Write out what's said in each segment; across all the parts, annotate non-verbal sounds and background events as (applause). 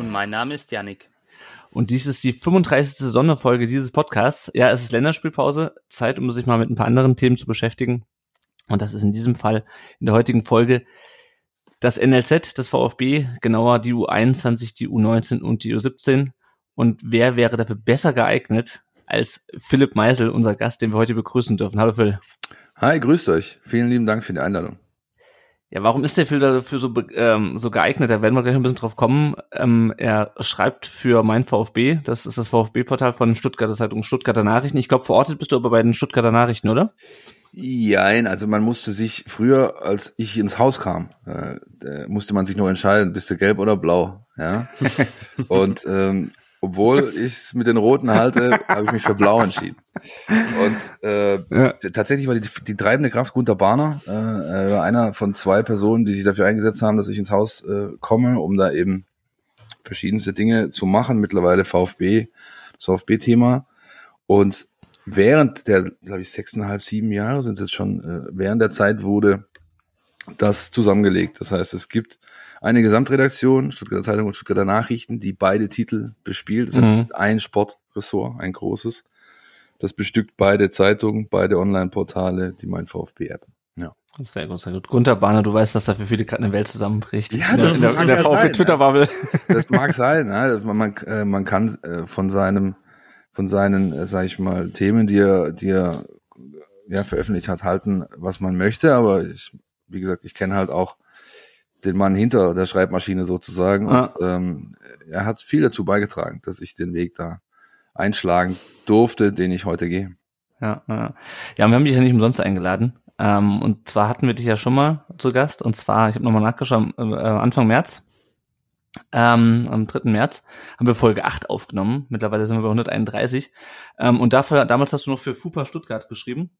Und mein Name ist Yannick. Und dies ist die 35. Sonderfolge dieses Podcasts. Ja, es ist Länderspielpause. Zeit, um sich mal mit ein paar anderen Themen zu beschäftigen. Und das ist in diesem Fall in der heutigen Folge das NLZ, das VfB, genauer die U21, die U19 und die U17. Und wer wäre dafür besser geeignet als Philipp Meisel, unser Gast, den wir heute begrüßen dürfen? Hallo Phil. Hi, grüßt euch. Vielen lieben Dank für die Einladung. Ja, warum ist der Phil dafür so, ähm, so geeignet? Da werden wir gleich ein bisschen drauf kommen. Ähm, er schreibt für mein VfB, das ist das VfB-Portal von Stuttgarter Zeitung Stuttgarter Nachrichten. Ich glaube, verortet bist du aber bei den Stuttgarter Nachrichten, oder? Jein, also man musste sich früher, als ich ins Haus kam, äh, musste man sich noch entscheiden, bist du gelb oder blau, ja. (laughs) Und ähm, obwohl ich es mit den Roten halte, (laughs) habe ich mich für Blau entschieden. Und äh, ja. tatsächlich war die, die treibende Kraft Gunter Barner, äh, einer von zwei Personen, die sich dafür eingesetzt haben, dass ich ins Haus äh, komme, um da eben verschiedenste Dinge zu machen. Mittlerweile VfB, das VfB-Thema. Und während der, glaube ich, sechseinhalb, sieben Jahre sind es jetzt schon, äh, während der Zeit wurde das zusammengelegt. Das heißt, es gibt eine Gesamtredaktion, Stuttgarter Zeitung und Stuttgarter Nachrichten, die beide Titel bespielt. Das heißt, mhm. ein Sportressort, ein großes. Das bestückt beide Zeitungen, beide Online-Portale, die mein VfB-App. Ja. Sehr gut, sehr gut. Gunter Bahner, du weißt, dass da für viele gerade eine Welt zusammenbricht. Ja, das in der, in der, der VfB-Twitter-Bubble. Das (laughs) mag sein. Ne? Man, man, äh, man kann äh, von seinem, von seinen, äh, sag ich mal, Themen, die er, die er ja, veröffentlicht hat, halten, was man möchte. Aber ich, wie gesagt, ich kenne halt auch den Mann hinter der Schreibmaschine sozusagen. Ja. Und, ähm, er hat viel dazu beigetragen, dass ich den Weg da einschlagen durfte, den ich heute gehe. Ja, ja. ja wir haben dich ja nicht umsonst eingeladen. Ähm, und zwar hatten wir dich ja schon mal zu Gast. Und zwar, ich habe nochmal nachgeschaut, äh, Anfang März, ähm, am 3. März, haben wir Folge 8 aufgenommen. Mittlerweile sind wir bei 131. Ähm, und dafür, damals hast du noch für FUPA Stuttgart geschrieben.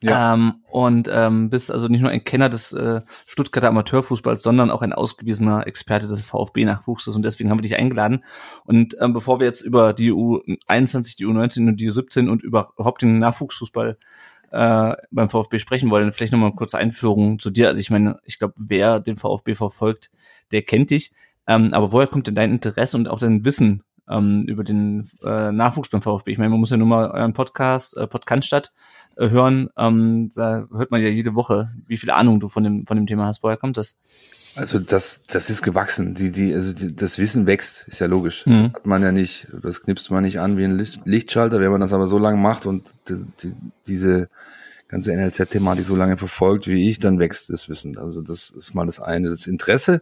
Ja. Ähm, und ähm, bist also nicht nur ein Kenner des äh, Stuttgarter Amateurfußballs, sondern auch ein ausgewiesener Experte des VfB-Nachwuchses und deswegen haben wir dich eingeladen. Und ähm, bevor wir jetzt über die U21, die U19 und die U17 und überhaupt den Nachwuchsfußball äh, beim VfB sprechen wollen, vielleicht nochmal eine kurze Einführung zu dir. Also ich meine, ich glaube, wer den VfB verfolgt, der kennt dich. Ähm, aber woher kommt denn dein Interesse und auch dein Wissen ähm, über den äh, Nachwuchs beim VfB? Ich meine, man muss ja nur mal euren Podcast, äh, Podcast statt äh, hören. Ähm, da hört man ja jede Woche, wie viel Ahnung du von dem, von dem Thema hast. Woher kommt das? Also das, das ist gewachsen. Die, die, also die, das Wissen wächst, ist ja logisch. Mhm. Das hat man ja nicht, das knipst man nicht an wie ein Licht, Lichtschalter. Wenn man das aber so lange macht und die, die, diese ganze NLZ-Thematik so lange verfolgt wie ich, dann wächst das Wissen. Also das ist mal das eine. Das Interesse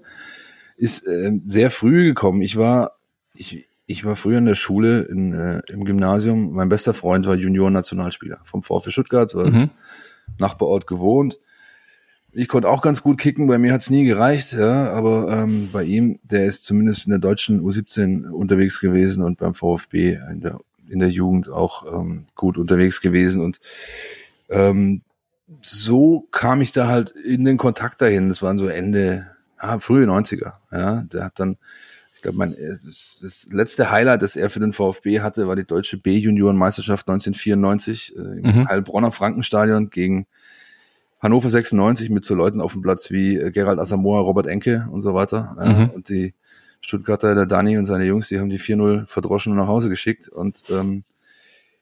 ist äh, sehr früh gekommen. Ich war, ich, ich war früher in der Schule, in, äh, im Gymnasium. Mein bester Freund war Junior-Nationalspieler vom VfB Stuttgart, war mhm. Nachbarort gewohnt. Ich konnte auch ganz gut kicken, bei mir hat's nie gereicht, ja, aber ähm, bei ihm, der ist zumindest in der deutschen U17 unterwegs gewesen und beim VfB in der, in der Jugend auch ähm, gut unterwegs gewesen. Und ähm, so kam ich da halt in den Kontakt dahin. Das waren so Ende, ah, frühe 90er. Ja, der hat dann glaube, mein das, das, letzte Highlight, das er für den VfB hatte, war die deutsche B-Junioren-Meisterschaft 1994 äh, im mhm. Heilbronner Frankenstadion gegen Hannover 96 mit so Leuten auf dem Platz wie äh, Gerald Asamoah, Robert Enke und so weiter. Äh, mhm. und die Stuttgarter, der Dani und seine Jungs, die haben die 4-0 verdroschen und nach Hause geschickt. Und ähm,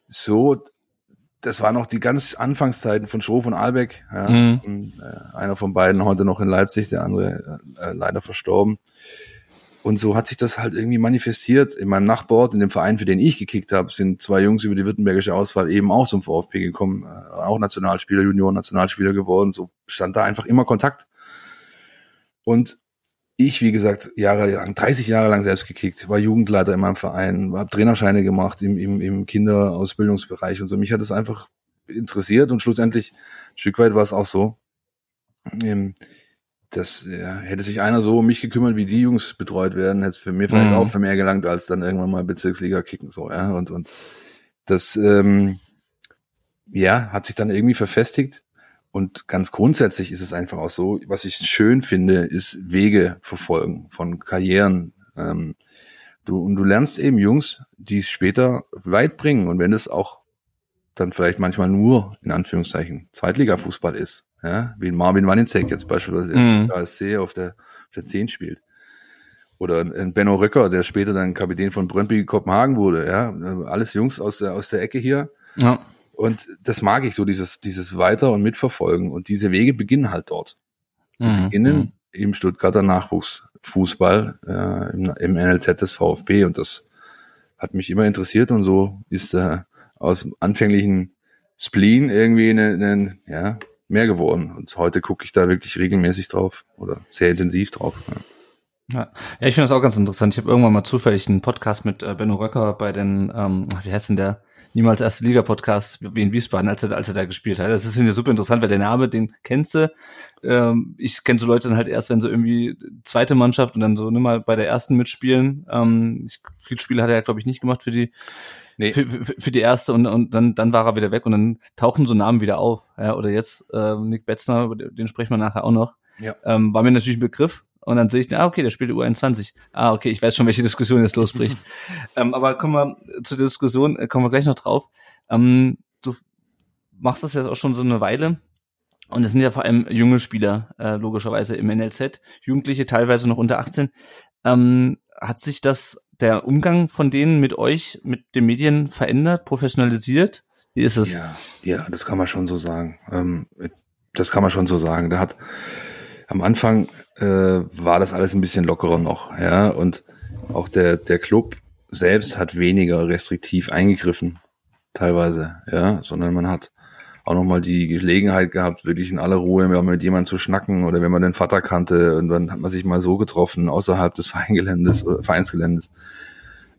so, das waren noch die ganz Anfangszeiten von Schroff und Albeck. Ja. Mhm. Und, äh, einer von beiden heute noch in Leipzig, der andere äh, leider verstorben. Und so hat sich das halt irgendwie manifestiert. In meinem Nachbarort, in dem Verein, für den ich gekickt habe, sind zwei Jungs über die württembergische Auswahl eben auch zum VfB gekommen, äh, auch Nationalspieler, Junior-Nationalspieler geworden. So stand da einfach immer Kontakt. Und ich, wie gesagt, jahrelang, 30 Jahre lang selbst gekickt, war Jugendleiter in meinem Verein, habe Trainerscheine gemacht im, im, im Kinderausbildungsbereich und so. Mich hat es einfach interessiert und schlussendlich, ein Stück weit war es auch so, ähm, das ja, hätte sich einer so um mich gekümmert, wie die Jungs betreut werden, hätte es für mir vielleicht Mhm. auch für mehr gelangt, als dann irgendwann mal Bezirksliga kicken so, ja. Und, und das ähm, ja, hat sich dann irgendwie verfestigt. Und ganz grundsätzlich ist es einfach auch so, was ich schön finde, ist Wege verfolgen von Karrieren. Ähm, du, und du lernst eben Jungs, die es später weit bringen. Und wenn es auch dann vielleicht manchmal nur, in Anführungszeichen, Zweitliga-Fußball ist, ja, wie Marvin Waninzek jetzt beispielsweise Mhm. KSC auf der, auf der 10 spielt. Oder ein Benno Röcker, der später dann Kapitän von Brøndby Kopenhagen wurde, ja. Alles Jungs aus der, aus der Ecke hier. Ja. Und das mag ich so, dieses, dieses Weiter- und Mitverfolgen. Und diese Wege beginnen halt dort. Mhm. Beginnen im Stuttgarter Nachwuchsfußball, äh, im, im NLZ des VfB. Und das hat mich immer interessiert. Und so ist äh, aus dem anfänglichen Spleen irgendwie eine, eine, ja, mehr geworden. Und heute gucke ich da wirklich regelmäßig drauf oder sehr intensiv drauf. Ja. Ja, ja ich finde das auch ganz interessant. Ich habe irgendwann mal zufällig einen Podcast mit äh, Benno Röcker bei den, ähm, wie heißt denn der? Niemals erste Liga Podcast wie in Wiesbaden, als er, als er da gespielt hat. Das ist ich super interessant, weil der Name, den kennst du. Ähm, ich kenne so Leute dann halt erst, wenn so irgendwie zweite Mannschaft und dann so nimm mal bei der ersten mitspielen. Ähm, ich, viele Spiele hat er, glaube ich, nicht gemacht für die Nee. für, für, für die erste und, und dann, dann war er wieder weg und dann tauchen so Namen wieder auf. Ja, oder jetzt äh, Nick Betzner, über den sprechen wir nachher auch noch. Ja. Ähm, war mir natürlich ein Begriff. Und dann sehe ich, ah, okay, der spielt U21. Ah, okay, ich weiß schon, welche Diskussion jetzt losbricht. (laughs) ähm, aber kommen wir zur Diskussion, äh, kommen wir gleich noch drauf. Ähm, du machst das jetzt auch schon so eine Weile. Und es sind ja vor allem junge Spieler, äh, logischerweise im NLZ, Jugendliche teilweise noch unter 18. Ähm, hat sich das, der Umgang von denen mit euch, mit den Medien verändert, professionalisiert? Wie ist es? Ja, ja, das kann man schon so sagen. Ähm, das kann man schon so sagen. Da hat am Anfang äh, war das alles ein bisschen lockerer noch, ja, und auch der der Club selbst hat weniger restriktiv eingegriffen, teilweise, ja, sondern man hat auch nochmal die Gelegenheit gehabt, wirklich in aller Ruhe mit jemandem zu schnacken oder wenn man den Vater kannte und dann hat man sich mal so getroffen außerhalb des (laughs) Vereinsgeländes oder Vereinsgeländes.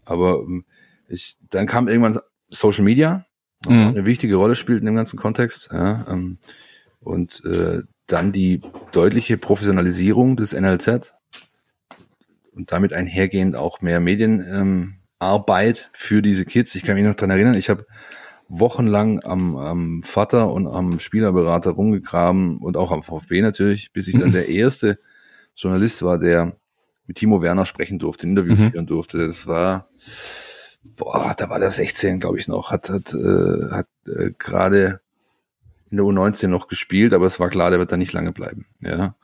Aber ähm, ich, dann kam irgendwann Social Media, was Mhm. eine wichtige Rolle spielt in dem ganzen Kontext. Ja, ähm, und äh, dann die deutliche Professionalisierung des NLZ und damit einhergehend auch mehr Medienarbeit ähm, für diese Kids. Ich kann mich noch dran erinnern, ich habe wochenlang am, am Vater und am Spielerberater rumgegraben und auch am VfB natürlich, bis ich dann der (laughs) erste Journalist war, der mit Timo Werner sprechen durfte, ein Interview Mhm. führen durfte. Das war, boah, da war der 16, glaube ich noch, hat, hat, äh, hat äh, gerade in der U19 noch gespielt, aber es war klar, der wird da nicht lange bleiben. Ja.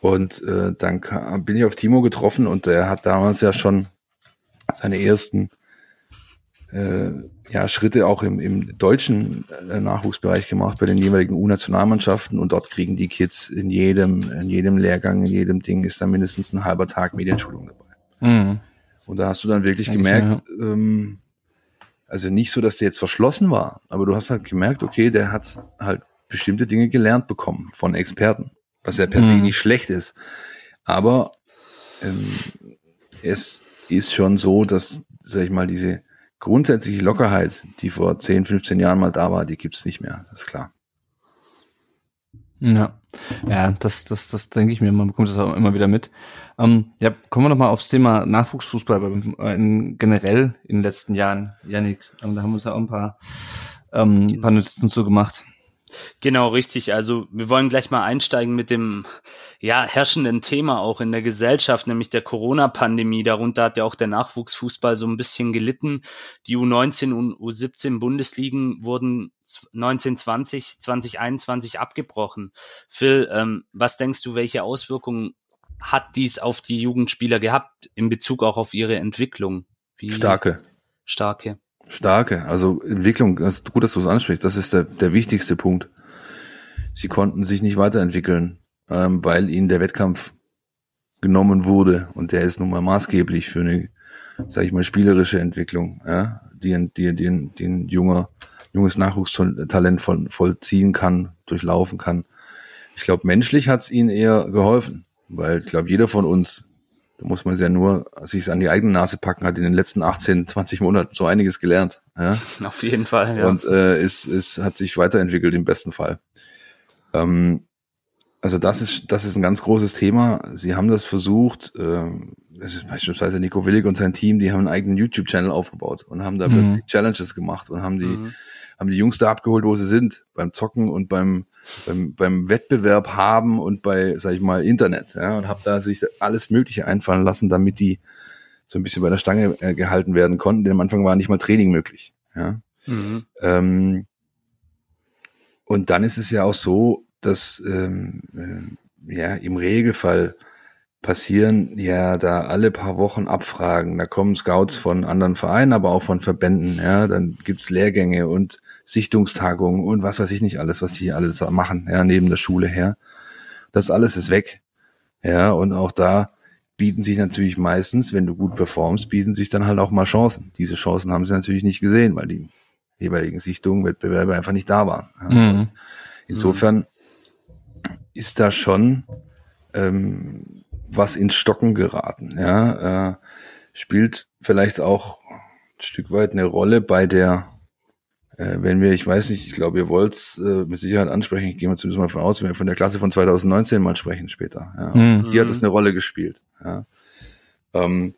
Und äh, dann kam, bin ich auf Timo getroffen und der hat damals ja schon seine ersten äh, ja, Schritte auch im, im deutschen äh, Nachwuchsbereich gemacht bei den jeweiligen U-Nationalmannschaften und dort kriegen die Kids in jedem, in jedem Lehrgang, in jedem Ding ist da mindestens ein halber Tag Medienschulung dabei. Mhm. Und da hast du dann wirklich Eigentlich, gemerkt, ähm, also nicht so, dass der jetzt verschlossen war, aber du hast halt gemerkt, okay, der hat halt bestimmte Dinge gelernt bekommen von Experten, was ja per se Mhm. nicht schlecht ist. Aber ähm, es ist schon so, dass, sag ich mal, diese grundsätzliche Lockerheit, die vor 10, 15 Jahren mal da war, die gibt's nicht mehr, das ist klar. Ja, ja, das, das, das denke ich mir. Man bekommt das auch immer wieder mit. Ähm, ja, kommen wir noch mal aufs Thema Nachwuchsfußball in, generell in den letzten Jahren. Ähm, da haben wir uns ja auch ein paar, ähm, paar Notizen zu gemacht. Genau, richtig. Also wir wollen gleich mal einsteigen mit dem ja herrschenden Thema auch in der Gesellschaft, nämlich der Corona-Pandemie. Darunter hat ja auch der Nachwuchsfußball so ein bisschen gelitten. Die U19 und U17 Bundesligen wurden 1920, 2021 abgebrochen. Phil, ähm, was denkst du, welche Auswirkungen hat dies auf die Jugendspieler gehabt in Bezug auch auf ihre Entwicklung? Wie Starke. Starke. Starke, also Entwicklung, das gut, dass du es ansprichst, das ist der, der wichtigste Punkt. Sie konnten sich nicht weiterentwickeln, ähm, weil ihnen der Wettkampf genommen wurde und der ist nun mal maßgeblich für eine, sag ich mal, spielerische Entwicklung, ja, die, ein- die, die, die ein junger, junges Nachwuchstalent voll, vollziehen kann, durchlaufen kann. Ich glaube, menschlich hat es ihnen eher geholfen, weil ich glaube, jeder von uns da muss man es ja nur sich an die eigene Nase packen, hat in den letzten 18, 20 Monaten so einiges gelernt. Ja? (laughs) Auf jeden Fall, ja. Und äh, es, es hat sich weiterentwickelt im besten Fall. Ähm, also das ist, das ist ein ganz großes Thema. Sie haben das versucht, äh, das ist beispielsweise Nico Willig und sein Team, die haben einen eigenen YouTube-Channel aufgebaut und haben da mhm. Challenges gemacht und haben die, mhm. Haben die Jungs da abgeholt, wo sie sind, beim Zocken und beim, beim, beim Wettbewerb haben und bei, sag ich mal, Internet, ja, und habe da sich alles Mögliche einfallen lassen, damit die so ein bisschen bei der Stange äh, gehalten werden konnten, denn am Anfang war nicht mal Training möglich, ja. Mhm. Ähm, und dann ist es ja auch so, dass ähm, äh, ja im Regelfall passieren ja da alle paar Wochen Abfragen. Da kommen Scouts von anderen Vereinen, aber auch von Verbänden. Ja, dann gibt's Lehrgänge und Sichtungstagungen und was weiß ich nicht alles, was die alles machen, ja, neben der Schule her. Das alles ist weg. Ja, und auch da bieten sich natürlich meistens, wenn du gut performst, bieten sich dann halt auch mal Chancen. Diese Chancen haben sie natürlich nicht gesehen, weil die jeweiligen Sichtungen, Wettbewerbe einfach nicht da waren. Ja. Mhm. Insofern ist da schon ähm, was ins Stocken geraten. Ja, äh, spielt vielleicht auch ein Stück weit eine Rolle bei der, äh, wenn wir, ich weiß nicht, ich glaube, ihr wollt es äh, mit Sicherheit ansprechen, ich gehe mal zumindest mal von aus, wenn wir von der Klasse von 2019 mal sprechen später. Ja. Mhm. Hier hat es eine Rolle gespielt. Ja. Ähm,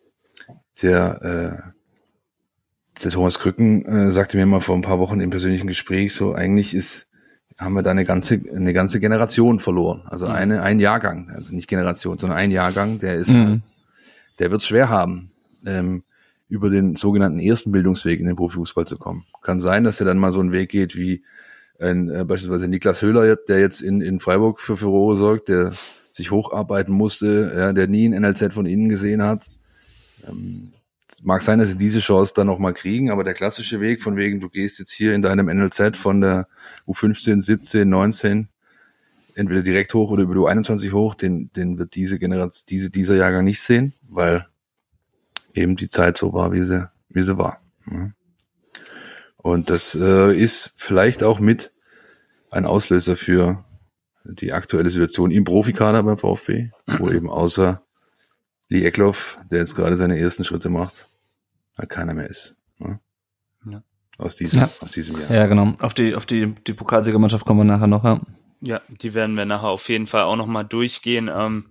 der, äh, der Thomas Krücken äh, sagte mir mal vor ein paar Wochen im persönlichen Gespräch, so eigentlich ist haben wir da eine ganze, eine ganze Generation verloren. Also mhm. eine, ein Jahrgang, also nicht Generation, sondern ein Jahrgang, der ist, mhm. der wird schwer haben, ähm, über den sogenannten ersten Bildungsweg in den Profifußball zu kommen. Kann sein, dass er dann mal so einen Weg geht wie ein, äh, beispielsweise Niklas Höhler, der jetzt in, in Freiburg für Furore sorgt, der sich hocharbeiten musste, ja, der nie ein NLZ von innen gesehen hat. Ähm, mag sein, dass sie diese Chance dann noch mal kriegen, aber der klassische Weg von wegen, du gehst jetzt hier in deinem NLZ von der U15, 17, 19 entweder direkt hoch oder über die U21 hoch, den, den wird diese Generation, diese, dieser Jahrgang nicht sehen, weil eben die Zeit so war, wie sie, wie sie war. Und das äh, ist vielleicht auch mit ein Auslöser für die aktuelle Situation im Profikader beim VfB, wo (clears throat) eben außer Lee Eckloff, der jetzt gerade seine ersten Schritte macht, halt keiner mehr ist. Ne? Ja. Aus, diesem, ja. aus diesem Jahr. Ja, genau. Auf die, auf die, die Pokalsiegermannschaft kommen wir nachher noch, ja. Ja, die werden wir nachher auf jeden Fall auch nochmal durchgehen. Ähm,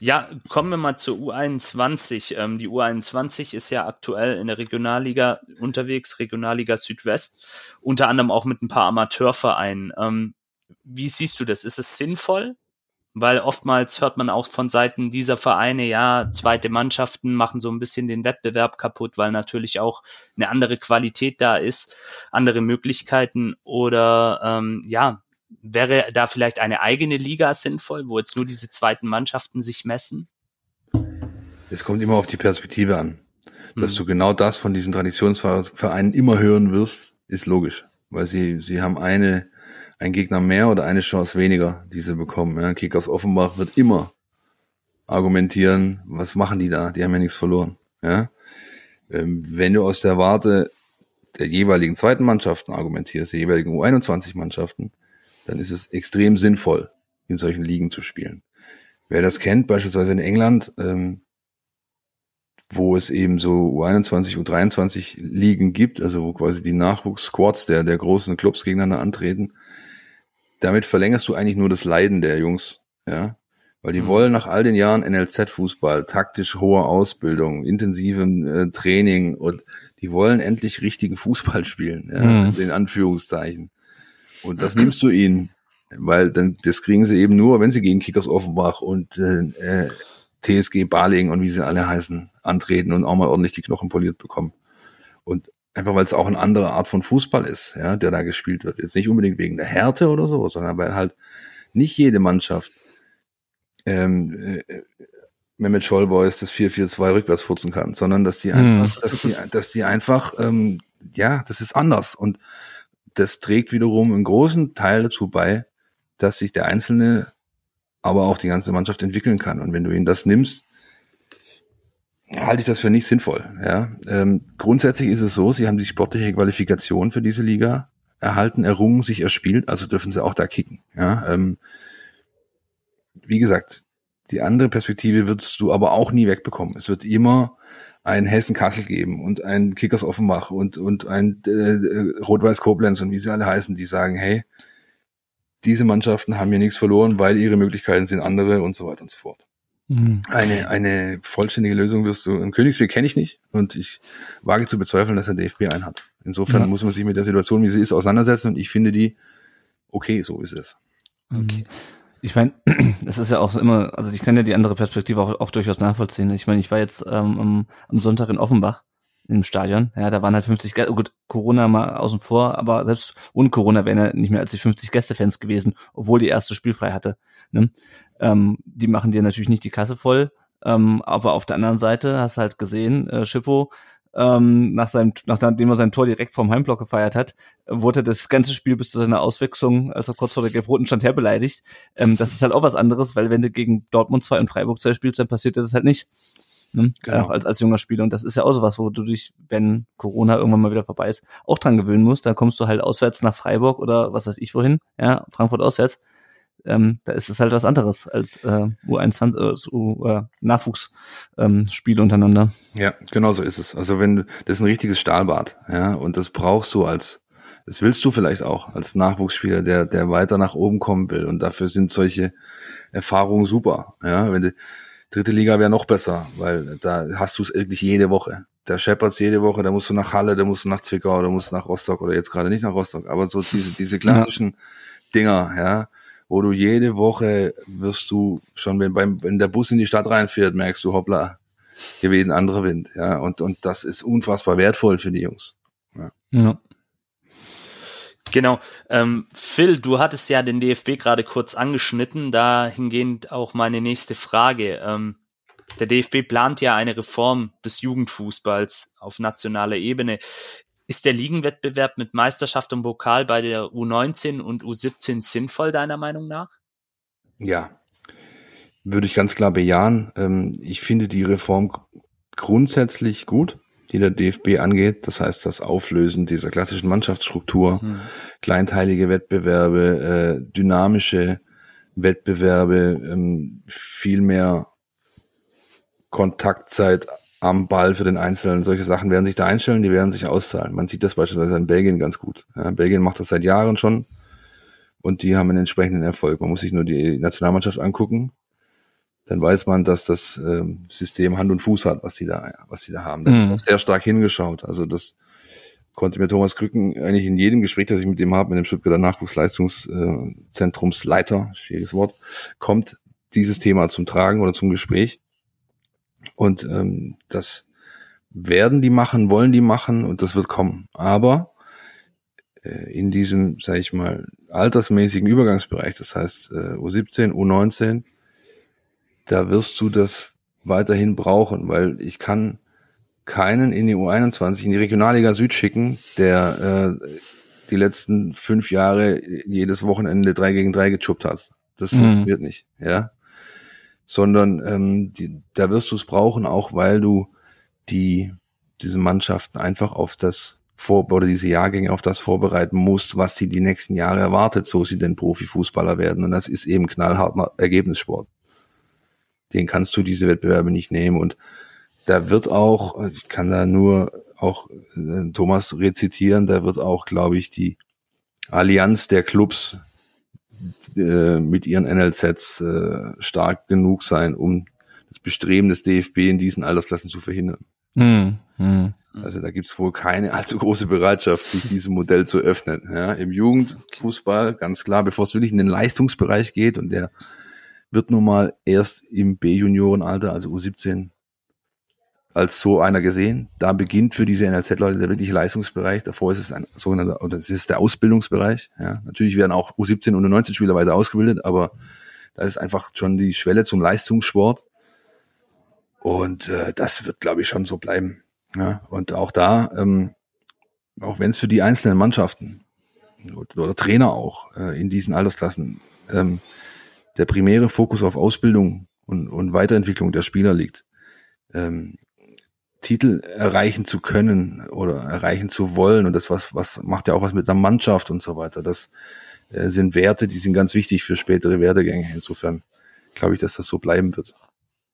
ja, kommen wir mal zur U21. Ähm, die U21 ist ja aktuell in der Regionalliga unterwegs, Regionalliga Südwest, unter anderem auch mit ein paar Amateurvereinen. Ähm, wie siehst du das? Ist es sinnvoll, weil oftmals hört man auch von Seiten dieser Vereine, ja, zweite Mannschaften machen so ein bisschen den Wettbewerb kaputt, weil natürlich auch eine andere Qualität da ist, andere Möglichkeiten oder ähm, ja, wäre da vielleicht eine eigene Liga sinnvoll, wo jetzt nur diese zweiten Mannschaften sich messen? Es kommt immer auf die Perspektive an. Dass hm. du genau das von diesen Traditionsvereinen immer hören wirst, ist logisch, weil sie, sie haben eine ein Gegner mehr oder eine Chance weniger, die sie bekommen. Ja, Kickers Offenbach wird immer argumentieren, was machen die da? Die haben ja nichts verloren. Ja? Ähm, wenn du aus der Warte der jeweiligen zweiten Mannschaften argumentierst, der jeweiligen U21-Mannschaften, dann ist es extrem sinnvoll, in solchen Ligen zu spielen. Wer das kennt, beispielsweise in England, ähm, wo es eben so U21, U23 Ligen gibt, also wo quasi die Nachwuchssquads der, der großen Clubs gegeneinander antreten, damit verlängerst du eigentlich nur das Leiden der Jungs, ja. Weil die mhm. wollen nach all den Jahren NLZ-Fußball, taktisch hohe Ausbildung, intensiven äh, Training und die wollen endlich richtigen Fußball spielen, ja, mhm. in Anführungszeichen. Und das nimmst du ihnen, weil dann das kriegen sie eben nur, wenn sie gegen Kickers Offenbach und äh, äh TSG Baling und wie sie alle heißen, antreten und auch mal ordentlich die Knochen poliert bekommen. Und Einfach weil es auch eine andere Art von Fußball ist, ja, der da gespielt wird. Jetzt nicht unbedingt wegen der Härte oder so, sondern weil halt nicht jede Mannschaft ähm, äh, Mehmet Schollboys das 4-4-2 rückwärts furzen kann, sondern dass die einfach, mhm. dass die, dass die einfach, ähm, ja, das ist anders. Und das trägt wiederum einen großen Teil dazu bei, dass sich der Einzelne, aber auch die ganze Mannschaft entwickeln kann. Und wenn du ihn das nimmst, halte ich das für nicht sinnvoll. Ja. Ähm, grundsätzlich ist es so, sie haben die sportliche Qualifikation für diese Liga erhalten, errungen, sich erspielt, also dürfen sie auch da kicken. Ja. Ähm, wie gesagt, die andere Perspektive wirst du aber auch nie wegbekommen. Es wird immer ein Hessen-Kassel geben und ein Kickers Offenbach und, und ein äh, Rot-Weiß Koblenz und wie sie alle heißen, die sagen, hey, diese Mannschaften haben hier nichts verloren, weil ihre Möglichkeiten sind andere und so weiter und so fort. Mhm. Eine, eine vollständige Lösung wirst du, einen Königsweg kenne ich nicht und ich wage zu bezweifeln, dass der DFB einen hat. Insofern Ja. muss man sich mit der Situation, wie sie ist, auseinandersetzen und ich finde die okay, so ist es. Okay. Ich meine, (clears throat) es ist ja auch immer, also ich kann ja die andere Perspektive auch, auch durchaus nachvollziehen. Ich meine, ich war jetzt ähm, am, am Sonntag in Offenbach im Stadion. Ja, da waren halt 50 Gäste, oh gut, Corona mal außen vor, aber selbst ohne Corona wären ja nicht mehr als die 50 Gästefans gewesen, obwohl die erste spielfrei hatte. Ne? Ähm, die machen dir natürlich nicht die Kasse voll, ähm, aber auf der anderen Seite hast du halt gesehen, äh, Schippo, ähm, nach seinem, nachdem er sein Tor direkt vom Heimblock gefeiert hat, wurde das ganze Spiel bis zu seiner Auswechslung, als er kurz vor der gelb-roten stand, herbeleidigt. Ähm, das ist halt auch was anderes, weil wenn du gegen Dortmund 2 und Freiburg 2 spielst, dann passiert dir das halt nicht. Ne? Genau. Auch als, als junger Spieler. Und das ist ja auch sowas, wo du dich, wenn Corona irgendwann mal wieder vorbei ist, auch dran gewöhnen musst. Da kommst du halt auswärts nach Freiburg oder was weiß ich wohin, ja, Frankfurt auswärts. Ähm, da ist es halt was anderes als äh, U21, äh, U, äh, Nachwuchsspiele ähm, untereinander. Ja, genau so ist es. Also wenn du, das ist ein richtiges Stahlbad, ja, und das brauchst du als, das willst du vielleicht auch als Nachwuchsspieler, der, der weiter nach oben kommen will. Und dafür sind solche Erfahrungen super, ja. Wenn die dritte Liga wäre noch besser, weil da hast du es wirklich jede Woche. Da scheppert's jede Woche, da musst du nach Halle, da musst du nach Zwickau, da musst du nach Rostock oder jetzt gerade nicht nach Rostock, aber so diese, diese klassischen Dinger, ja, wo du jede Woche wirst du schon, wenn beim, wenn der Bus in die Stadt reinfährt, merkst du, hoppla, hier weht ein anderer Wind, ja, und, und das ist unfassbar wertvoll für die Jungs. Ja. Genau. Ähm, Phil, du hattest ja den DFB gerade kurz angeschnitten, dahingehend auch meine nächste Frage. Ähm, der DFB plant ja eine Reform des Jugendfußballs auf nationaler Ebene. Ist der Ligenwettbewerb mit Meisterschaft und Pokal bei der U19 und U17 sinnvoll, deiner Meinung nach? Ja, würde ich ganz klar bejahen. Ähm, ich finde die Reform grundsätzlich gut, die der DFB angeht. Das heißt, das Auflösen dieser klassischen Mannschaftsstruktur, Hm. kleinteilige Wettbewerbe, äh, dynamische Wettbewerbe, ähm, viel mehr Kontaktzeit am Ball für den Einzelnen. Solche Sachen werden sich da einstellen, die werden sich auszahlen. Man sieht das beispielsweise in Belgien ganz gut. Ja, Belgien macht das seit Jahren schon und die haben einen entsprechenden Erfolg. Man muss sich nur die Nationalmannschaft angucken. Dann weiß man, dass das ähm, System Hand und Fuß hat, was die da, was die da haben. Da Mhm. sehr stark hingeschaut. Also das konnte mir Thomas Krücken eigentlich in jedem Gespräch, das ich mit dem habe, mit dem Stuttgarter Nachwuchsleistungszentrumsleiter, schwieriges Wort, kommt dieses Thema zum Tragen oder zum Gespräch. Und ähm, das werden die machen, wollen die machen und das wird kommen. Aber äh, in diesem, sage ich mal, altersmäßigen Übergangsbereich, das heißt äh, U17, U19, da wirst du das weiterhin brauchen, weil ich kann keinen in die U21 in die Regionalliga Süd schicken, der äh, die letzten fünf Jahre jedes Wochenende drei gegen drei gechuppt hat. Das Mhm. funktioniert nicht, ja. Sondern ähm, die, da wirst du es brauchen, auch weil du die diese Mannschaften einfach auf das vor oder diese Jahrgänge auf das vorbereiten musst, was sie die nächsten Jahre erwartet, so sie denn Profifußballer werden. Und das ist eben knallharter Ergebnissport. Den kannst du diese Wettbewerbe nicht nehmen. Und da wird auch, ich kann da nur auch äh, Thomas rezitieren, da wird auch, glaube ich, die Allianz der Clubs äh, mit ihren NLZs äh, stark genug sein, um das Bestreben des DFB in diesen Altersklassen zu verhindern. Hm. Hm. Also da gibt's wohl keine allzu große Bereitschaft, sich diesem Modell zu öffnen. Ja, Im Jugendfußball, ganz klar, bevor es wirklich in den Leistungsbereich geht und der wird nun mal erst im B-Juniorenalter, also U17, als so einer gesehen. Da beginnt für diese NLZ-Leute der wirkliche Leistungsbereich. Davor ist es ein sogenannter, oder es ist der Ausbildungsbereich. Ja, natürlich werden auch U17 und U19-Spieler weiter ausgebildet, aber da ist einfach schon die Schwelle zum Leistungssport. Und äh, das wird, glaube ich, schon so bleiben. Ja, und auch da, ähm, auch wenn es für die einzelnen Mannschaften oder, Trainer auch äh, in diesen Altersklassen ähm, der primäre Fokus auf Ausbildung und, und Weiterentwicklung der Spieler liegt, ähm, Titel erreichen zu können oder erreichen zu wollen und das was was macht ja auch was mit der Mannschaft und so weiter. Das äh, sind Werte, die sind ganz wichtig für spätere Werdegänge. Insofern glaube ich, dass das so bleiben wird.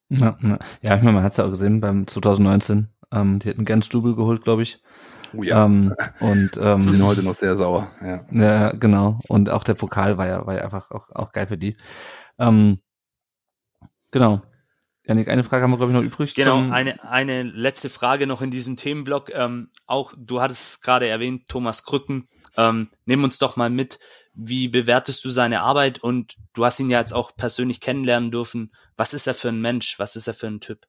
Ja, ja. ja, ich meine, man hat es ja auch gesehen beim 2019. Ähm, die hätten gern Stubel geholt, glaube ich. Oh ja. Ähm, und ähm, (laughs) Die sind heute noch sehr sauer. Ja. Ja, genau. Und auch der Pokal war ja, war ja einfach auch, auch geil für die. Ähm, genau. Janik, eine Frage haben wir, glaube ich, noch übrig. Genau, eine, eine letzte Frage noch in diesem Themenblock. Ähm, auch, du hattest es gerade erwähnt, Thomas Krücken. Ähm, nimm uns doch mal mit. Wie bewertest du seine Arbeit? Und du hast ihn ja jetzt auch persönlich kennenlernen dürfen. Was ist er für ein Mensch? Was ist er für ein Typ?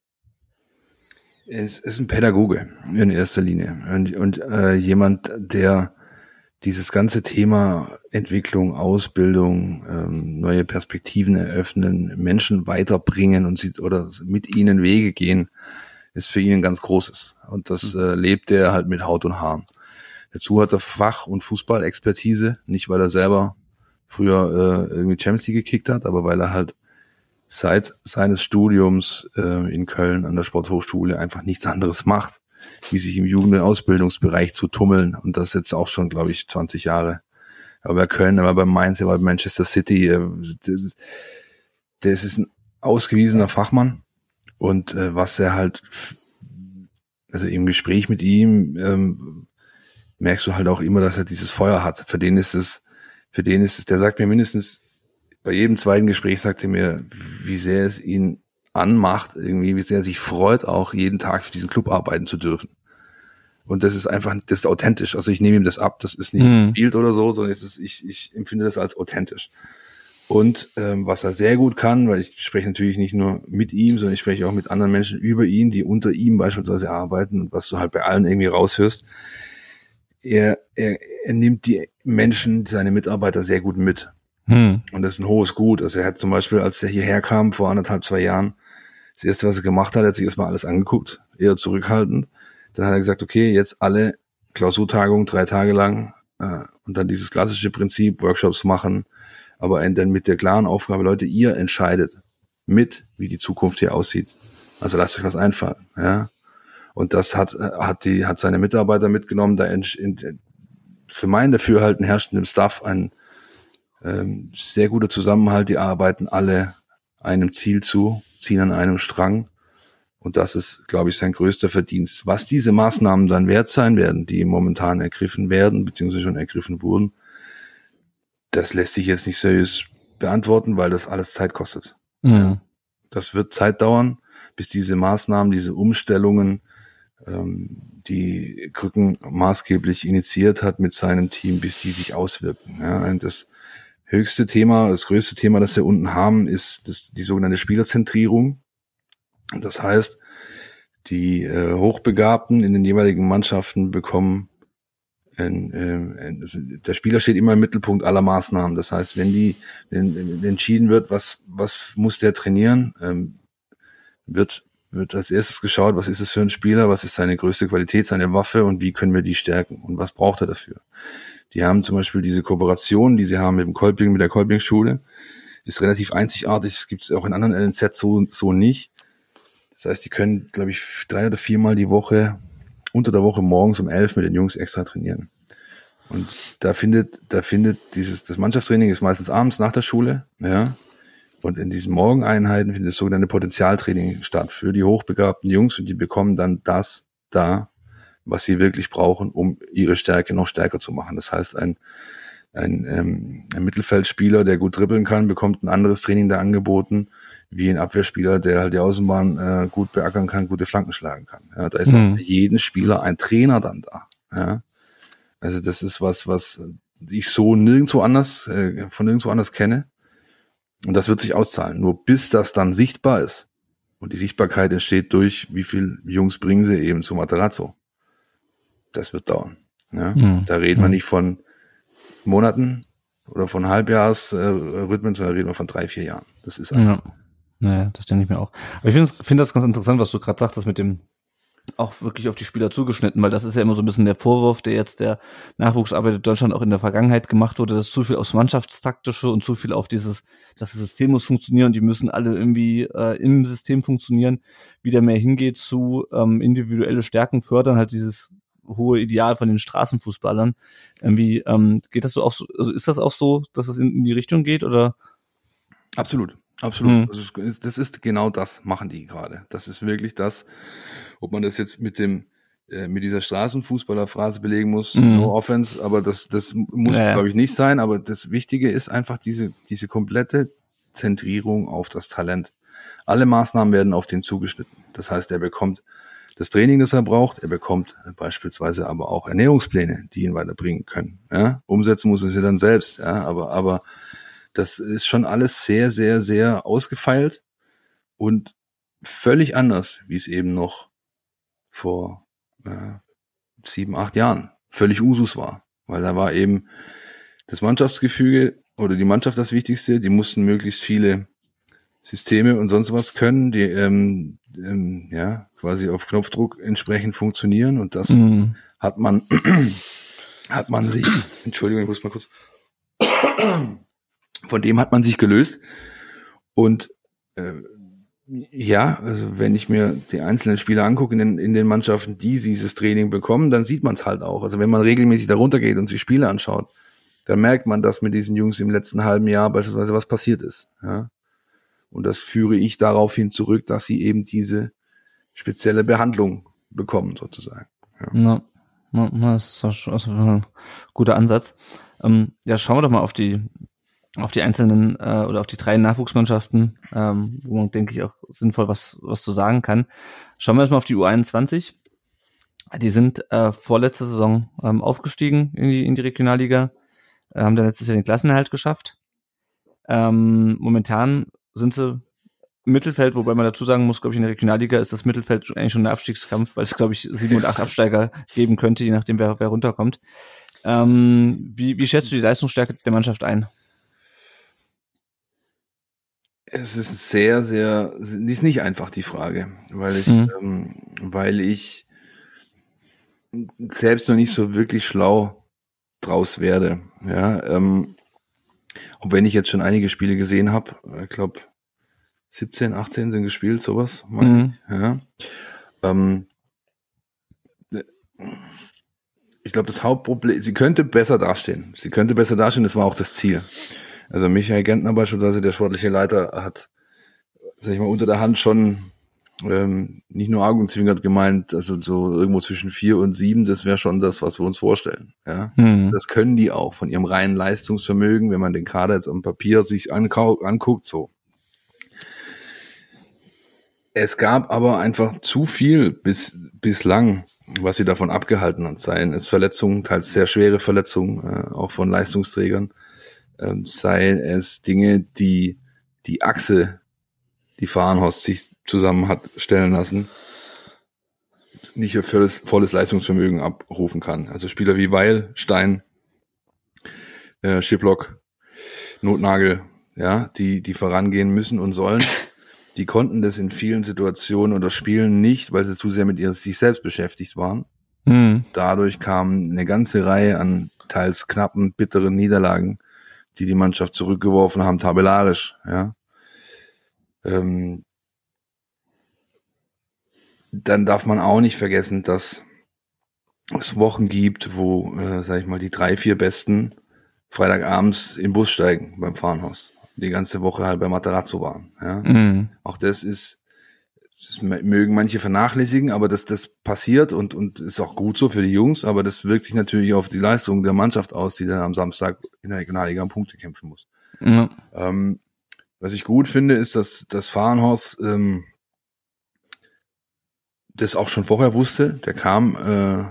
Es ist ein Pädagoge in erster Linie und, und äh, jemand, der dieses ganze Thema Entwicklung, Ausbildung, ähm, neue Perspektiven eröffnen, Menschen weiterbringen und sie oder mit ihnen Wege gehen, ist für ihn ein ganz großes. Und das äh, lebt er halt mit Haut und Haaren. Dazu hat er Fach- und Fußballexpertise, nicht weil er selber früher äh, irgendwie Champions League gekickt hat, aber weil er halt seit seines Studiums äh, in Köln an der Sporthochschule einfach nichts anderes macht, wie sich im Jugend- und Ausbildungsbereich zu tummeln. Und das jetzt auch schon, glaube ich, 20 Jahre. Er war bei Köln, er war bei Mainz, er war bei Manchester City. äh, Das ist ein ausgewiesener Fachmann. Und äh, was er halt, also im Gespräch mit ihm, ähm, merkst du halt auch immer, dass er dieses Feuer hat. Für den ist es, für den ist es, der sagt mir mindestens bei jedem zweiten Gespräch sagt er mir, wie sehr es ihn anmacht, irgendwie, wie sehr er sich freut, auch jeden Tag für diesen Club arbeiten zu dürfen. Und das ist einfach, das ist authentisch. Also ich nehme ihm das ab. Das ist nicht Mhm. Bild oder so, sondern es ist, ich, ich empfinde das als authentisch. Und ähm, was er sehr gut kann, weil ich spreche natürlich nicht nur mit ihm, sondern ich spreche auch mit anderen Menschen über ihn, die unter ihm beispielsweise arbeiten und was du halt bei allen irgendwie raushörst. Er, er, er nimmt die Menschen, seine Mitarbeiter sehr gut mit. Hm. Und das ist ein hohes Gut. Also er hat zum Beispiel, als er hierher kam, vor anderthalb, zwei Jahren, das erste, was er gemacht hat, er hat sich erstmal alles angeguckt, eher zurückhaltend. Dann hat er gesagt, okay, jetzt alle Klausurtagungen drei Tage lang äh, und dann dieses klassische Prinzip, Workshops machen, aber dann mit der klaren Aufgabe, Leute, ihr entscheidet mit, wie die Zukunft hier aussieht. Also lasst euch was einfallen, ja. Und das hat, äh, hat die, hat seine Mitarbeiter mitgenommen, da in, in, für mein Dafürhalten herrscht im Staff ein ähm, sehr guter Zusammenhalt, die arbeiten alle einem Ziel zu, ziehen an einem Strang. Und das ist, glaube ich, sein größter Verdienst. Was diese Maßnahmen dann wert sein werden, die momentan ergriffen werden, beziehungsweise schon ergriffen wurden, das lässt sich jetzt nicht seriös beantworten, weil das alles Zeit kostet. Hm. Das wird Zeit dauern, bis diese Maßnahmen, diese Umstellungen, ähm, die Krücken maßgeblich initiiert hat mit seinem Team, bis die sich auswirken. Ja, das höchste Thema, das größte Thema, das wir unten haben, ist das, die sogenannte Spielerzentrierung. Das heißt, die äh, Hochbegabten in den jeweiligen Mannschaften bekommen ein, ähm, ein, der Spieler steht immer im Mittelpunkt aller Maßnahmen. Das heißt, wenn die wenn, wenn entschieden wird, was was muss der trainieren, ähm, wird wird als erstes geschaut, was ist es für ein Spieler, was ist seine größte Qualität, seine Waffe und wie können wir die stärken und was braucht er dafür. Die haben zum Beispiel diese Kooperation, die sie haben mit dem Kolping, mit der Kolping-Schule, ist relativ einzigartig. Das gibt es auch in anderen LNZ so, so nicht. Das heißt, die können, glaube ich, drei oder viermal die Woche unter der Woche morgens um elf mit den Jungs extra trainieren. Und da findet, da findet dieses, das Mannschaftstraining ist meistens abends nach der Schule, ja. Und in diesen Morgeneinheiten findet das sogenannte Potenzialtraining statt für die hochbegabten Jungs und die bekommen dann das da, was sie wirklich brauchen, um ihre Stärke noch stärker zu machen. Das heißt, ein, ein, ähm, ein Mittelfeldspieler, der gut dribbeln kann, bekommt ein anderes Training da angeboten, wie ein Abwehrspieler, der halt die Außenbahn äh, gut beackern kann, gute Flanken schlagen kann. Ja, da ist Mhm. auch für jeden Spieler ein Trainer dann da. Ja. Also das ist was, was ich so nirgendwo anders, äh, von nirgendwo anders kenne. Und das wird sich auszahlen. Nur bis das dann sichtbar ist. Und die Sichtbarkeit entsteht durch, wie viel Jungs bringen sie eben zum Materazzo. Das wird dauern. Ja? Mhm. Da reden wir Mhm. nicht von Monaten oder von Halbjahresrhythmen, sondern reden wir von drei, vier Jahren. Das ist einfach Ja. Naja, das denke ich mir auch. Aber ich finde find das ganz interessant, was du gerade sagtest mit dem auch wirklich auf die Spieler zugeschnitten, weil das ist ja immer so ein bisschen der Vorwurf, der jetzt der Nachwuchsarbeit in Deutschland auch in der Vergangenheit gemacht wurde, dass zu viel aufs Mannschaftstaktische und zu viel auf dieses, dass das System muss funktionieren und die müssen alle irgendwie äh, im System funktionieren, wieder mehr hingeht zu ähm, individuelle Stärken fördern, halt dieses hohe Ideal von den Straßenfußballern. Irgendwie ähm, geht das so auch so, also ist das auch so, dass es in, in die Richtung geht oder? Absolut, absolut. Mhm. Das, ist, das ist genau das, machen die gerade. Das ist wirklich das, ob man das jetzt mit dem äh, mit dieser Straßenfußballerphrase belegen muss, mhm. no offense, aber das, das muss, ja, ja. glaube ich, nicht sein. Aber das Wichtige ist einfach diese, diese komplette Zentrierung auf das Talent. Alle Maßnahmen werden auf den zugeschnitten. Das heißt, er bekommt das Training, das er braucht. Er bekommt beispielsweise aber auch Ernährungspläne, die ihn weiterbringen können. Ja? Umsetzen muss er sie dann selbst. Ja? Aber, aber das ist schon alles sehr, sehr, sehr ausgefeilt und völlig anders, wie es eben noch vor äh, sieben, acht Jahren völlig Usus war. Weil da war eben das Mannschaftsgefüge oder die Mannschaft das Wichtigste. Die mussten möglichst viele Systeme und sonst was können, die ähm, ähm, ja quasi auf Knopfdruck entsprechend funktionieren. Und das mhm. hat man (clears throat) hat man sich, Entschuldigung, ich muss mal kurz, (clears throat) von dem hat man sich gelöst. Und äh, ja, also wenn ich mir die einzelnen Spieler angucke in den, in den Mannschaften, die dieses Training bekommen, dann sieht man es halt auch. Also wenn man regelmäßig darunter geht und sich Spiele anschaut, dann merkt man, dass mit diesen Jungs im letzten halben Jahr beispielsweise was passiert ist. Ja? Und das führe ich darauf hin zurück, dass sie eben diese spezielle Behandlung bekommen, sozusagen. Ja, ja, das ist auch schon ein guter Ansatz. Ähm, ja, schauen wir doch mal auf die auf die einzelnen äh, oder auf die drei Nachwuchsmannschaften, ähm, wo man, denke ich, auch sinnvoll was, was zu sagen kann. Schauen wir erstmal auf die U21. Die sind äh, vorletzte Saison ähm, aufgestiegen in die, in die Regionalliga, äh, haben dann letztes Jahr den Klassenerhalt geschafft. Ähm, momentan sind sie Mittelfeld, wobei man dazu sagen muss, glaube ich, in der Regionalliga ist das Mittelfeld eigentlich schon ein Abstiegskampf, weil es, glaube ich, sieben und acht (laughs) Absteiger geben könnte, je nachdem, wer, wer runterkommt. Ähm, wie, wie schätzt du die Leistungsstärke der Mannschaft ein? Es ist sehr, sehr, ist nicht einfach die Frage, weil ich, mhm. ähm, weil ich selbst noch nicht so wirklich schlau draus werde. Ja, ähm, und wenn ich jetzt schon einige Spiele gesehen habe, ich glaube 17, 18 sind gespielt, sowas. Mhm. Ja. Ähm, ich glaube, das Hauptproblem, sie könnte besser dastehen. Sie könnte besser dastehen, das war auch das Ziel. Also Michael Gentner beispielsweise, der sportliche Leiter, hat, sag ich mal, unter der Hand schon ähm, nicht nur Augenzwinkert gemeint, also so irgendwo zwischen vier und sieben, das wäre schon das, was wir uns vorstellen. Ja, mhm. das können die auch von ihrem reinen Leistungsvermögen, wenn man den Kader jetzt am Papier sich anguckt, so. Es gab aber einfach zu viel bis bislang, was sie davon abgehalten hat. Seien es Verletzungen, teils sehr schwere Verletzungen, äh, auch von Leistungsträgern, ähm, seien es Dinge, die die Achse, die Fahrenhorst sich zusammen hat stellen lassen, nicht ihr volles, volles Leistungsvermögen abrufen kann. Also Spieler wie Weil, Stein, äh, Schiplock, Notnagel, ja, die, die vorangehen müssen und sollen, (laughs) die konnten das in vielen Situationen oder Spielen nicht, weil sie zu sehr mit ihr, sich selbst beschäftigt waren. Mhm. Dadurch kam eine ganze Reihe an teils knappen, bitteren Niederlagen die die Mannschaft zurückgeworfen haben, tabellarisch. Ja. Ähm, dann darf man auch nicht vergessen, dass es Wochen gibt, wo, äh, sag ich mal, die drei, vier Besten Freitagabends im Bus steigen beim Fahrenhaus. Die ganze Woche halt bei Materazzo waren. Ja. Mhm. Auch das ist das mögen manche vernachlässigen, aber das, das passiert und, und ist auch gut so für die Jungs, aber das wirkt sich natürlich auf die Leistung der Mannschaft aus, die dann am Samstag in der Regionalliga um Punkte kämpfen muss. Ja. Ähm, was ich gut finde, ist, dass das Fahrenhaus ähm, das auch schon vorher wusste. Der kam, äh,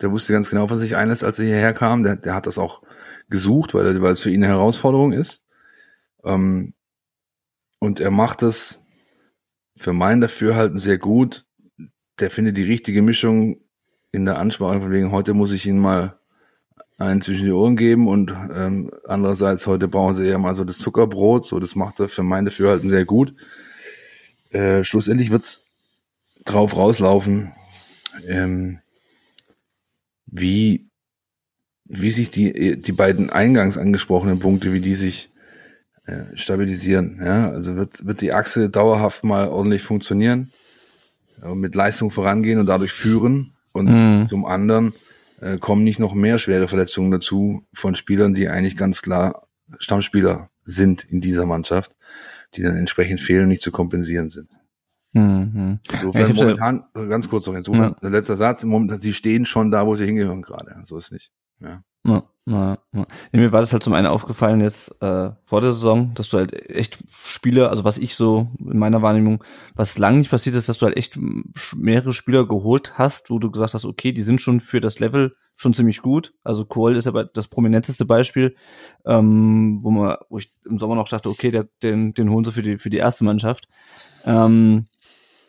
der wusste ganz genau, was sich einlässt, als er hierher kam. Der, der hat das auch gesucht, weil, weil es für ihn eine Herausforderung ist. Ähm, und er macht das für mein Dafürhalten sehr gut. Der findet die richtige Mischung in der Ansprache von wegen, heute muss ich ihn mal einen zwischen die Ohren geben und ähm, andererseits heute brauchen sie eher mal so das Zuckerbrot, so das macht er für mein Dafürhalten sehr gut. Äh, schlussendlich wird's drauf rauslaufen, ähm, wie wie sich die die beiden eingangs angesprochenen Punkte, wie die sich äh, stabilisieren. Ja? Also wird, wird die Achse dauerhaft mal ordentlich funktionieren, äh, mit Leistung vorangehen und dadurch führen. Und mhm. zum anderen äh, kommen nicht noch mehr schwere Verletzungen dazu von Spielern, die eigentlich ganz klar Stammspieler sind in dieser Mannschaft, die dann entsprechend fehlen und nicht zu kompensieren sind. Mhm. Insofern ja, momentan, ganz kurz noch insofern, ja. letzter Satz, momentan, sie stehen schon da, wo sie hingehören gerade. So ist nicht. Ja. Ja, ja, ja. Mir war das halt zum einen aufgefallen jetzt äh, vor der Saison, dass du halt echt Spieler, also was ich so in meiner Wahrnehmung, was lange nicht passiert ist, dass du halt echt mehrere Spieler geholt hast, wo du gesagt hast, okay, die sind schon für das Level schon ziemlich gut. Also Kohl ist aber das prominenteste Beispiel, ähm, wo man, wo ich im Sommer noch dachte, okay, der, den, den holen sie für die für die erste Mannschaft. Ähm,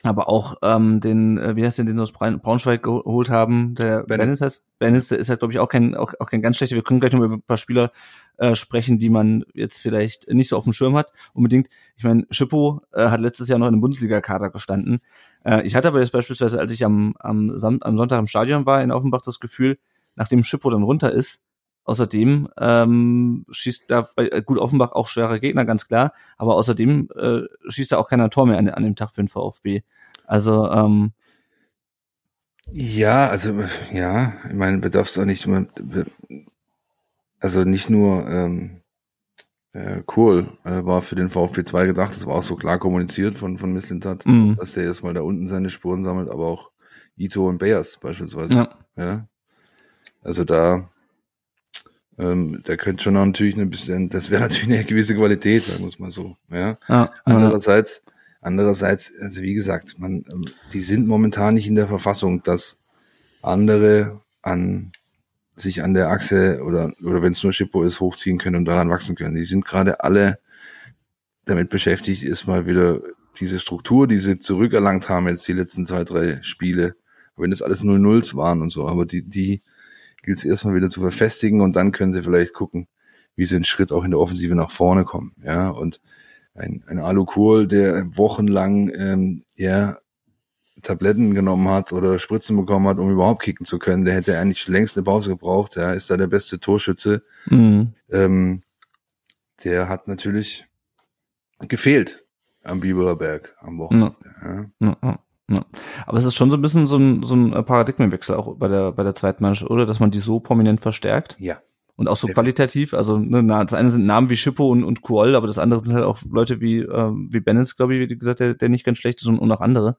aber auch ähm, den, äh, wie heißt denn, den sie aus Braunschweig geholt haben, der Bennett heißt. Bennett ist halt, glaube ich, auch kein, auch, auch kein ganz schlechter. Wir können gleich noch über ein paar Spieler äh, sprechen, die man jetzt vielleicht nicht so auf dem Schirm hat. Unbedingt, ich meine, Schippo äh, hat letztes Jahr noch in einem Bundesliga-Kader gestanden. Äh, ich hatte aber jetzt beispielsweise, als ich am, am, Sam am Sonntag im Stadion war in Offenbach, das Gefühl, nachdem Schippo dann runter ist, Außerdem ähm, schießt da bei äh, gut Offenbach auch schwere Gegner, ganz klar, aber außerdem äh, schießt da auch keiner Tor mehr an, an dem Tag für den VfB. Also ähm, ja, also ja, ich meine, bedarfst auch nicht, also nicht nur ähm, äh, cool äh, war für den VfB 2 gedacht, das war auch so klar kommuniziert von von Misslintat, mhm. dass der erstmal da unten seine Spuren sammelt, aber auch Ito und Bears beispielsweise. Ja. ja. Also da ähm, da könnte schon natürlich ein bisschen, das wäre (laughs) natürlich eine gewisse Qualität, sagen wir es mal so. Ja. ja andererseits, andererseits, also wie gesagt, man, ähm, die sind momentan nicht in der Verfassung, dass andere an sich an der Achse oder oder wenn es nur Schippo ist, hochziehen können und daran wachsen können. Die sind gerade alle damit beschäftigt, erstmal wieder diese Struktur, die sie zurückerlangt haben jetzt die letzten zwei, drei Spiele, wenn das alles null Nulls waren und so, aber die, die gilt es erstmal wieder zu verfestigen und dann können sie vielleicht gucken, wie sie einen Schritt auch in der Offensive nach vorne kommen. Ja, und ein, ein Alu Kohl, der wochenlang ähm, ja, Tabletten genommen hat oder Spritzen bekommen hat, um überhaupt kicken zu können, der hätte eigentlich längst eine Pause gebraucht. Ja, ist da der beste Torschütze. Mhm. Ähm, der hat natürlich gefehlt am Biberer Berg am Wochenende. Ja. Ja. Ja. Ja. Aber es ist schon so ein bisschen so ein, so ein Paradigmenwechsel auch bei der, bei der zweiten Mannschaft, oder? Dass man die so prominent verstärkt. Ja. Und auch so qualitativ. Also ne, das eine sind Namen wie Schippo und, und Kuol, aber das andere sind halt auch Leute wie, äh, wie Bennett, glaube ich, wie gesagt, der, der nicht ganz schlecht ist und, und auch andere,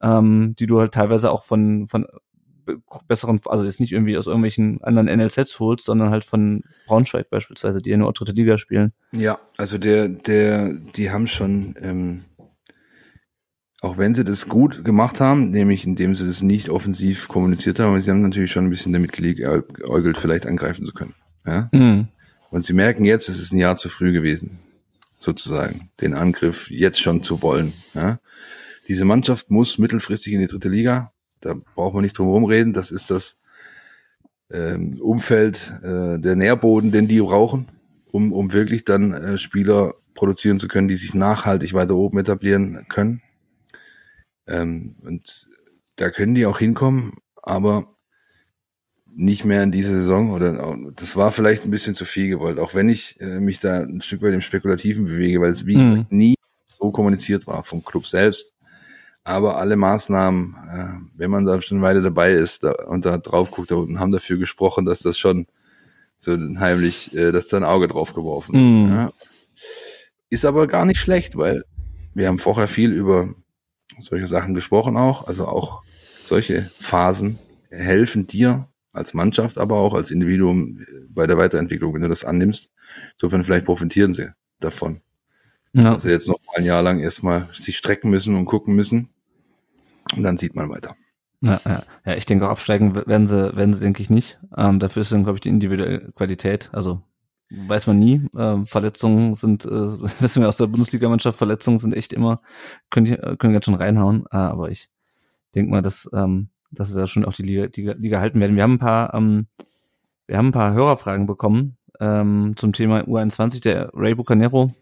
ähm, die du halt teilweise auch von, von besseren, also jetzt nicht irgendwie aus irgendwelchen anderen NLZs holst, sondern halt von Braunschweig beispielsweise, die ja nur dritte Liga spielen. Ja, also der, der, die haben schon, ähm, auch wenn sie das gut gemacht haben, nämlich indem sie das nicht offensiv kommuniziert haben, aber sie haben natürlich schon ein bisschen damit geäugelt, vielleicht angreifen zu können. Ja? Mhm. Und sie merken jetzt, es ist ein Jahr zu früh gewesen, sozusagen, den Angriff jetzt schon zu wollen. Ja? Diese Mannschaft muss mittelfristig in die dritte Liga. Da braucht man nicht drum herum reden. Das ist das ähm, Umfeld, äh, der Nährboden, den die brauchen, um, um wirklich dann äh, Spieler produzieren zu können, die sich nachhaltig weiter oben etablieren können. Ähm, und da können die auch hinkommen, aber nicht mehr in dieser Saison oder das war vielleicht ein bisschen zu viel gewollt, auch wenn ich äh, mich da ein Stück weit im Spekulativen bewege, weil es wie mhm. nie so kommuniziert war vom Club selbst. Aber alle Maßnahmen, äh, wenn man da schon eine Weile dabei ist da, und da drauf guckt, da unten haben dafür gesprochen, dass das schon so heimlich, äh, dass da ein Auge drauf geworfen mhm. ja. Ist aber gar nicht schlecht, weil wir haben vorher viel über solche Sachen gesprochen auch. Also auch solche Phasen helfen dir als Mannschaft, aber auch als Individuum bei der Weiterentwicklung, wenn du das annimmst. Insofern vielleicht profitieren sie davon. Ja. Also jetzt noch ein Jahr lang erstmal sich strecken müssen und gucken müssen. Und dann sieht man weiter. Ja, ja. ja ich denke auch absteigen werden sie, werden sie, denke ich, nicht. Ähm, dafür ist dann, glaube ich, die individuelle Qualität. Also weiß man nie. Ähm, Verletzungen sind, äh, (laughs) wissen wir aus der Bundesligamannschaft, Verletzungen sind echt immer, können, äh, können ganz schön reinhauen. Äh, aber ich denke mal, dass, ähm, dass es ja schon auf die Liga, die Liga halten werden. Wir haben ein paar, ähm, wir haben ein paar Hörerfragen bekommen ähm, zum Thema U21. Der Ray Bucanero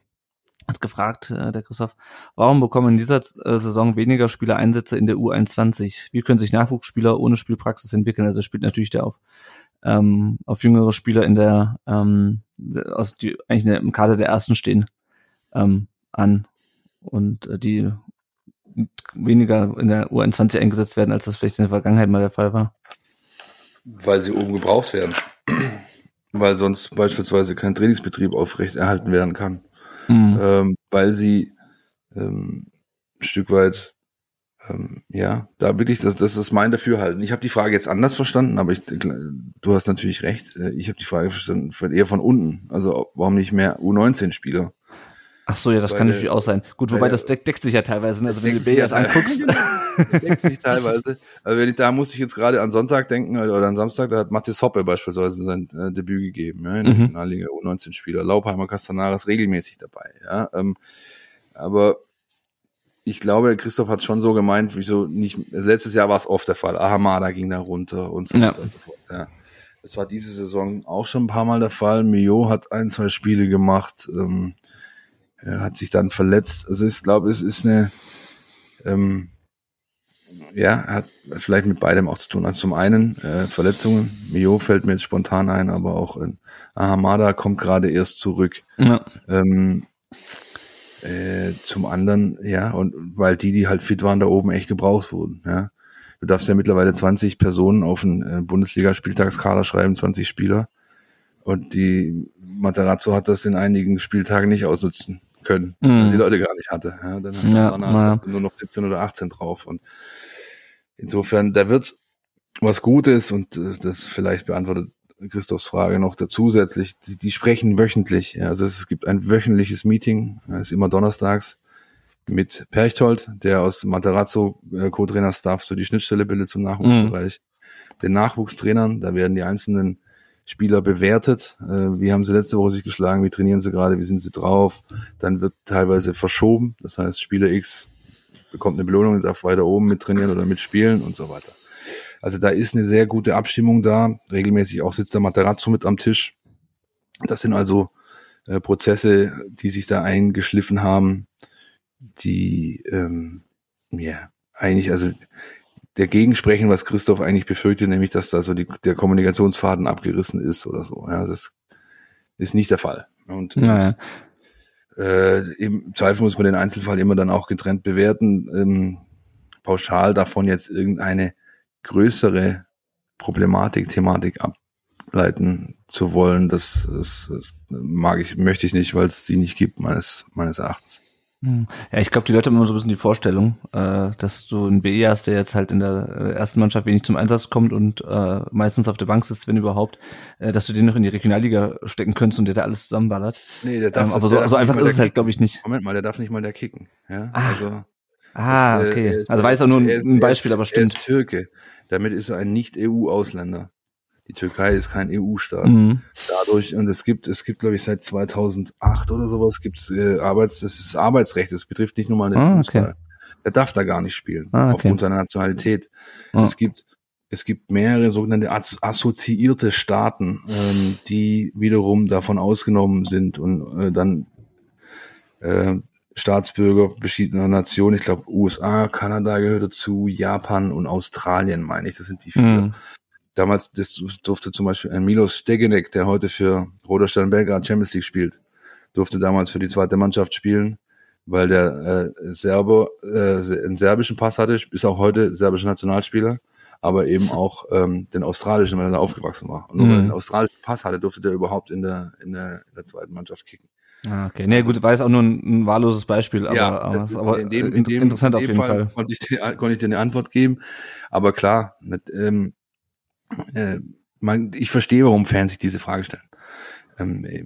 hat gefragt, äh, der Christoph, warum bekommen in dieser äh, Saison weniger Spieler Einsätze in der U21? Wie können sich Nachwuchsspieler ohne Spielpraxis entwickeln? Also spielt natürlich der auf ähm, auf jüngere Spieler in der ähm, aus die eigentlich im Kader der ersten stehen ähm, an und äh, die weniger in der U21 eingesetzt werden, als das vielleicht in der Vergangenheit mal der Fall war. Weil sie oben gebraucht werden. (clears throat) weil sonst beispielsweise kein Trainingsbetrieb aufrecht erhalten werden kann. Mhm. Ähm, weil sie ähm, ein Stück weit ähm, ja, da wirklich, das, das ist mein Dafürhalten. Ich habe die Frage jetzt anders verstanden, aber ich, du hast natürlich recht. Äh, ich habe die Frage verstanden, eher von unten. Also warum nicht mehr U19-Spieler? Ach so, ja, das Weil kann natürlich auch sein. Gut, wobei das deckt, deckt sich ja teilweise. ne? Also wenn du sich ja Bilder anguckst. (laughs) Deckt sich teilweise. Also wenn ich, da muss ich jetzt gerade an Sonntag denken oder an Samstag, da hat Mathis Hoppe beispielsweise sein äh, Debüt gegeben, ja, in der Mhm. Regionalliga U19-Spieler. Laupheimer Castanaras regelmäßig dabei, ja. Ähm, aber ich glaube, Christoph hat schon so gemeint, wieso nicht, letztes Jahr war es oft der Fall. Ahamada ging da runter und so Ja. weiter und so fort, ja. Das war diese Saison auch schon ein paar Mal der Fall. Mio hat ein, zwei Spiele gemacht, ähm, er hat sich dann verletzt. Also ich glaube, es ist eine, ähm, ja, hat vielleicht mit beidem auch zu tun. Also zum einen äh, Verletzungen. Mio fällt mir jetzt spontan ein, aber auch in Ahamada kommt gerade erst zurück. ja. Ähm, äh, zum anderen, ja, und weil die, die halt fit waren, da oben echt gebraucht wurden, ja. Du darfst ja mittlerweile 20 Personen auf einen äh, Bundesliga-Spieltagskader schreiben, 20 Spieler. Und die Materazzo hat das in einigen Spieltagen nicht ausnutzen können, Mhm. weil die Leute gar nicht hatte. Ja, dann hat Ja, ja, na. nur noch 17 oder 18 drauf. Und insofern, da wird was Gutes und äh, das vielleicht beantwortet Christophs Frage noch da zusätzlich. Die, die sprechen wöchentlich. Ja, also es gibt ein wöchentliches Meeting, das ist immer donnerstags mit Perchtold, der aus Materazzo äh, Co-Trainer-Staff so die Schnittstelle bildet zum Nachwuchsbereich. Den Nachwuchstrainern, da werden die einzelnen Spieler bewertet. Äh, wie haben sie letzte Woche sich geschlagen? Wie trainieren sie gerade? Wie sind sie drauf? Dann wird teilweise verschoben. Das heißt, Spieler X bekommt eine Belohnung, darf weiter oben mittrainieren oder mitspielen und so weiter. Also da ist eine sehr gute Abstimmung da. Regelmäßig auch sitzt der Materazzo mit am Tisch. Das sind also äh, Prozesse, die sich da eingeschliffen haben, die ähm, ja eigentlich also dagegen sprechen, was Christoph eigentlich befürchtet, nämlich dass da so die, der Kommunikationsfaden abgerissen ist oder so. Ja, das ist nicht der Fall. Und, Naja. äh, im Zweifel muss man den Einzelfall immer dann auch getrennt bewerten. Ähm, pauschal davon jetzt irgendeine größere Problematik, Thematik ableiten zu wollen, das, das, das mag ich, möchte ich nicht, weil es sie nicht gibt, meines, meines Erachtens. Hm. Ja, ich glaube, die Leute haben immer so ein bisschen die Vorstellung, äh, dass du einen BE hast, der jetzt halt in der äh, ersten Mannschaft wenig zum Einsatz kommt und äh, meistens auf der Bank sitzt, wenn überhaupt, äh, dass du den noch in die Regionalliga stecken könntest und der da alles zusammenballert. Nee, der Ähm, aber so, der so nicht einfach mal ist es halt, glaube ich, nicht. Moment mal, der darf nicht mal der kicken. Ja, Ah, also, Ah, das, äh, okay. ist- also jetzt auch nur ein, ist- ein Beispiel, er aber ist, Er stimmt. ist Türke. Damit ist er ein Nicht-EU-Ausländer. Die Türkei ist kein EU-Staat. Mhm. dadurch und es gibt es gibt glaube ich seit 2008 oder sowas gibt's äh, Arbeits das ist Arbeitsrecht das betrifft nicht nur mal den Ah, Fußball okay. der darf da gar nicht spielen Ah, okay. aufgrund seiner Nationalität Ah. es gibt es gibt mehrere sogenannte as assoziierte Staaten ähm, die wiederum davon ausgenommen sind und äh, dann äh, Staatsbürger verschiedener Nationen ich glaube USA Kanada gehört dazu Japan und Australien meine ich das sind die vier Mhm. damals das durfte zum Beispiel ein Milos Stegenek, der heute für Roter Stern Belgrad Champions League spielt, durfte damals für die zweite Mannschaft spielen, weil der äh, Serber äh, einen serbischen Pass hatte, ist auch heute serbischer Nationalspieler, aber eben auch ähm, den australischen, weil er da aufgewachsen war. Und nur weil er Mhm. einen australischen Pass hatte, durfte der überhaupt in der, in der, in der zweiten Mannschaft kicken. Ah, okay. Nee, gut, war jetzt auch nur ein, ein wahlloses Beispiel, aber, aber, das- aber in dem, in- in dem, interessant in auf dem jeden Fall. Konnte ich, dir, konnte ich dir eine Antwort geben. Aber klar, nicht, ähm, äh, man, ich verstehe, warum Fans sich diese Frage stellen. Ähm, äh,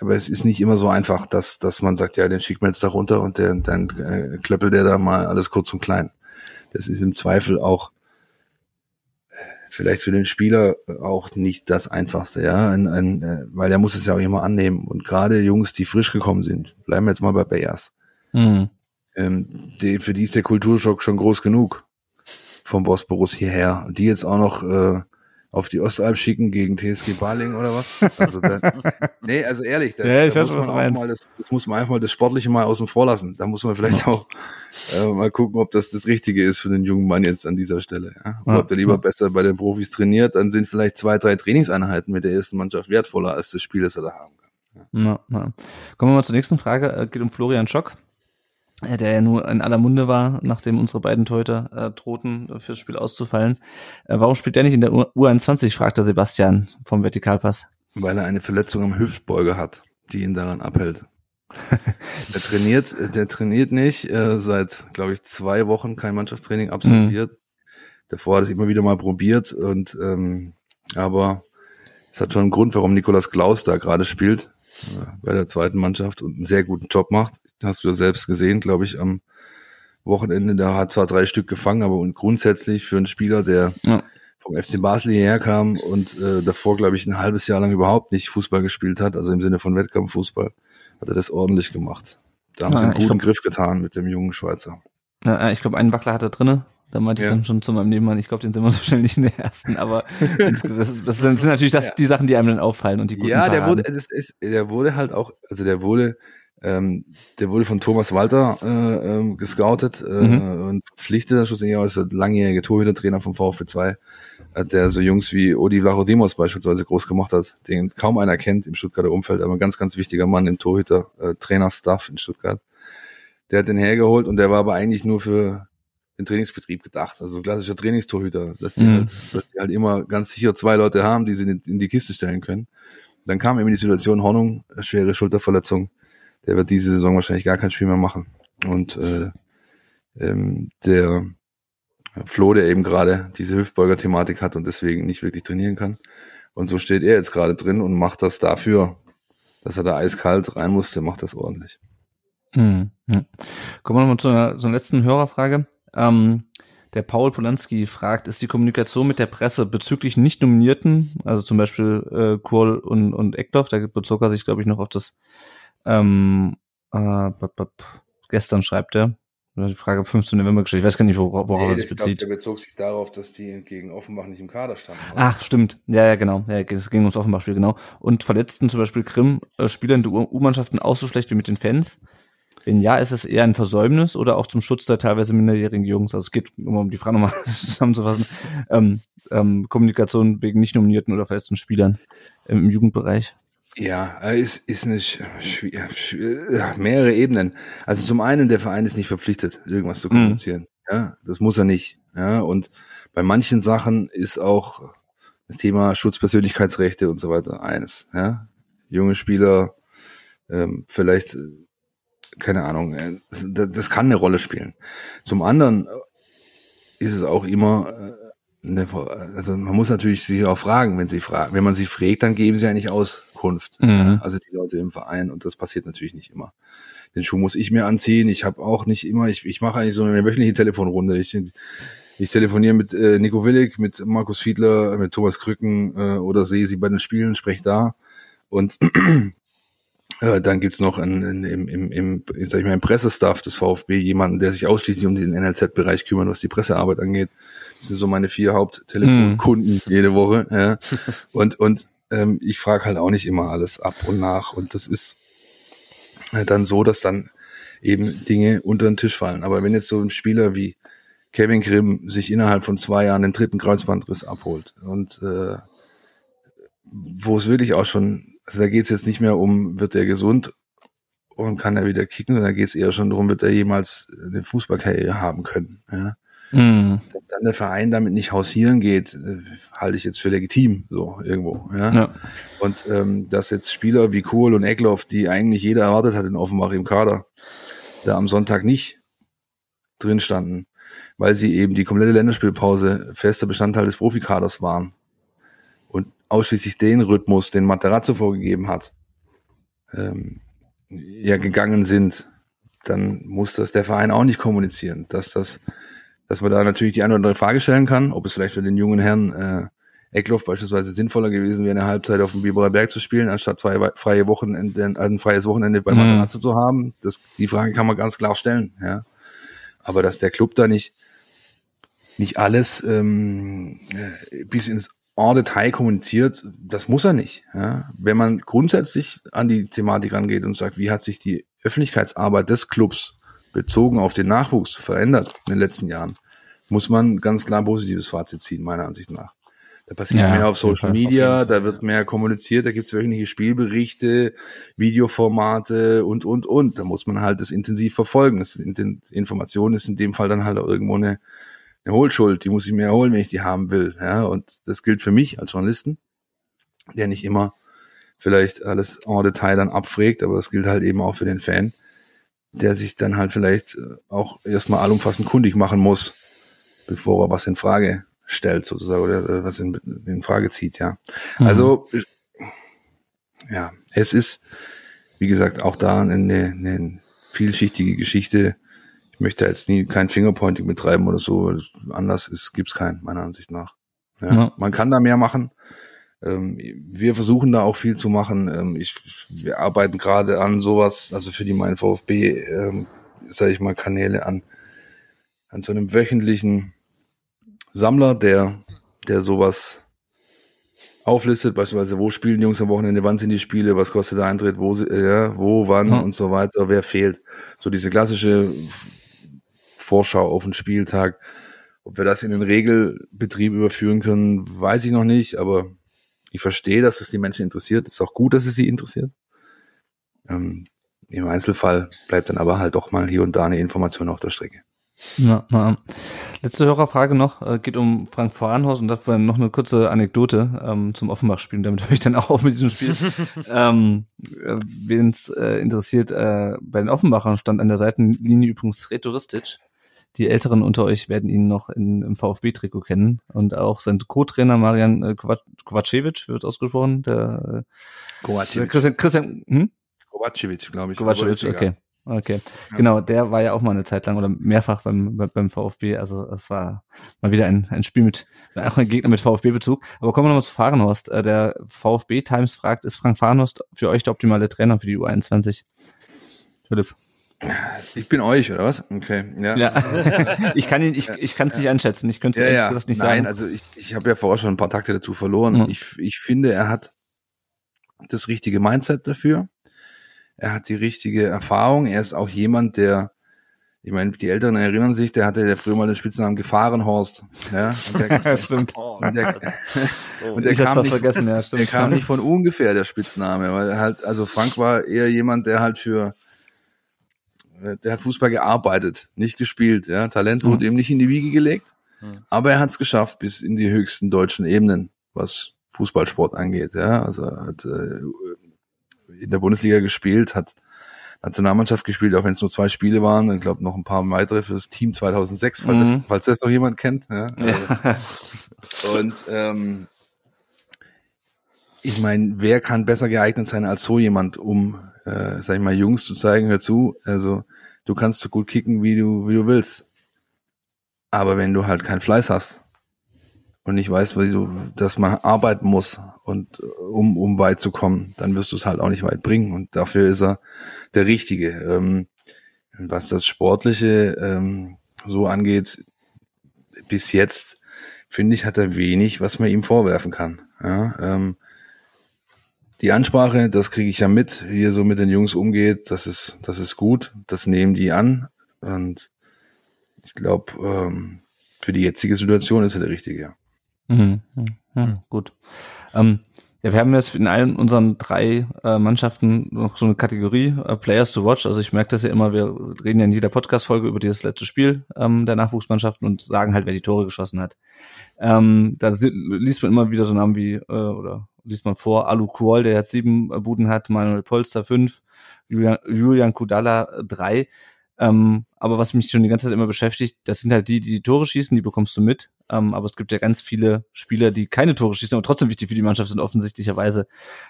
aber es ist nicht immer so einfach, dass, dass man sagt, ja, den schickt man jetzt da runter und der, dann äh, klöppelt der da mal alles kurz und klein. Das ist im Zweifel auch äh, vielleicht für den Spieler auch nicht das Einfachste, ja, ein, ein, äh, weil er muss es ja auch immer annehmen. Und gerade Jungs, die frisch gekommen sind, bleiben wir jetzt mal bei Bayers Mhm. ähm, die, für die ist der Kulturschock schon groß genug vom Bosporus hierher. Und die jetzt auch noch äh, auf die Ostalb schicken gegen TSG Baling oder was? Also da, (laughs) nee, also ehrlich, da, Ja, ich da muss man auch mal das, das muss man einfach mal das Sportliche mal außen vor lassen. Da muss man vielleicht auch äh, mal gucken, ob das das Richtige ist für den jungen Mann jetzt an dieser Stelle. Ja? Oder Ja. ob der lieber besser bei den Profis trainiert, dann sind vielleicht zwei, drei Trainingseinheiten mit der ersten Mannschaft wertvoller als das Spiel, das er da haben kann. Na, na. Kommen wir mal zur nächsten Frage. Äh, Geht um Florian Schock, der ja nur in aller Munde war, nachdem unsere beiden Torhüter äh, drohten, äh, fürs Spiel auszufallen. Äh, warum spielt der nicht in der U U21, fragt der Sebastian vom Vertikalpass. Weil er eine Verletzung am Hüftbeuger hat, die ihn daran abhält. der (laughs) trainiert, der trainiert nicht, äh, seit, glaube ich, zwei Wochen kein Mannschaftstraining absolviert. Mhm. Davor hat es immer wieder mal probiert und ähm, aber es hat schon einen Grund, warum Nikolas Klaus da gerade spielt äh, bei der zweiten Mannschaft und einen sehr guten Job macht. Hast du ja selbst gesehen, glaube ich, am Wochenende. Da hat zwar drei Stück gefangen, aber und grundsätzlich für einen Spieler, der ja. vom FC Basel hierher kam und äh, davor, glaube ich, ein halbes Jahr lang überhaupt nicht Fußball gespielt hat, also im Sinne von Wettkampffußball, hat er das ordentlich gemacht. Da haben ja, sie einen guten glaub, Griff getan mit dem jungen Schweizer. Ja, ich glaube, einen Wackler hat er drinne. Da meinte ja. ich dann schon zu meinem Nebenmann, ich glaube, den sind wir so schnell nicht in der ersten, aber (laughs) das, das, sind natürlich das, die Sachen, die einem dann auffallen und die guten Ja, der Paraden. wurde, es ist, der wurde halt auch, also der wurde, ähm, der wurde von Thomas Walter äh, ähm, gescoutet äh, mhm. und verpflichtet. Schlussendlich ist der langjährige Torhütertrainer vom VfB 2, äh, der so Jungs wie Odi Vlachodimos beispielsweise groß gemacht hat, den kaum einer kennt im Stuttgarter Umfeld, aber ein ganz, ganz wichtiger Mann im Torhüter-Trainer-Staff in Stuttgart. Der hat den hergeholt und der war aber eigentlich nur für den Trainingsbetrieb gedacht. Also klassischer Trainingstorhüter, dass die, mhm. halt, dass die halt immer ganz sicher zwei Leute haben, die sie in die Kiste stellen können. Dann kam eben die Situation Hornung, schwere Schulterverletzung der wird diese Saison wahrscheinlich gar kein Spiel mehr machen. Und äh, ähm, der Flo, der eben gerade diese Hüftbeuger-Thematik hat und deswegen nicht wirklich trainieren kann. Und so steht er jetzt gerade drin und macht das dafür, dass er da eiskalt rein musste, macht das ordentlich. Hm, hm. Kommen wir nochmal zu einer, zu einer letzten Hörerfrage. Ähm, der Paul Polanski fragt, ist die Kommunikation mit der Presse bezüglich Nicht-Nominierten, also zum Beispiel äh, Kohl und, und Eckloff, da bezog er sich, glaube ich, noch auf das ähm, äh, gestern schreibt er. Die Frage 15. November gestellt. Ich weiß gar nicht, worauf nee, er sich bezieht. Glaub, der bezog sich darauf, dass die gegen Offenbach nicht im Kader standen. Ach, stimmt. Ja, ja, genau. Ja, es ging ums Offenbach-Spiel, genau. Und verletzten zum Beispiel Grimm äh, Spieler in der U-Mannschaften auch so schlecht wie mit den Fans? Wenn ja, ist es eher ein Versäumnis oder auch zum Schutz der teilweise minderjährigen Jungs? Also es geht, um, um die Frage nochmal (laughs) zusammenzufassen, ähm, ähm, Kommunikation wegen nicht nominierten oder verletzten Spielern im Jugendbereich. Ja, es ist eine mehrere Ebenen. Also zum einen, der Verein ist nicht verpflichtet, irgendwas zu mhm. kommunizieren. Mhm. Ja, das muss er nicht. Ja, und bei manchen Sachen ist auch das Thema Schutzpersönlichkeitsrechte und so weiter eines. Ja, junge Spieler, ähm, vielleicht, keine Ahnung, äh, das, kann eine Rolle spielen. Zum anderen ist es auch immer äh, also man muss natürlich sie auch fragen, wenn sie fragen. Wenn man sie fragt, dann geben sie ja nicht Auskunft. Mhm. Also die Leute im Verein und das passiert natürlich nicht immer. Den Schuh muss ich mir anziehen. Ich habe auch nicht immer, ich, ich mache eigentlich so eine wöchentliche Telefonrunde. Ich, ich telefoniere mit äh, Nico Willig, mit Markus Fiedler, mit Thomas Krücken äh, oder sehe sie bei den Spielen, spreche da. Und äh, dann gibt's noch in, in, im, im, im, sag ich mal, im Pressestaff des VfB jemanden, der sich ausschließlich um den NLZ-Bereich kümmert, was die Pressearbeit angeht. Das sind so meine vier Haupttelefonkunden mhm. jede Woche. Ja. (laughs) Und, und ähm, ich frage halt auch nicht immer alles ab und nach. Und das ist äh, dann so, dass dann eben Dinge unter den Tisch fallen. Aber wenn jetzt so ein Spieler wie Kevin Grimm sich innerhalb von zwei Jahren den dritten Kreuzbandriss abholt und äh, wo es wirklich auch schon, also da geht es jetzt nicht mehr um, wird er gesund und kann er wieder kicken, sondern da geht es eher schon darum, wird er jemals eine Fußballkarriere haben können. Ja? Mhm. Dass dann der Verein damit nicht hausieren geht, äh, halte ich jetzt für legitim, so irgendwo. Ja? ja. Und ähm, dass jetzt Spieler wie Kohl und Eckloff, die eigentlich jeder erwartet hat in Offenbach im Kader, da am Sonntag nicht drin standen, weil sie eben die komplette Länderspielpause fester Bestandteil des Profikaders waren ausschließlich den Rhythmus, den Materazzo vorgegeben hat, ähm, ja gegangen sind, dann muss das der Verein auch nicht kommunizieren, dass das dass man da natürlich die eine oder andere Frage stellen kann, ob es vielleicht für den jungen Herrn äh, Eckloff beispielsweise sinnvoller gewesen wäre, eine Halbzeit auf dem Biberer Berg zu spielen, anstatt zwei freie Wochenende, äh, ein freies Wochenende bei mhm. zu haben. Das, die Frage kann man ganz klar stellen, ja. Aber dass der Club da nicht, nicht alles ähm, äh, bis ins en Detail kommuniziert, das muss er nicht. Ja. Wenn man grundsätzlich an die Thematik rangeht und sagt, wie hat sich die Öffentlichkeitsarbeit des Clubs bezogen auf den Nachwuchs verändert in den letzten Jahren, muss man ganz klar ein positives Fazit ziehen, meiner Ansicht nach. Da passiert ja, mehr auf Social Media, auf da wird mehr kommuniziert, da gibt's wöchentliche Spielberichte, Videoformate und, und, und. Da muss man halt das intensiv verfolgen. Das Information ist in dem Fall dann halt auch irgendwo eine, eine Hohlschuld. Die muss ich mir erholen, wenn ich die haben will. Ja, und das gilt für mich als Journalisten, der nicht immer vielleicht alles en Detail dann abfragt, aber das gilt halt eben auch für den Fan, der sich dann halt vielleicht äh, auch erstmal allumfassend kundig machen muss, bevor er was in Frage stellt sozusagen oder äh, was in, in Frage zieht, ja. Mhm. Also ja, es ist, wie gesagt, auch da eine, eine vielschichtige Geschichte. Ich möchte jetzt nie kein Fingerpointing betreiben oder so. Anders ist, gibt's keinen, meiner Ansicht nach. Ja, ja. Man kann da mehr machen. Ähm, wir versuchen da auch viel zu machen. Ähm, ich, wir arbeiten gerade an sowas, also für die Mein VfB, ähm, sage ich mal, Kanäle an, an so einem wöchentlichen Sammler, der, der sowas auflistet, beispielsweise, wo spielen die Jungs am Wochenende, wann sind die Spiele, was kostet der Eintritt, wo, äh, ja, wo, wann hm. und so weiter, wer fehlt. So diese klassische Vorschau auf den Spieltag. Ob wir das in den Regelbetrieb überführen können, weiß ich noch nicht, aber ich verstehe, dass es die Menschen interessiert. Ist auch gut, dass es sie interessiert. Ähm, Im Einzelfall bleibt dann aber halt doch mal hier und da eine Information auf der Strecke. Ja. Letzte Hörerfrage noch, äh, geht um Frank Voranhaus und dafür noch eine kurze Anekdote ähm, zum Offenbach-Spiel, damit höre ich dann auch auf mit diesem Spiel. (laughs) ähm, äh, Wen es äh, interessiert, äh, bei den Offenbachern stand an der Seitenlinie übrigens Retoristic. Die Älteren unter euch werden ihn noch in, im VfB-Trikot kennen. Und auch sein Co-Trainer Marian äh, Kovacevic wird ausgesprochen. Der, äh, Kovacevic. Christian, Christian hm? Kovacevic, glaube ich. Kovacevic, okay. Okay, ja. genau, der war ja auch mal eine Zeit lang oder mehrfach beim, beim VfB. Also es war mal wieder ein, ein Spiel mit auch ein Gegner mit VfB-Bezug. Aber kommen wir nochmal zu Fahrenhorst. Äh, der VfB Times fragt, ist Frank Fahrenhorst für euch der optimale Trainer für die U21? Philipp. Ich bin euch, oder was? Okay. Ja. ja. (laughs) ich kann ihn, ich, ich kann es nicht einschätzen. Ich könnte es ja, ehrlich ja. gesagt nicht Nein, sagen. Nein, also ich, ich habe ja vorher schon ein paar Takte dazu verloren. Mhm. Ich, ich finde, er hat das richtige Mindset dafür er hat die richtige Erfahrung, er ist auch jemand, der, ich meine, die Älteren erinnern sich, der hatte ja früher mal den Spitznamen Gefahrenhorst. Ja, und der, (laughs) stimmt. (laughs) Und der, und der, kam, nicht, vergessen, ja, stimmt. der kam nicht von ungefähr, der Spitzname, weil halt, also Frank war eher jemand, der halt für, der hat Fußball gearbeitet, nicht gespielt. Ja, Talent wurde mhm. ihm nicht in die Wiege gelegt, mhm. aber er hat es geschafft bis in die höchsten deutschen Ebenen, was Fußballsport angeht. Ja, also er hat äh, in der Bundesliga gespielt, hat Nationalmannschaft gespielt, auch wenn es nur zwei Spiele waren. Ich glaube noch ein paar weitere fürs Team 2006, falls, mhm. das, falls das noch jemand kennt. Ja. ja. Und ähm, ich meine, wer kann besser geeignet sein als so jemand, um, äh, sag ich mal, Jungs zu zeigen, hör zu, also du kannst so gut kicken, wie du, wie du willst. Aber wenn du halt keinen Fleiß hast, und nicht weißt, wie du, dass man arbeiten muss und um, um weit zu kommen, dann wirst du es halt auch nicht weit bringen. Und dafür ist er der Richtige. Ähm, was das Sportliche ähm, so angeht, bis jetzt finde ich, hat er wenig, was man ihm vorwerfen kann. Ja, ähm, die Ansprache, das kriege ich ja mit, wie er so mit den Jungs umgeht, das ist, das ist gut, das nehmen die an. Und ich glaube, ähm, für die jetzige Situation ist er der Richtige, ja. Mhm. Ja, gut. Ähm, ja, wir haben jetzt in allen unseren drei äh, Mannschaften noch so eine Kategorie äh, Players to Watch. Also ich merke das ja immer, wir reden ja in jeder Podcast-Folge über das letzte Spiel ähm, der Nachwuchsmannschaften und sagen halt, wer die Tore geschossen hat. Ähm, da liest man immer wieder so Namen wie, äh, oder liest man vor, Alu Kuol, der jetzt sieben Buden hat, Manuel Polster fünf, Julian, Julian Kudala äh, drei. Ähm, aber was mich schon die ganze Zeit immer beschäftigt, das sind halt die, die, die Tore schießen, die bekommst du mit. Ähm, aber es gibt ja ganz viele Spieler, die keine Tore schießen, aber trotzdem wichtig für die Mannschaft sind, offensichtlicherweise.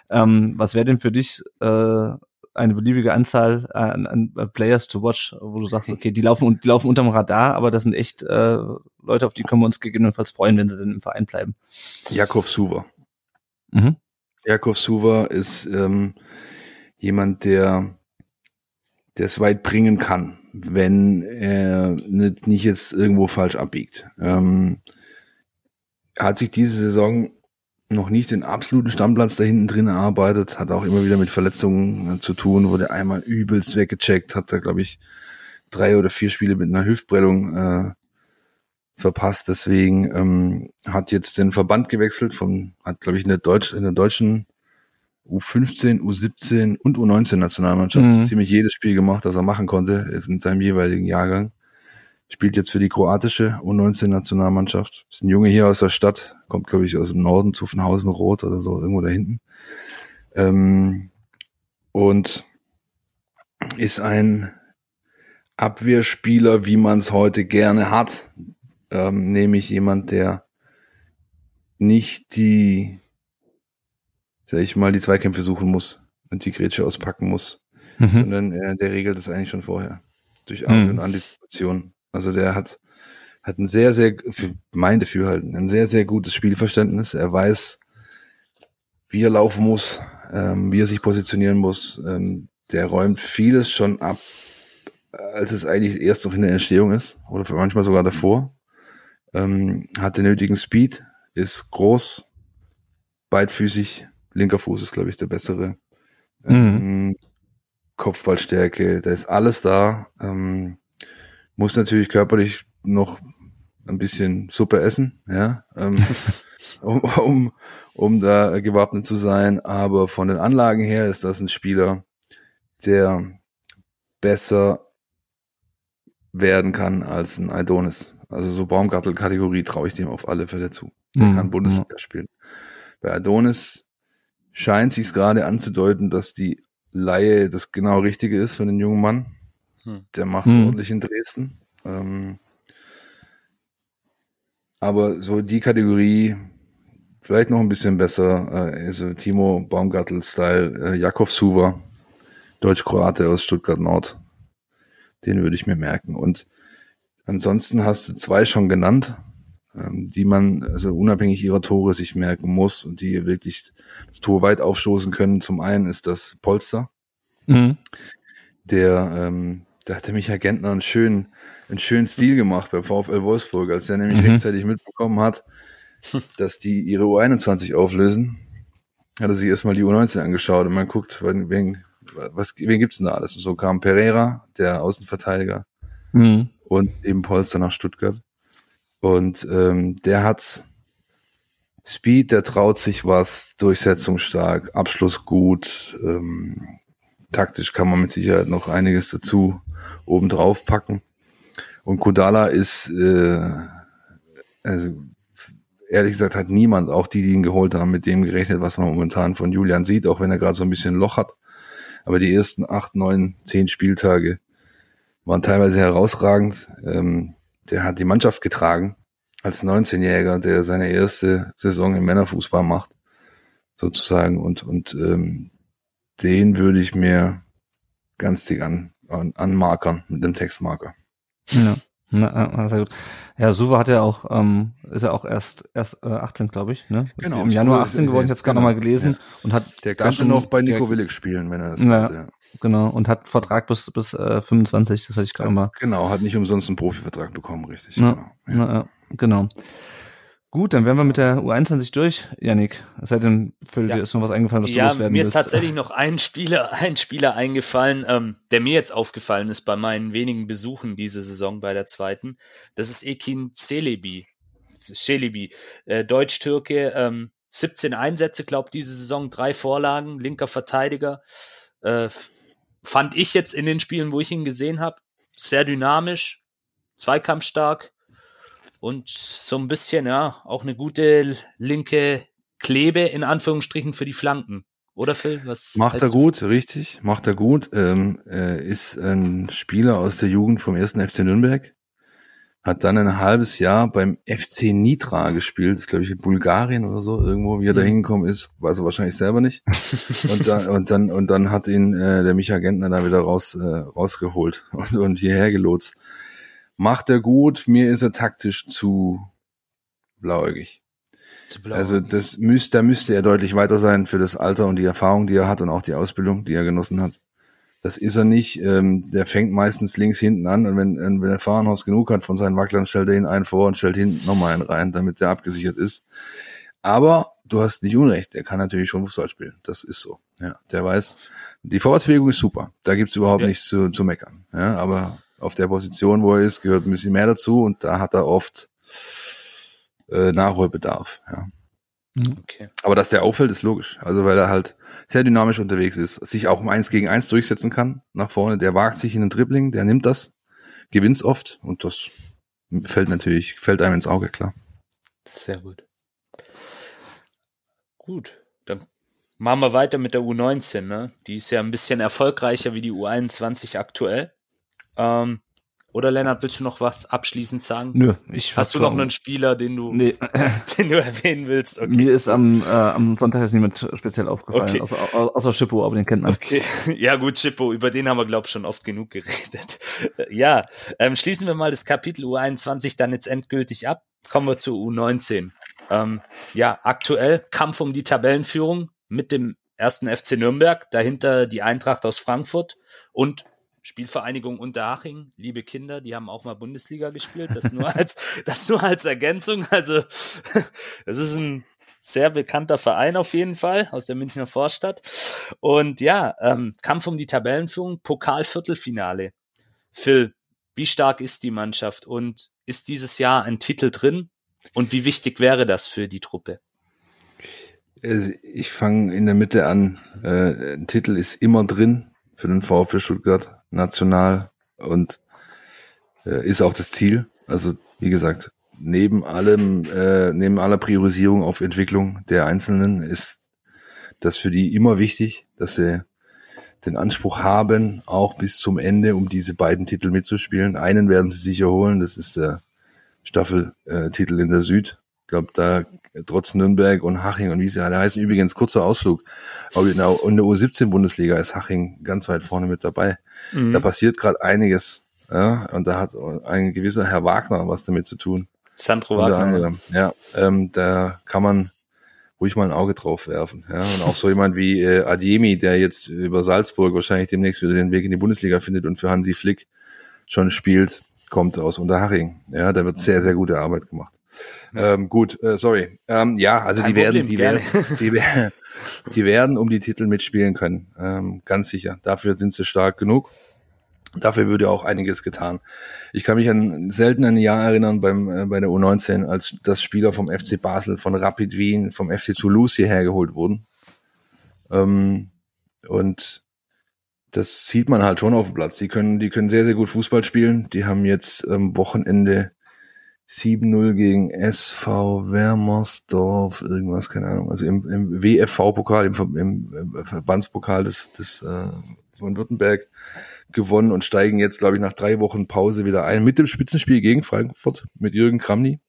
Ähm, was wäre denn für dich äh, eine beliebige Anzahl an, an Players to watch, wo du sagst, (laughs) okay, die laufen die laufen unterm Radar, aber das sind echt äh, Leute, auf die können wir uns gegebenenfalls freuen, wenn sie denn im Verein bleiben. Jakob Suver. Mhm. Jakob Suver ist ähm, jemand, der es weit bringen kann, wenn er nicht, nicht jetzt irgendwo falsch abbiegt. Ähm, hat sich diese Saison noch nicht den absoluten Stammplatz da hinten drin erarbeitet, hat auch immer wieder mit Verletzungen äh, zu tun, wurde einmal übelst weggecheckt, hat da, glaube ich, drei oder vier Spiele mit einer Hüftprellung äh, verpasst. Deswegen ähm, hat jetzt den Verband gewechselt, vom, hat, glaube ich, in der, Deutsch, in der deutschen U15, U17 und U19 Nationalmannschaft mhm. ziemlich jedes Spiel gemacht, das er machen konnte in seinem jeweiligen Jahrgang. Spielt jetzt für die kroatische U19 Nationalmannschaft. Ist ein Junge hier aus der Stadt, kommt glaube ich aus dem Norden, Zuffenhausen Rot oder so, irgendwo da hinten. Ähm, und ist ein Abwehrspieler, wie man es heute gerne hat, ähm, nämlich jemand, der nicht die, sag ich mal, die Zweikämpfe suchen muss und die Grätsche auspacken muss, mhm. sondern äh, der regelt das eigentlich schon vorher durch Auge mhm. und Antizipation. Also der hat hat ein sehr sehr für mein Dafürhalten ein sehr sehr gutes Spielverständnis. Er weiß, wie er laufen muss, ähm, wie er sich positionieren muss. Ähm, der räumt vieles schon ab, als es eigentlich erst noch in der Entstehung ist oder manchmal sogar davor. Ähm, hat den nötigen Speed, ist groß, beidfüßig, linker Fuß ist, glaube ich, der bessere. Mhm. Ähm, Kopfballstärke, da ist alles da. Ähm, muss natürlich körperlich noch ein bisschen Suppe essen, ja, ähm, (laughs) um, um, um da gewappnet zu sein. Aber von den Anlagen her ist das ein Spieler, der besser werden kann als ein Adonis. Also so Baumgartel-Kategorie traue ich dem auf alle Fälle zu. Der mhm. kann Bundesliga mhm. spielen. Bei Adonis scheint sich gerade anzudeuten, dass die Laie das genau Richtige ist für den jungen Mann. Hm. Der macht mhm. ordentlich in Dresden. Ähm, aber so die Kategorie vielleicht noch ein bisschen besser, äh, also Timo Baumgartel-Style, äh, Jakov Suva, Deutsch-Kroate aus Stuttgart Nord. Den würde ich mir merken. Und ansonsten hast du zwei schon genannt, ähm, die man also unabhängig ihrer Tore sich merken muss und die wirklich das Tor weit aufstoßen können. Zum einen ist das Polster, mhm. der ähm, da hatte Michael Gentner einen schönen, einen schönen Stil gemacht beim VfL Wolfsburg, als er nämlich mhm. rechtzeitig mitbekommen hat, (laughs) dass die ihre U21 auflösen. Hat er sich erstmal die U19 angeschaut und man guckt, wen, was, wen gibt's denn da alles? Und so kam Pereira, der Außenverteidiger, mhm. Und eben Polster nach Stuttgart. Und ähm, der hat Speed, der traut sich was, durchsetzungsstark, Abschluss gut, ähm, taktisch kann man mit Sicherheit noch einiges dazu obendrauf packen. Und Kodala ist, äh, also ehrlich gesagt, hat niemand, auch die, die ihn geholt haben, mit dem gerechnet, was man momentan von Julian sieht, auch wenn er gerade so ein bisschen Loch hat. Aber die ersten acht, neun, zehn Spieltage waren teilweise herausragend. Ähm, der hat die Mannschaft getragen als 19-Jähriger, der seine erste Saison im Männerfußball macht, sozusagen. Und, und ähm, den würde ich mir ganz dick an, an, anmarkern mit dem Textmarker. Ja. Na, sehr gut. Ja, Suva hat ja auch, ähm, ist ja auch erst erst äh, 18, glaube ich, ne? Genau. Im Januar 18 geworden, ich jetzt gerade genau. nochmal gelesen ja. und hat der könnte noch bei Nico Willig spielen, wenn er das ja, ja. Genau und hat Vertrag bis bis äh, 25, das hatte ich gerade mal. Genau, hat nicht umsonst einen Profivertrag bekommen, richtig. Na, genau. Ja. Na, ja, genau. Gut, dann wären wir mit der U21 durch, Janik. Es sei denn, für ja. dir ist noch was eingefallen, was ja, du loswerden mir ist tatsächlich noch ein Spieler, (laughs) ein Spieler eingefallen, ähm, der mir jetzt aufgefallen ist bei meinen wenigen Besuchen diese Saison bei der zweiten. Das ist Ekin Celebi. Celebi, äh, Deutsch-Türke, ähm, 17 Einsätze, glaube diese Saison, drei Vorlagen, linker Verteidiger. Äh, fand ich jetzt in den Spielen, wo ich ihn gesehen habe, sehr dynamisch, zweikampfstark, und so ein bisschen, ja, auch eine gute linke Klebe in Anführungsstrichen für die Flanken. Oder Phil? Was macht er gut, richtig, macht er gut. Ähm, er ist ein Spieler aus der Jugend vom ersten FC Nürnberg. Hat dann ein halbes Jahr beim FC Nitra gespielt, das glaube ich in Bulgarien oder so, irgendwo, wie er da mhm. hingekommen ist, weiß er wahrscheinlich selber nicht. (laughs) und, dann, und dann und dann hat ihn äh, der Micha Gentner da wieder raus äh, rausgeholt und, und hierher gelotst macht er gut. Mir ist er taktisch zu blauäugig. Zu blauäugig. Also das müsste, da müsste er deutlich weiter sein für das Alter und die Erfahrung, die er hat und auch die Ausbildung, die er genossen hat. Das ist er nicht. Ähm, der fängt meistens links hinten an und wenn, wenn der Fahrenhaus genug hat von seinen Wacklern, stellt er ihn einen vor und stellt hinten nochmal einen rein, damit der abgesichert ist. Aber du hast nicht Unrecht, er kann natürlich schon Fußball spielen. Das ist so. Ja, der weiß, die Vorwärtsbewegung ist super. Da gibt's überhaupt ja. nichts zu, zu meckern. Ja, aber auf der Position, wo er ist, gehört ein bisschen mehr dazu und da hat er oft äh, Nachholbedarf. Ja. Mhm. Okay. Aber dass der auffällt, ist logisch. Also weil er halt sehr dynamisch unterwegs ist, sich auch um eins gegen eins durchsetzen kann nach vorne. Der wagt sich in den Dribbling, der nimmt das, gewinnt's oft und das fällt natürlich, fällt einem ins Auge, klar. Sehr gut. Gut, dann Machen wir weiter mit der U19, ne? Die ist ja ein bisschen erfolgreicher wie die U21 aktuell. Ähm, oder Lennart, willst du noch was abschließend sagen? Nö, ich Hast du noch einen Spieler, den du, nee. (laughs) den du erwähnen willst? Okay. Mir ist am, äh, am Sonntag jetzt niemand speziell aufgefallen, Okay. außer, außer Chippo, aber den kennt man. Okay, (laughs) ja gut, Chippo, über den haben wir, glaube ich, schon oft genug geredet. (laughs) Ja, ähm, schließen wir mal das Kapitel U21 dann jetzt endgültig ab. Kommen wir zu U19. Ähm, ja, aktuell Kampf um die Tabellenführung mit dem ersten FC Nürnberg, dahinter die Eintracht aus Frankfurt und Spielvereinigung Unterhaching, liebe Kinder, die haben auch mal Bundesliga gespielt, das nur als, (laughs) das nur als Ergänzung. Also, (laughs) das ist ein sehr bekannter Verein auf jeden Fall aus der Münchner Vorstadt. Und ja, ähm, Kampf um die Tabellenführung, Pokalviertelfinale. Phil, wie stark ist die Mannschaft und ist dieses Jahr ein Titel drin? Und wie wichtig wäre das für die Truppe? Also ich fange in der Mitte an. Äh, ein Titel ist immer drin für den VfB Stuttgart, national und äh, ist auch das Ziel. Also wie gesagt, neben allem, äh, neben aller Priorisierung auf Entwicklung der Einzelnen ist das für die immer wichtig, dass sie den Anspruch haben, auch bis zum Ende, um diese beiden Titel mitzuspielen. Einen werden sie sicher holen, das ist der Staffeltitel in der Süd. Ich glaube, da trotz Nürnberg und Haching und wie sie alle heißen, übrigens kurzer Ausflug. Aber in der, in der U17-Bundesliga ist Haching ganz weit vorne mit dabei. Mhm. Da passiert gerade einiges. Ja, und da hat ein gewisser Herr Wagner was damit zu tun. Sandro Wagner. anderem. Ja, ähm, da kann man ruhig mal ein Auge drauf werfen. Ja, und auch so jemand wie äh, Adiemi, der jetzt über Salzburg wahrscheinlich demnächst wieder den Weg in die Bundesliga findet und für Hansi Flick schon spielt, kommt aus Unterhaching. Ja, da wird sehr, sehr gute Arbeit gemacht. Ähm, gut, äh, sorry. Ähm, ja, also Kein die werden, Problem, die gerne. werden, die (laughs) werden, die werden um die Titel mitspielen können. Ähm, ganz sicher. Dafür sind sie stark genug. Dafür würde auch einiges getan. Ich kann mich an selten ein Jahr erinnern beim, äh, bei der U19, als das Spieler vom FC Basel, von Rapid Wien, vom FC Toulouse hierher geholt wurden. Ähm, und das sieht man halt schon auf dem Platz. Die können, die können sehr, sehr gut Fußball spielen. Die haben jetzt am Wochenende 7-0 gegen SV Wermersdorf, irgendwas, keine Ahnung. Also im, im WFV-Pokal, im, im Verbandspokal des, des äh, von Württemberg gewonnen und steigen jetzt, glaube ich, nach drei Wochen Pause wieder ein mit dem Spitzenspiel gegen Frankfurt mit Jürgen Kramny.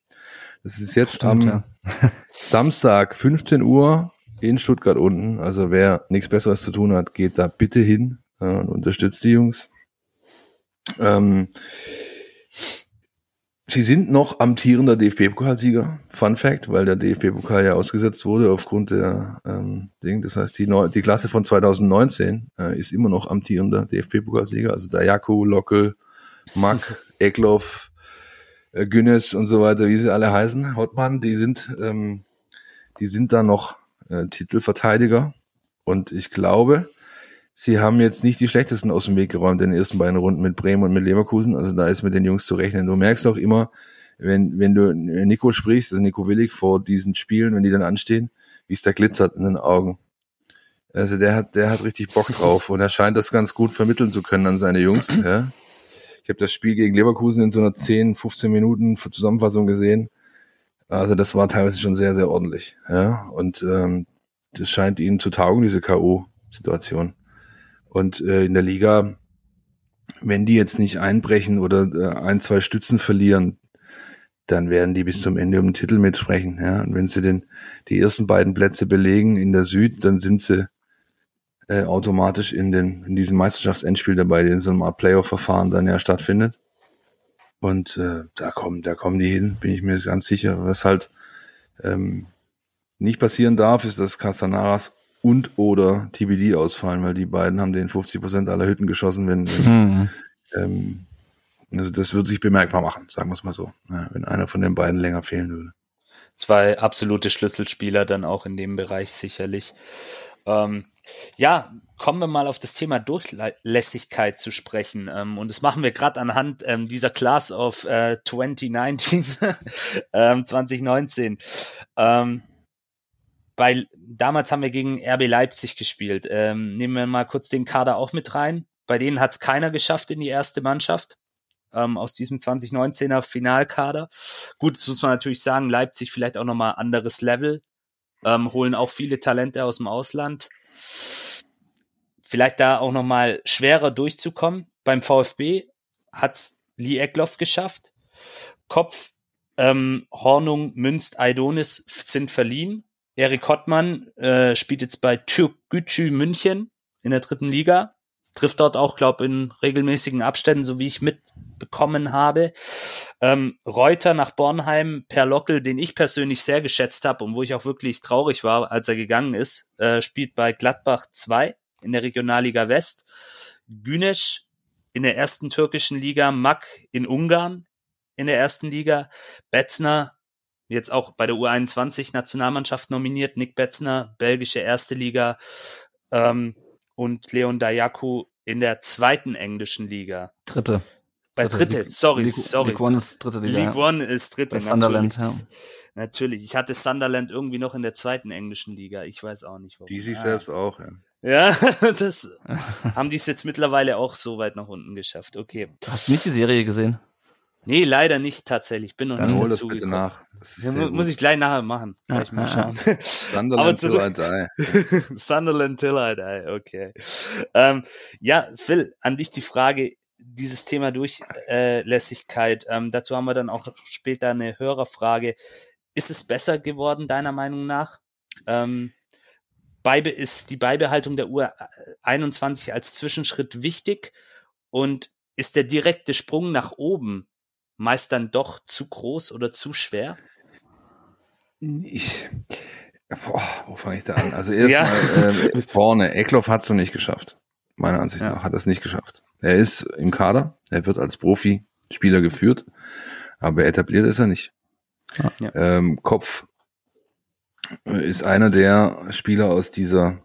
Das ist jetzt Stimmt, am ja. (laughs) (laughs) Samstag, 15 Uhr in Stuttgart unten. Also wer nichts Besseres zu tun hat, geht da bitte hin und unterstützt die Jungs. Ähm, sie sind noch amtierender DFB-Pokalsieger. Fun Fact, weil der DFB-Pokal ja ausgesetzt wurde aufgrund der ähm, Ding. Das heißt, die, Neu die Klasse von 2019 äh, ist immer noch amtierender DFB-Pokalsieger. Also Dayaku, Lockel, Mack, (laughs) Ekloff, äh, Günnes und so weiter, wie sie alle heißen, Hottmann, die sind, ähm, die sind da noch äh, Titelverteidiger. Und ich glaube, sie haben jetzt nicht die schlechtesten aus dem Weg geräumt in den ersten beiden Runden mit Bremen und mit Leverkusen. Also da ist mit den Jungs zu rechnen. Du merkst auch immer, wenn, wenn du Nico sprichst, also Nico Willig vor diesen Spielen, wenn die dann anstehen, wie es da glitzert in den Augen. Also der hat, der hat richtig Bock drauf und er scheint das ganz gut vermitteln zu können an seine Jungs. Ja. Ich habe das Spiel gegen Leverkusen in so einer 10, 15 Minuten Zusammenfassung gesehen. Also das war teilweise schon sehr, sehr ordentlich. Ja. Und ähm, das scheint ihnen zu taugen, diese K.O.-Situation. Und äh, in der Liga, wenn die jetzt nicht einbrechen oder äh, ein, zwei Stützen verlieren, dann werden die bis zum Ende um den Titel mitsprechen. Ja. Und wenn sie den, die ersten beiden Plätze belegen in der Süd, dann sind sie äh, automatisch in, den, in diesem Meisterschaftsendspiel dabei, der in so einem Art Playoff-Verfahren dann ja stattfindet. Und äh, da kommen, da kommen die hin, bin ich mir ganz sicher. Was halt ähm, nicht passieren darf, ist, dass Castanaras und oder TBD ausfallen, weil die beiden haben den 50 Prozent aller Hütten geschossen, wenn, wenn Mhm. ähm, also das wird sich bemerkbar machen, sagen wir es mal so, ja, wenn einer von den beiden länger fehlen würde. Zwei absolute Schlüsselspieler dann auch in dem Bereich sicherlich. Ähm, ja, kommen wir mal auf das Thema Durchlässigkeit zu sprechen. Ähm, und das machen wir gerade anhand ähm, dieser Class of äh, 2019, (laughs) ähm, 2019. Weil damals haben wir gegen RB Leipzig gespielt. Ähm, nehmen wir mal kurz den Kader auch mit rein. Bei denen hat es keiner geschafft in die erste Mannschaft ähm, aus diesem 2019er Finalkader. Gut, jetzt muss man natürlich sagen, Leipzig vielleicht auch nochmal anderes Level. ähm, holen auch viele Talente aus dem Ausland. Vielleicht da auch nochmal schwerer durchzukommen. Beim VfB hat's Lee Eckloff geschafft. Kopf, ähm, Hornung, Münst, Aidonis sind verliehen. Erik Hottmann äh, spielt jetzt bei Türkgücü München in der dritten Liga. Trifft dort auch, glaube in regelmäßigen Abständen, so wie ich mitbekommen habe. Ähm, Reuter nach Bornheim per Lockel, den ich persönlich sehr geschätzt habe und wo ich auch wirklich traurig war, als er gegangen ist, äh, spielt bei Gladbach 2 in der Regionalliga West. Güneş in der ersten türkischen Liga, Mak in Ungarn in der ersten Liga, Betzner jetzt auch bei der U21 Nationalmannschaft nominiert, Nick Betzner, belgische erste Liga ähm, und Leon Dayaku in der zweiten englischen Liga. Dritte. Bei dritte, dritte sorry, League, sorry. League One ist dritte Liga. League One ist dritte, Bei Sunderland, ja. Natürlich. Ich hatte Sunderland irgendwie noch in der zweiten englischen Liga. Ich weiß auch nicht warum. Die sich ah. selbst auch, ja. Ja, (laughs) das haben die es jetzt mittlerweile auch so weit nach unten geschafft. Okay. Hast du nicht die Serie gesehen? Nee, leider nicht tatsächlich. Bin noch Dann nicht hol dazu bitte gekommen. nach. Ja, mu gut. muss ich gleich nachher machen. Gleich mal schauen. (laughs) Sunderland till I die. (laughs) Sunderland till I die, okay. Ähm, ja, Phil, an dich die Frage, dieses Thema Durchlässigkeit, ähm, dazu haben wir dann auch später eine Hörerfrage. Ist es besser geworden, deiner Meinung nach? Ähm, Beibe ist die Beibehaltung der Uhr 21 als Zwischenschritt wichtig und ist der direkte Sprung nach oben meist dann doch zu groß oder zu schwer? Ich, boah, wo fange ich da an? Also erstmal äh, (laughs) vorne, Eckloff hat's noch nicht geschafft. Meiner Ansicht Ja. nach hat er es nicht geschafft. Er ist im Kader, er wird als Profi-Spieler geführt, aber etabliert ist er nicht. Ja. Ähm, Kopf ist einer der Spieler aus dieser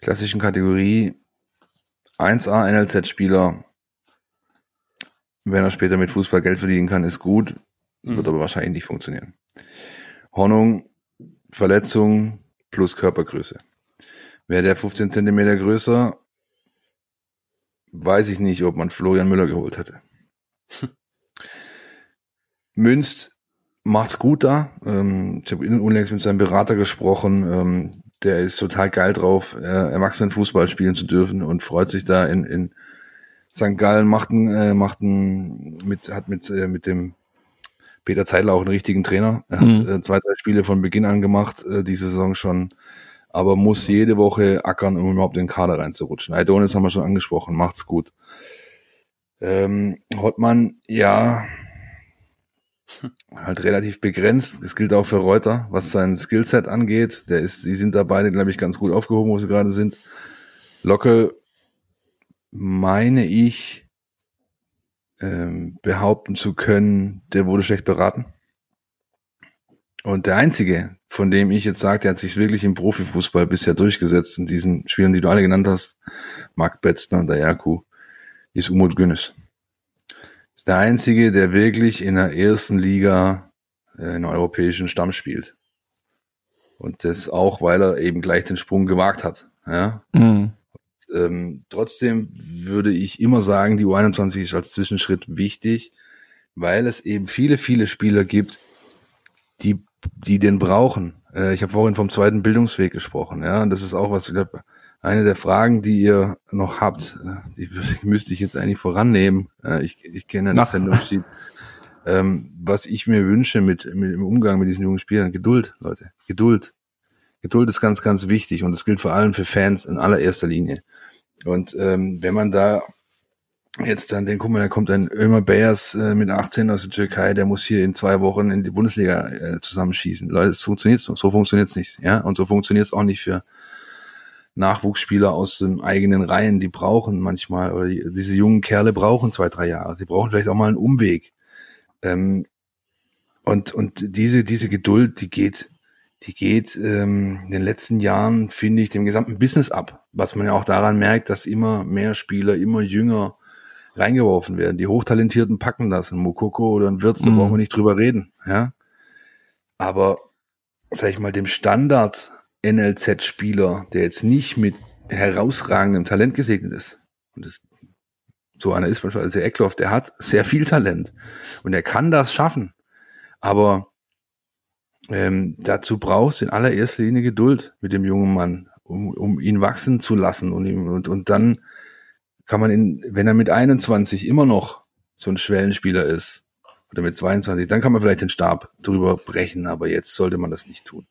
klassischen Kategorie 1A NLZ-Spieler. Wenn er später mit Fußball Geld verdienen kann, ist gut, wird aber wahrscheinlich nicht funktionieren. Hornung, Verletzung plus Körpergröße. Wäre der 15 Zentimeter größer, weiß ich nicht, ob man Florian Müller geholt hätte. (laughs) Münst macht's gut da. Ähm, ich habe unlängst mit seinem Berater gesprochen. Ähm, der ist total geil drauf, äh, Erwachsenenfußball spielen zu dürfen und freut sich da in, in St. Gallen macht ein, äh, macht ein, mit, hat mit, äh, mit dem Peter Zeidler auch einen richtigen Trainer. Er Mhm. hat äh, zwei, drei Spiele von Beginn an gemacht, äh, diese Saison schon, aber muss jede Woche ackern, um überhaupt in den Kader reinzurutschen. Aidonis haben wir schon angesprochen, macht's gut. Ähm, Hottmann, ja, halt relativ begrenzt. Das gilt auch für Reuter, was sein Skillset angeht. Der ist, die sind da beide, glaube ich, ganz gut aufgehoben, wo sie gerade sind. Locke, meine ich, ähm, behaupten zu können, der wurde schlecht beraten. Und der einzige, von dem ich jetzt sage, der hat sich wirklich im Profifußball bisher durchgesetzt, in diesen Spielen, die du alle genannt hast, Marc Betzner und Dayaku, ist Umut Günnes. Ist der einzige, der wirklich in der ersten Liga äh, in der europäischen Stamm spielt. Und das auch, weil er eben gleich den Sprung gewagt hat. Ja? Mhm. Ähm, trotzdem würde ich immer sagen, die U21 ist als Zwischenschritt wichtig, weil es eben viele, viele Spieler gibt, die, die den brauchen. Äh, ich habe vorhin vom zweiten Bildungsweg gesprochen, ja, und das ist auch was, ich glaub, eine der Fragen, die ihr noch habt, äh, die (laughs) müsste ich jetzt eigentlich vorannehmen. Äh, ich, ich kenne das. Sendungsschied. Ähm, was ich mir wünsche mit, mit im Umgang mit diesen jungen Spielern, Geduld, Leute, Geduld. Geduld ist ganz, ganz wichtig und das gilt vor allem für Fans in allererster Linie. Und ähm, wenn man da jetzt dann den, guck mal, da kommt ein Ömer Bears äh, mit 18 aus der Türkei, der muss hier in zwei Wochen in die Bundesliga äh, zusammenschießen. Leute, es funktioniert so. So funktioniert's nicht, ja. Und so funktioniert's auch nicht für Nachwuchsspieler aus den eigenen Reihen. Die brauchen manchmal, oder die, diese jungen Kerle brauchen zwei, drei Jahre. Sie brauchen vielleicht auch mal einen Umweg. Ähm, und und diese diese Geduld, die geht die geht ähm, in den letzten Jahren, finde ich, dem gesamten Business ab. Was man ja auch daran merkt, dass immer mehr Spieler, immer jünger reingeworfen werden. Die Hochtalentierten packen das. Ein Mokoko oder ein Wirtz, da Mhm. brauchen wir nicht drüber reden. Ja, Aber, sag ich mal, dem Standard NLZ-Spieler, der jetzt nicht mit herausragendem Talent gesegnet ist, und das, so einer ist beispielsweise Eckloff, der hat sehr viel Talent und er kann das schaffen. Aber ähm, dazu braucht es in allererster Linie Geduld mit dem jungen Mann, um, um ihn wachsen zu lassen und, ihm, und, und dann kann man in, wenn er mit 21 immer noch so ein Schwellenspieler ist, oder mit 22, dann kann man vielleicht den Stab drüber brechen, aber jetzt sollte man das nicht tun.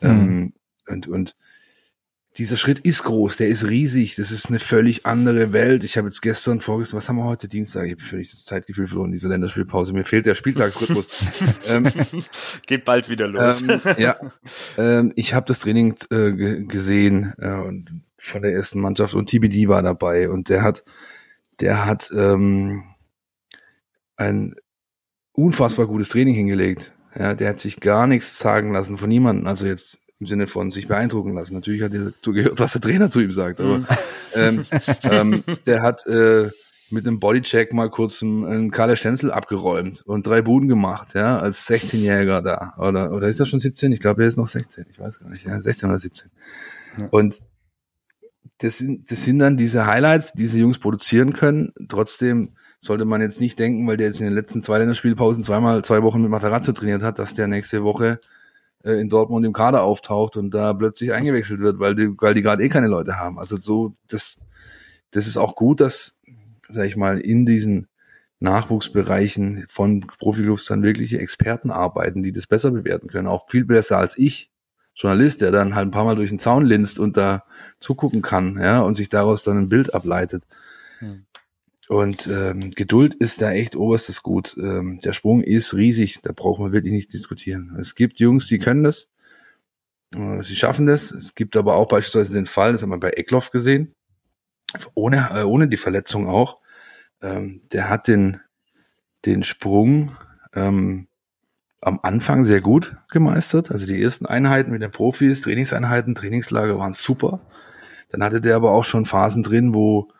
Mhm. Ähm, und, und dieser Schritt ist groß, der ist riesig, das ist eine völlig andere Welt. Ich habe jetzt gestern vorgestern, was haben wir heute Dienstag? Ich habe völlig das Zeitgefühl verloren in dieser Länderspielpause. Mir fehlt der Spieltagsrhythmus. (laughs) ähm, Geht bald wieder los. Ähm, ja, ähm, ich habe das Training äh, gesehen äh, und von der ersten Mannschaft und TBD war dabei und der hat, der hat ähm, ein unfassbar gutes Training hingelegt. Ja, der hat sich gar nichts sagen lassen von niemandem. Also jetzt im Sinne von sich beeindrucken lassen. Natürlich hat er zugehört, was der Trainer zu ihm sagt, aber mhm. ähm, ähm, der hat äh, mit einem Bodycheck mal kurz einen, einen Karl Stenzel abgeräumt und drei Buden gemacht, ja, als 16-Jähriger da. Oder, oder ist er schon 17? Ich glaube, er ist noch 16. Ich weiß gar nicht. Ja, 16 oder 17. Ja. Und das sind, das sind dann diese Highlights, die diese Jungs produzieren können. Trotzdem sollte man jetzt nicht denken, weil der jetzt in den letzten zwei Länderspielpausen zweimal zwei Wochen mit Materazzo trainiert hat, dass der nächste Woche äh, in Dortmund im Kader auftaucht und da plötzlich eingewechselt wird, weil die, weil die gerade eh keine Leute haben. Also so, das, das ist auch gut, dass, sag ich mal, in diesen Nachwuchsbereichen von Profiklubs dann wirkliche Experten arbeiten, die das besser bewerten können, auch viel besser als ich, Journalist, der dann halt ein paar Mal durch den Zaun linst und da zugucken kann, ja, und sich daraus dann ein Bild ableitet. Hm. Und ähm, Geduld ist da echt oberstes Gut. Ähm, der Sprung ist riesig, da braucht man wirklich nicht diskutieren. Es gibt Jungs, die können das, äh, sie schaffen das. Es gibt aber auch beispielsweise den Fall, das haben wir bei Eckloff gesehen, ohne, äh, ohne die Verletzung auch. Ähm, der hat den, den Sprung ähm, am Anfang sehr gut gemeistert. Also die ersten Einheiten mit den Profis, Trainingseinheiten, Trainingslager waren super. Dann hatte der aber auch schon Phasen drin, wo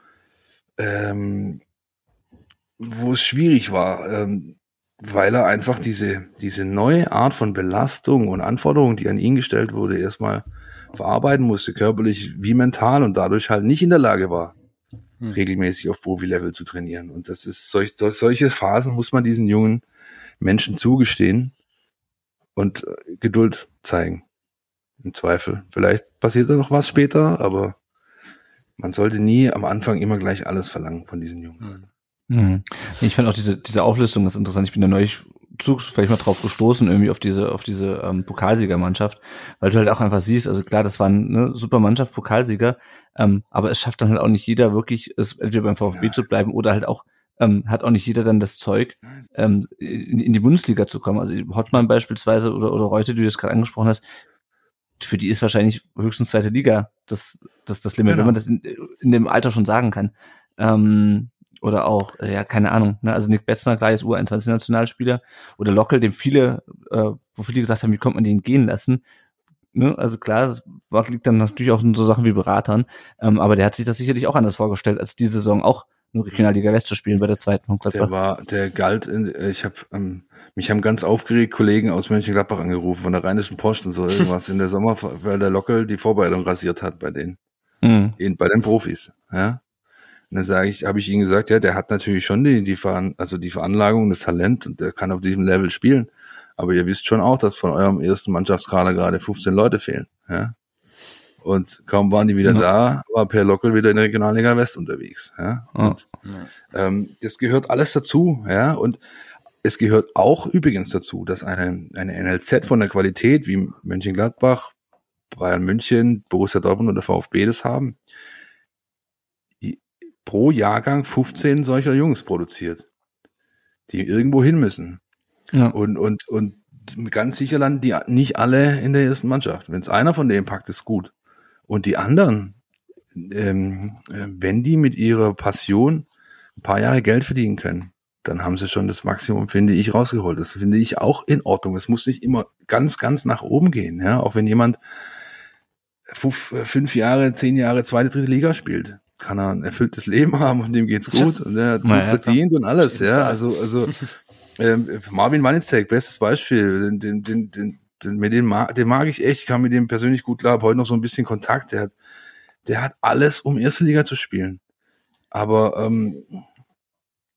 ähm, wo es schwierig war, ähm, weil er einfach diese, diese neue Art von Belastung und Anforderungen, die an ihn gestellt wurde, erstmal verarbeiten musste, körperlich wie mental und dadurch halt nicht in der Lage war, hm. regelmäßig auf Profi-Level zu trainieren. Und das ist solch, solche Phasen muss man diesen jungen Menschen zugestehen und äh, Geduld zeigen. Im Zweifel. Vielleicht passiert da noch was später, aber man sollte nie am Anfang immer gleich alles verlangen von diesen Jungen. Mhm. Ich fand auch diese, diese Auflistung ist interessant. Ich bin da neulich zufällig mal drauf gestoßen, irgendwie auf diese, auf diese ähm, Pokalsiegermannschaft, weil du halt auch einfach siehst, also klar, das war eine super Mannschaft, Pokalsieger, ähm, aber es schafft dann halt auch nicht jeder wirklich, es entweder beim VfB ja. zu bleiben oder halt auch ähm, hat auch nicht jeder dann das Zeug, ähm, in, in die Bundesliga zu kommen. Also Hottmann beispielsweise oder, oder Reute, die du das gerade angesprochen hast, für die ist wahrscheinlich höchstens zweite Liga das, das, das Limit, genau. wenn man das in, in dem Alter schon sagen kann. Ähm, oder auch, äh, ja, keine Ahnung, ne? also Nick Betzner, gleich ist U21-Nationalspieler, oder Lockel, dem viele, äh, wo viele gesagt haben, wie kommt man den gehen lassen, ne? also klar, das liegt dann natürlich auch in so Sachen wie Beratern, ähm, aber der hat sich das sicherlich auch anders vorgestellt, als diese Saison auch nur Regionalliga West zu spielen bei der zweiten von Gladbach. Der war, der galt, in, ich habe ähm, mich haben ganz aufgeregt Kollegen aus Mönchengladbach angerufen von der Rheinischen Post und so (laughs) irgendwas in der Sommer, weil der Lockel die Vorbereitung rasiert hat bei denen, mhm. in, bei den Profis, ja. Und dann sage ich, habe ich ihnen gesagt, ja, der hat natürlich schon die, die Veran also die Veranlagung, das Talent und der kann auf diesem Level spielen. Aber ihr wisst schon auch, dass von eurem ersten Mannschaftskader gerade 15 Leute fehlen, ja. Und kaum waren die wieder ja. da, war Per Lockel wieder in der Regionalliga West unterwegs. Ja? Und, ja. Ähm, das gehört alles dazu, ja. Und es gehört auch übrigens dazu, dass eine, eine NLZ von der Qualität wie Mönchengladbach, Bayern München, Borussia Dortmund oder VfB das haben, pro Jahrgang 15 solcher Jungs produziert, die irgendwo hin müssen. Ja. Und, und, und ganz sicher landen die nicht alle in der ersten Mannschaft. Wenn es einer von denen packt, ist gut. Und die anderen, ähm, äh, wenn die mit ihrer Passion ein paar Jahre Geld verdienen können, dann haben sie schon das Maximum, finde ich, rausgeholt. Das finde ich auch in Ordnung. Es muss nicht immer ganz, ganz nach oben gehen. Ja? Auch wenn jemand fünf, fünf Jahre, zehn Jahre zweite, dritte Liga spielt, kann er ein erfülltes Leben haben und dem geht's gut und er hat gut verdient und alles. Ja, also, also (laughs) ähm, Marvin Wanitzek, bestes Beispiel. Den, den, den, den, mit dem mag, den mag ich echt. Ich kann mit dem persönlich gut klar. Heute noch so ein bisschen Kontakt. Der hat, der hat alles, um erste Liga zu spielen. Aber ähm,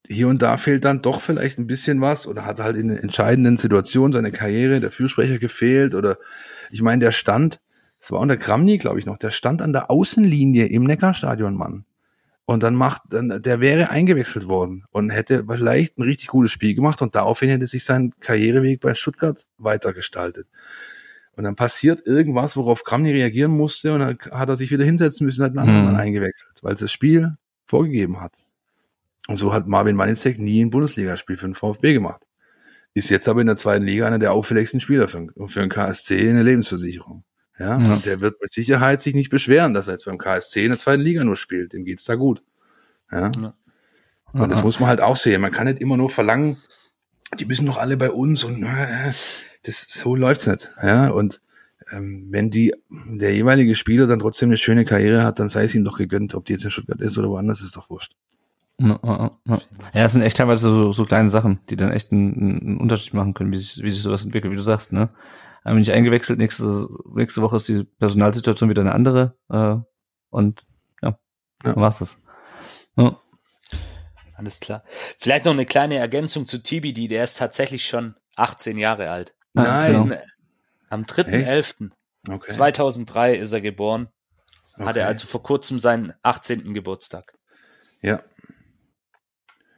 hier und da fehlt dann doch vielleicht ein bisschen was oder hat halt in entscheidenden Situationen seine Karriere der Fürsprecher gefehlt oder ich meine, der stand, es war unter Kramny, glaube ich noch, der stand an der Außenlinie im Neckarstadion, Mann. Und dann macht, dann, der wäre eingewechselt worden und hätte vielleicht ein richtig gutes Spiel gemacht und daraufhin hätte sich sein Karriereweg bei Stuttgart weitergestaltet. Und dann passiert irgendwas, worauf Kramny reagieren musste und dann hat er sich wieder hinsetzen müssen und hat einen anderen Mann eingewechselt, weil es das Spiel vorgegeben hat. Und so hat Marvin Wanizek nie ein Bundesligaspiel für den VfB gemacht. Ist jetzt aber in der zweiten Liga einer der auffälligsten Spieler für, für einen KSC in der Lebensversicherung. Ja, ja. Und der wird mit Sicherheit sich nicht beschweren, dass er jetzt beim KSC in der zweiten Liga nur spielt. Dem geht's da gut. Ja. ja. Und das muss man halt auch sehen. Man kann nicht immer nur verlangen, die müssen doch alle bei uns und äh, das so läuft's nicht. Ja, und ähm, wenn die der jeweilige Spieler dann trotzdem eine schöne Karriere hat, dann sei es ihm doch gegönnt, ob die jetzt in Stuttgart ist oder woanders, ist doch wurscht. Ja, es sind echt teilweise so, so kleine Sachen, die dann echt einen, einen Unterschied machen können, wie sich, wie sich sowas entwickelt, wie du sagst, ne? Haben nicht eingewechselt, nächste, nächste Woche ist die Personalsituation wieder eine andere äh, und ja, ja. dann war's das. Ja. Alles klar. Vielleicht noch eine kleine Ergänzung zu TBD, der ist tatsächlich schon 18 Jahre alt. Nein. Genau. Am 3.11. Okay. 2003 ist er geboren. Okay. Hatte also vor kurzem seinen 18. Geburtstag. Ja.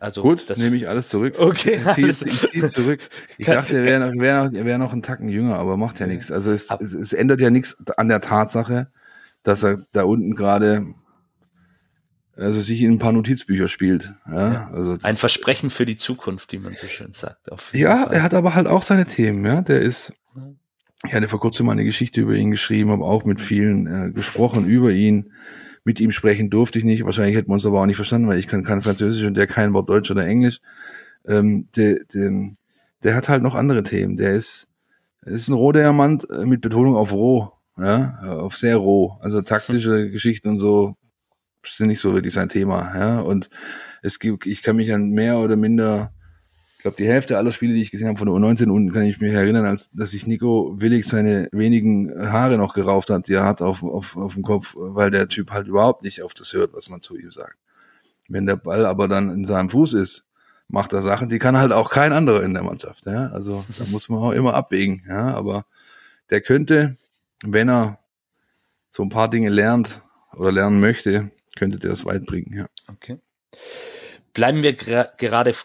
Also Gut, das nehme ich alles zurück. Okay, ich ziehe, ich ziehe zurück. Ich dachte, er wäre noch, wär noch, wär noch einen Tacken jünger, aber macht ja nichts. Also es, es, es ändert ja nichts an der Tatsache, dass er da unten gerade also sich in ein paar Notizbücher spielt. Ja, ja. Also ein Versprechen für die Zukunft, wie man so schön sagt. ja, Fall. er hat aber halt auch seine Themen. Ja, der ist. Ich hatte vor kurzem mal eine Geschichte über ihn geschrieben, habe auch mit vielen äh, gesprochen über ihn mit ihm sprechen durfte ich nicht. Wahrscheinlich hätten wir uns aber auch nicht verstanden, weil ich kann kein Französisch und der kein Wort Deutsch oder Englisch. Ähm, der, der, der hat halt noch andere Themen. Der ist, ist ein Rohdiamant äh, mit Betonung auf roh, ja, auf sehr roh. Also taktische Geschichten und so sind nicht so wirklich sein Thema, ja. Und es gibt, ich kann mich an mehr oder minder glaube, die Hälfte aller Spiele, die ich gesehen habe von der U19 unten, kann ich mich erinnern, als dass sich Nico Willig seine wenigen Haare noch gerauft hat, die er hat auf, auf, auf dem Kopf, weil der Typ halt überhaupt nicht auf das hört, was man zu ihm sagt. Wenn der Ball aber dann in seinem Fuß ist, macht er Sachen, die kann halt auch kein anderer in der Mannschaft. Ja? Also da (laughs) muss man auch immer abwägen. Ja? Aber der könnte, wenn er so ein paar Dinge lernt oder lernen möchte, könnte der das weit bringen. Ja. Okay. Bleiben wir gerade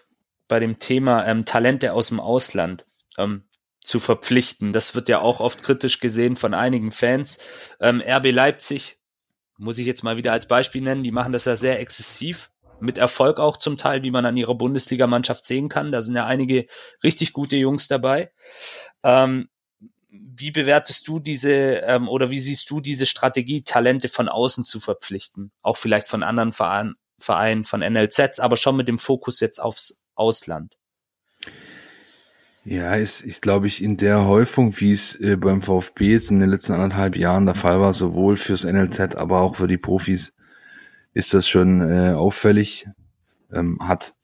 bei dem Thema ähm, Talente aus dem Ausland ähm, zu verpflichten. Das wird ja auch oft kritisch gesehen von einigen Fans. Ähm, RB Leipzig muss ich jetzt mal wieder als Beispiel nennen. Die machen das ja sehr exzessiv mit Erfolg auch zum Teil, wie man an ihrer Bundesligamannschaft sehen kann. Da sind ja einige richtig gute Jungs dabei. Ähm, wie bewertest du diese ähm, oder wie siehst du diese Strategie, Talente von außen zu verpflichten? Auch vielleicht von anderen Vereinen, Vereinen von NLZs, aber schon mit dem Fokus jetzt aufs Ausland? Ja, ist, ist glaube ich, in der Häufung, wie es äh, beim VfB jetzt in den letzten anderthalb Jahren der Fall war, sowohl fürs NLZ, aber auch für die Profis, ist das schon äh, auffällig. Ähm, hat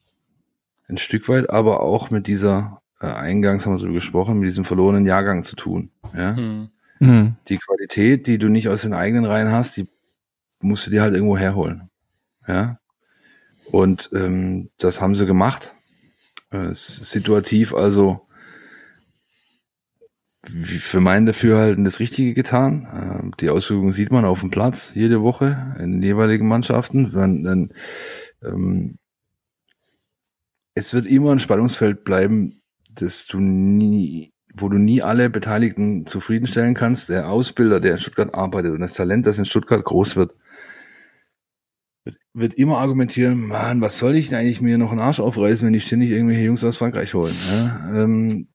ein Stück weit aber auch mit dieser, äh, eingangs haben wir so gesprochen, mit diesem verlorenen Jahrgang zu tun. Ja? Hm. Mhm. Die Qualität, die du nicht aus den eigenen Reihen hast, die musst du dir halt irgendwo herholen. Ja. Und ähm, das haben sie gemacht. Äh, situativ also für mein Dafürhalten das Richtige getan. Äh, die Auswirkungen sieht man auf dem Platz jede Woche in den jeweiligen Mannschaften. Wenn, dann, ähm, es wird immer ein Spannungsfeld bleiben, dass du nie, wo du nie alle Beteiligten zufriedenstellen kannst. Der Ausbilder, der in Stuttgart arbeitet und das Talent, das in Stuttgart groß wird, wird, wird immer argumentieren, man, was soll ich denn eigentlich mir noch einen Arsch aufreißen, wenn die ständig irgendwelche Jungs aus Frankreich holen? Ja? Ähm,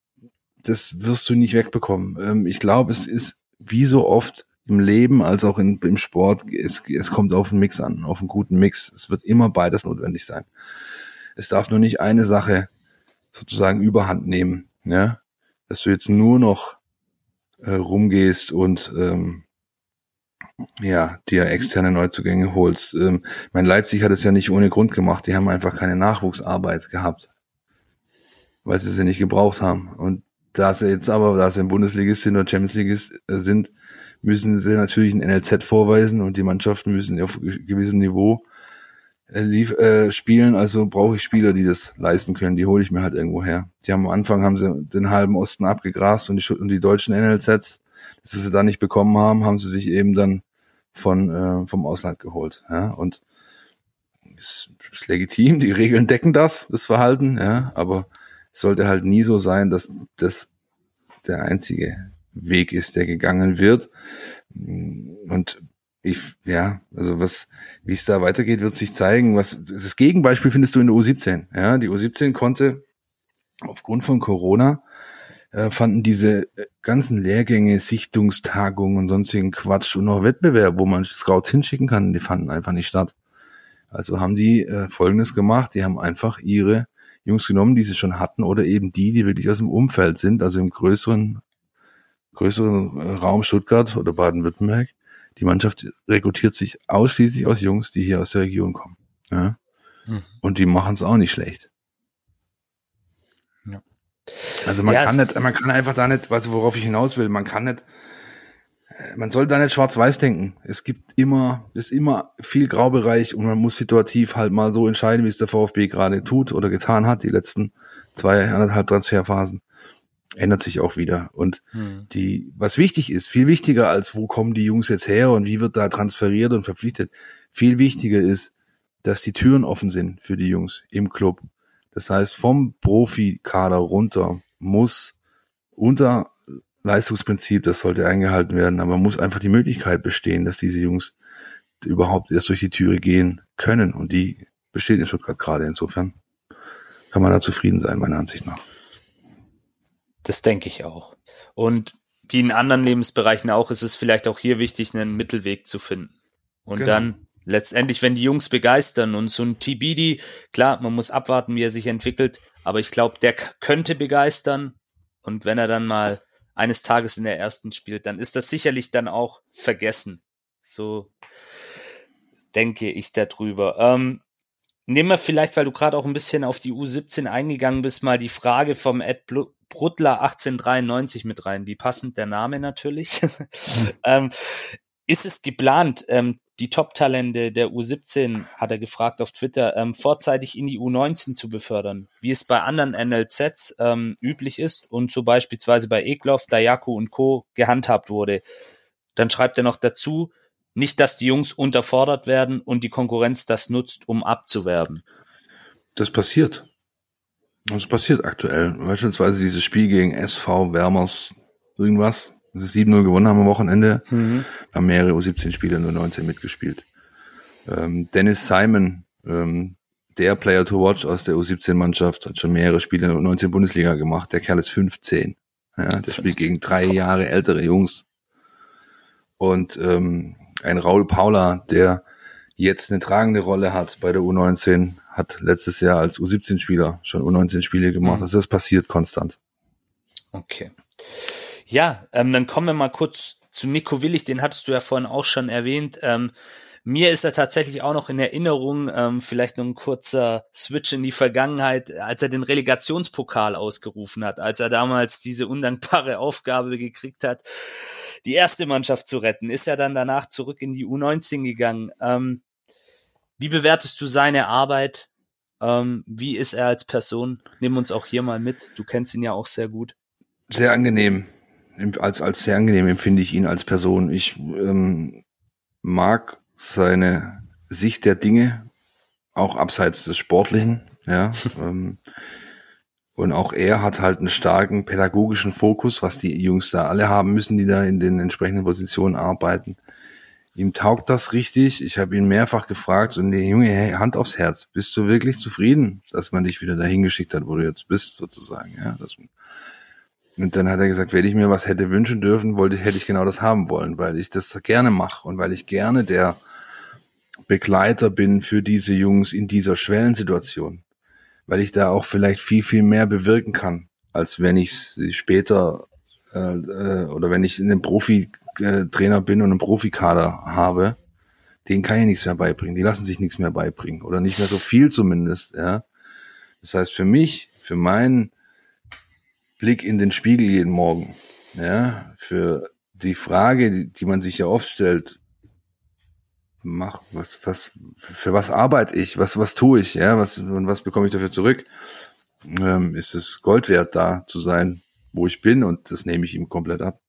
das wirst du nicht wegbekommen. Ähm, ich glaube, es ist wie so oft im Leben als auch in, im Sport, es, es kommt auf einen Mix an, auf einen guten Mix. Es wird immer beides notwendig sein. Es darf nur nicht eine Sache sozusagen überhand nehmen, ja? dass du jetzt nur noch äh, rumgehst und ähm, ja, dir externe Neuzugänge holst. Ähm, mein Leipzig hat es ja nicht ohne Grund gemacht. Die haben einfach keine Nachwuchsarbeit gehabt, weil sie sie nicht gebraucht haben. Und da sie jetzt aber, da sie im Bundesligist sind oder Champions League äh, sind, müssen sie natürlich ein NLZ vorweisen und die Mannschaften müssen auf gewissem Niveau äh, lief, äh, spielen, also brauche ich Spieler, die das leisten können. Die hole ich mir halt irgendwo her. Die haben am Anfang haben sie den halben Osten abgegrast und die, und die deutschen NLZs, dass sie da nicht bekommen haben, haben sie sich eben dann von äh, vom Ausland geholt. Ja, und ist, ist legitim. Die Regeln decken das, das Verhalten. Ja, aber es sollte halt nie so sein, dass das der einzige Weg ist, der gegangen wird. Und ich, ja, also was, wie es da weitergeht, wird sich zeigen. Was, das Gegenbeispiel findest du in der U17. Ja, die U17 konnte aufgrund von Corona äh, fanden diese äh, ganzen Lehrgänge, Sichtungstagungen und sonstigen Quatsch und noch Wettbewerb, wo man Scouts hinschicken kann, die fanden einfach nicht statt. Also haben die äh, Folgendes gemacht, die haben einfach ihre Jungs genommen, die sie schon hatten, oder eben die, die wirklich aus dem Umfeld sind, also im größeren, größeren äh, Raum Stuttgart oder Baden-Württemberg. Die Mannschaft rekrutiert sich ausschließlich aus Jungs, die hier aus der Region kommen. Ja? Mhm. Und die machen es auch nicht schlecht. Also man ja, kann nicht, man kann einfach da nicht, was worauf ich hinaus will, man kann nicht, man soll da nicht schwarz-weiß denken. Es gibt immer, ist immer viel Graubereich und man muss situativ halt mal so entscheiden, wie es der VfB gerade tut oder getan hat, die letzten zwei, anderthalb Transferphasen. Ändert sich auch wieder. Und hm. die, was wichtig ist, viel wichtiger als wo kommen die Jungs jetzt her und wie wird da transferiert und verpflichtet. Viel wichtiger ist, dass die Türen offen sind für die Jungs im Club. Das heißt, vom Profikader runter muss unter Leistungsprinzip, das sollte eingehalten werden, aber muss einfach die Möglichkeit bestehen, dass diese Jungs überhaupt erst durch die Türe gehen können. Und die besteht in Stuttgart gerade. Insofern kann man da zufrieden sein, meiner Ansicht nach. Das denke ich auch. Und wie in anderen Lebensbereichen auch, ist es vielleicht auch hier wichtig, einen Mittelweg zu finden. Und genau. dann letztendlich, wenn die Jungs begeistern und so ein TBD, klar, man muss abwarten, wie er sich entwickelt, aber ich glaube, der könnte begeistern. Und wenn er dann mal eines Tages in der ersten spielt, dann ist das sicherlich dann auch vergessen. So denke ich darüber. Ähm, nehmen wir vielleicht, weil du gerade auch ein bisschen auf die U17 eingegangen bist, mal die Frage vom Ed Bruttler 1893 mit rein. Wie passend der Name natürlich. (laughs) ähm, ist es geplant, ähm, die Top-Talente der U17, hat er gefragt auf Twitter, ähm, vorzeitig in die U19 zu befördern, wie es bei anderen NLZs ähm, üblich ist und so beispielsweise bei Egloff, Dayaku und Co. gehandhabt wurde. Dann schreibt er noch dazu, nicht, dass die Jungs unterfordert werden und die Konkurrenz das nutzt, um abzuwerben. Das passiert. Das passiert aktuell. Beispielsweise dieses Spiel gegen SV Wärmers irgendwas, 7-0 gewonnen haben am Wochenende. Mhm. Haben mehrere U17-Spieler nur 19 mitgespielt. Ähm, Dennis Simon, ähm, der Player to watch aus der U17-Mannschaft, hat schon mehrere Spiele in der 19 Bundesliga gemacht. Der Kerl ist 15. Ja, der 15. spielt gegen drei Jahre ältere Jungs. Und ähm, ein Raul Paula, der jetzt eine tragende Rolle hat bei der U19, hat letztes Jahr als U17-Spieler schon U19-Spiele gemacht. Mhm. Also das passiert konstant. Okay. Ja, ähm, dann kommen wir mal kurz zu Nico Willig, den hattest du ja vorhin auch schon erwähnt. Ähm, mir ist er tatsächlich auch noch in Erinnerung, ähm, vielleicht noch ein kurzer Switch in die Vergangenheit, als er den Relegationspokal ausgerufen hat, als er damals diese undankbare (laughs) Aufgabe gekriegt hat, die erste Mannschaft zu retten, ist er dann danach zurück in die U19 gegangen. Ähm, wie bewertest du seine Arbeit? Ähm, wie ist er als Person? Nimm uns auch hier mal mit. Du kennst ihn ja auch sehr gut. Sehr angenehm als, als sehr angenehm empfinde ich ihn als Person. Ich ähm, mag seine Sicht der Dinge, auch abseits des Sportlichen, ja. (laughs) ähm, und auch er hat halt einen starken pädagogischen Fokus, was die Jungs da alle haben müssen, die da in den entsprechenden Positionen arbeiten. Ihm taugt das richtig. Ich habe ihn mehrfach gefragt und der Junge, hey, Hand aufs Herz, bist du wirklich zufrieden, dass man dich wieder dahin geschickt hat, wo du jetzt bist, sozusagen, ja? Das, und dann hat er gesagt, wenn ich mir was hätte wünschen dürfen, wollte hätte ich genau das haben wollen, weil ich das gerne mache und weil ich gerne der Begleiter bin für diese Jungs in dieser Schwellensituation. Weil ich da auch vielleicht viel, viel mehr bewirken kann, als wenn ich später äh, äh, oder wenn ich in einem Profi-Trainer bin und einen Profikader habe, denen kann ich nichts mehr beibringen. Die lassen sich nichts mehr beibringen oder nicht mehr so viel zumindest. Ja, das heißt für mich, für meinen Blick in den Spiegel jeden Morgen. Ja, für die Frage, die, die man sich ja oft stellt, mach, was, was, für was arbeite ich, was, was tue ich, ja, was, und was bekomme ich dafür zurück? Ähm, ist es Gold wert, da zu sein, wo ich bin, und das nehme ich ihm komplett ab.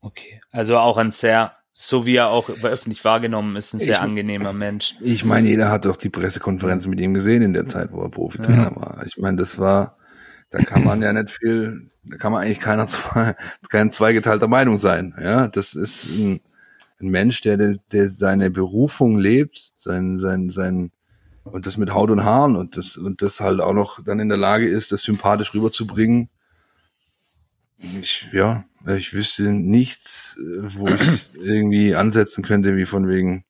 Okay, also auch ein sehr, so wie er auch öffentlich wahrgenommen ist, ein sehr ich, angenehmer Mensch. Ich meine, jeder hat doch die Pressekonferenzen mit ihm gesehen in der Zeit, wo er Profitrainer ja. war. Ich meine, das war, da kann man ja nicht viel, da kann man eigentlich keiner (laughs) zwei, kein zweigeteilter Meinung sein. Ja, das ist ein, ein Mensch, der, der seine Berufung lebt, sein, sein, sein, und das mit Haut und Haaren und das, und das halt auch noch dann in der Lage ist, das sympathisch rüberzubringen. Ich, ja, ich wüsste nichts, wo ich (clears throat) irgendwie ansetzen könnte, wie von wegen,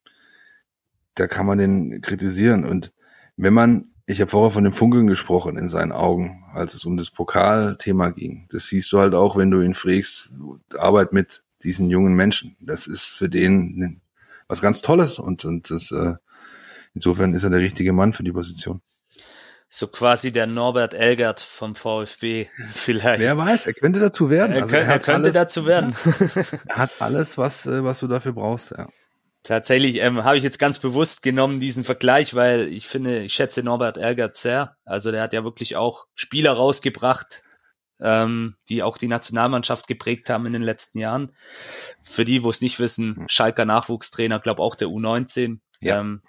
da kann man den kritisieren. Und wenn man, ich habe vorher von dem Funkeln gesprochen in seinen Augen, als es um das Pokalthema ging. Das siehst du halt auch, wenn du ihn fragst, Arbeit mit diesen jungen Menschen. Das ist für den was ganz Tolles und, und das, äh, insofern ist er der richtige Mann für die Position so quasi der Norbert Elgert vom VfB (laughs) vielleicht. Wer weiß, er könnte dazu werden. Also er, er, er könnte alles, dazu werden. (laughs) er hat alles, was, äh, was du dafür brauchst, ja. Tatsächlich ähm, habe ich jetzt ganz bewusst genommen diesen Vergleich, weil ich finde, ich schätze Norbert Elgert sehr. Also der hat ja wirklich auch Spieler rausgebracht, ähm, die auch die Nationalmannschaft geprägt haben in den letzten Jahren. Für die, wo es nicht wissen, hm. Schalker Nachwuchstrainer, glaube auch der U19. Ja. Ähm,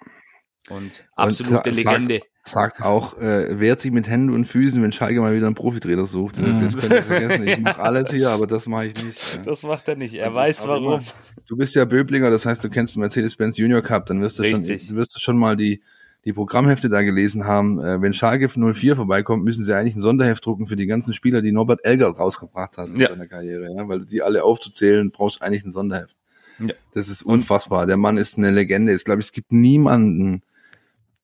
und absolute und Legende. Sagt, sagt auch, äh, wehrt sich mit Händen und Füßen, wenn Schalke mal wieder einen Profitrainer sucht. Mhm. Das könnt ihr vergessen. Ich mache alles hier, aber das mache ich nicht. Das macht er nicht. Er das weiß warum. Immer, du bist ja Böblinger, das heißt, du kennst den Mercedes-Benz Junior Cup, dann wirst du Richtig. schon, wirst du schon mal die die Programmhefte da gelesen haben, äh, wenn Schalke 04 vorbeikommt, müssen sie eigentlich ein Sonderheft drucken für die ganzen Spieler, die Norbert Elgert rausgebracht hat in ja. seiner Karriere, ja? weil die alle aufzuzählen, brauchst eigentlich ein Sonderheft. Ja. Das ist unfassbar. Der Mann ist eine Legende. Ich glaube, es gibt niemanden,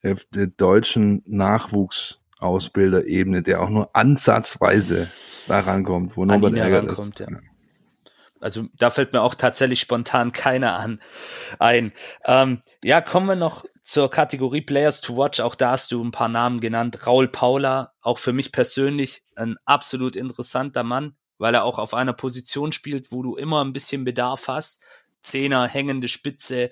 der deutschen Nachwuchsausbilderebene, der auch nur ansatzweise daran kommt, wo Norbert Ärger ist. Ja. Also da fällt mir auch tatsächlich spontan keiner an ein. Ähm, ja, kommen wir noch zur Kategorie Players to Watch. Auch da hast du ein paar Namen genannt. Raul Paula, auch für mich persönlich ein absolut interessanter Mann, weil er auch auf einer Position spielt, wo du immer ein bisschen Bedarf hast. Zehner, hängende Spitze,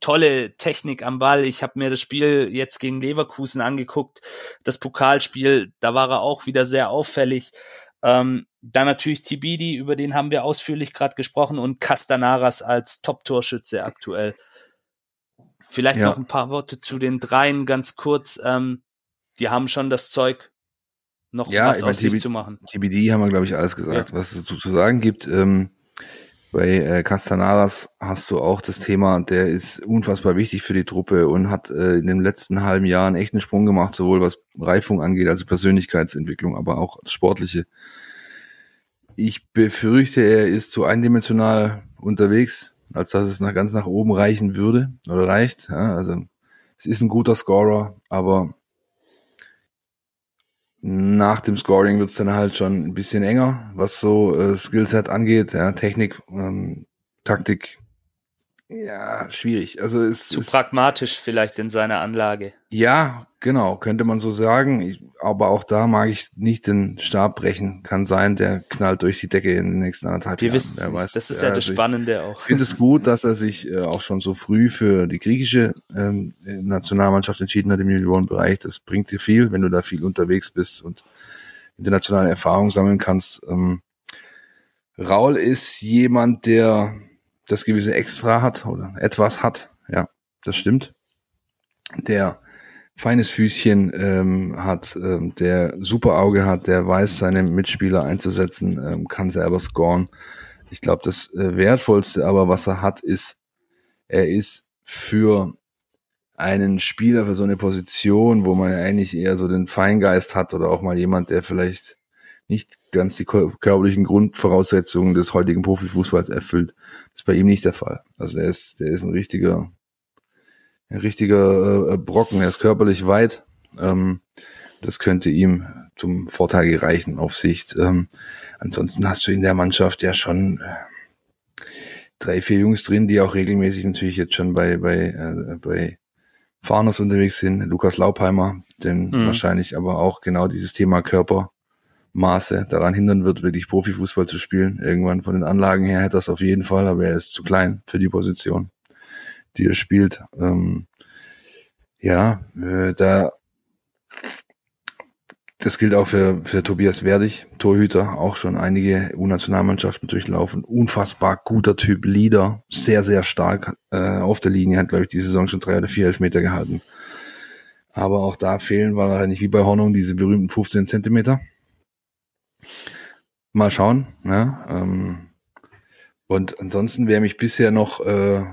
tolle Technik am Ball. Ich habe mir das Spiel jetzt gegen Leverkusen angeguckt, das Pokalspiel, da war er auch wieder sehr auffällig. Ähm, dann natürlich Tibidi, über den haben wir ausführlich gerade gesprochen und Castanaras als Top-Torschütze aktuell. Vielleicht ja. noch ein paar Worte zu den dreien ganz kurz. Ähm, die haben schon das Zeug, noch ja, was aus sich zu machen. TBD haben wir, glaube ich, alles gesagt, ja. was es zu sagen gibt. Ähm, bei äh, Castanaras hast du auch das Thema, der ist unfassbar wichtig für die Truppe und hat äh, in den letzten halben Jahren echt einen Sprung gemacht, sowohl was Reifung angeht, also Persönlichkeitsentwicklung, aber auch sportliche. Ich befürchte, er ist zu eindimensional unterwegs, als dass es nach ganz nach oben reichen würde oder reicht. Ja, also es ist ein guter Scorer, aber nach dem Scoring wird's dann halt schon ein bisschen enger, was so äh, Skillset angeht, ja, Technik, ähm, Taktik, ja, schwierig. Also es zu ist, pragmatisch vielleicht in seiner Anlage. Ja, genau, könnte man so sagen. Ich, aber auch da mag ich nicht den Stab brechen. Kann sein, der knallt durch die Decke in den nächsten anderthalb Wir Jahren. Wissen, weiß, das ist ja, ja das also Spannende auch. Ich finde es gut, dass er sich äh, auch schon so früh für die griechische ähm, Nationalmannschaft entschieden hat im Juniorenbereich. Das bringt dir viel, wenn du da viel unterwegs bist und internationale Erfahrung sammeln kannst. Ähm, Raul ist jemand, der das gewisse Extra hat oder etwas hat. Ja, das stimmt. Der feines Füßchen ähm, hat, ähm, der super Auge hat, der weiß, seine Mitspieler einzusetzen, ähm, kann selber scoren. Ich glaube, das äh, Wertvollste aber, was er hat, ist, er ist für einen Spieler für so eine Position, wo man eigentlich eher so den Feingeist hat oder auch mal jemand, der vielleicht nicht ganz die körperlichen Grundvoraussetzungen des heutigen Profifußballs erfüllt. Das ist bei ihm nicht der Fall. Also der ist, der ist ein richtiger, ein richtiger äh, Brocken. Er ist körperlich weit. Ähm, das könnte ihm zum Vorteil gereichen auf Sicht. Ähm, ansonsten hast du in der Mannschaft ja schon äh, drei, vier Jungs drin, die auch regelmäßig natürlich jetzt schon bei, bei, äh, bei Fahners unterwegs sind. Lukas Laupheimer, den mhm. wahrscheinlich aber auch genau dieses Thema Körper Maße daran hindern wird, wirklich Profifußball zu spielen. Irgendwann von den Anlagen her hätte das auf jeden Fall, aber er ist zu klein für die Position. die er spielt. Ähm, ja, äh, da das gilt auch für, für Tobias Werdig, Torhüter, auch schon einige U-Nationalmannschaften durchlaufen. Unfassbar guter Typ, Leader, sehr, sehr stark äh, auf der Linie, hat, glaube ich, die Saison schon drei oder vier Elfmeter gehalten. Aber auch da fehlen wahrscheinlich wie bei Hornung diese berühmten 15 Zentimeter. Mal schauen. Ja, ähm, und ansonsten, wer mich bisher noch äh,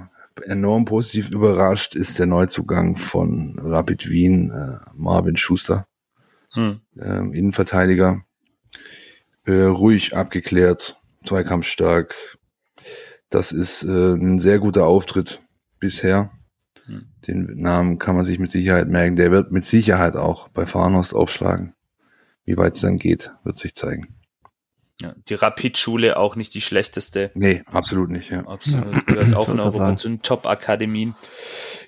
enorm positiv überrascht, ist der Neuzugang von Rapid Wien, äh, Marvin Schuster hm. ähm, Innenverteidiger. Äh, ruhig, abgeklärt, zweikampfstark. Das ist äh, ein sehr guter Auftritt bisher. Hm. Den Namen kann man sich mit Sicherheit merken. Der wird mit Sicherheit auch bei Farnhorst aufschlagen. Wie weit es dann geht, wird sich zeigen. Ja, die Rapid-Schule auch nicht die schlechteste. Nee, absolut nicht, ja. Absolut. Gehört auch in Europa zu den Top-Akademien.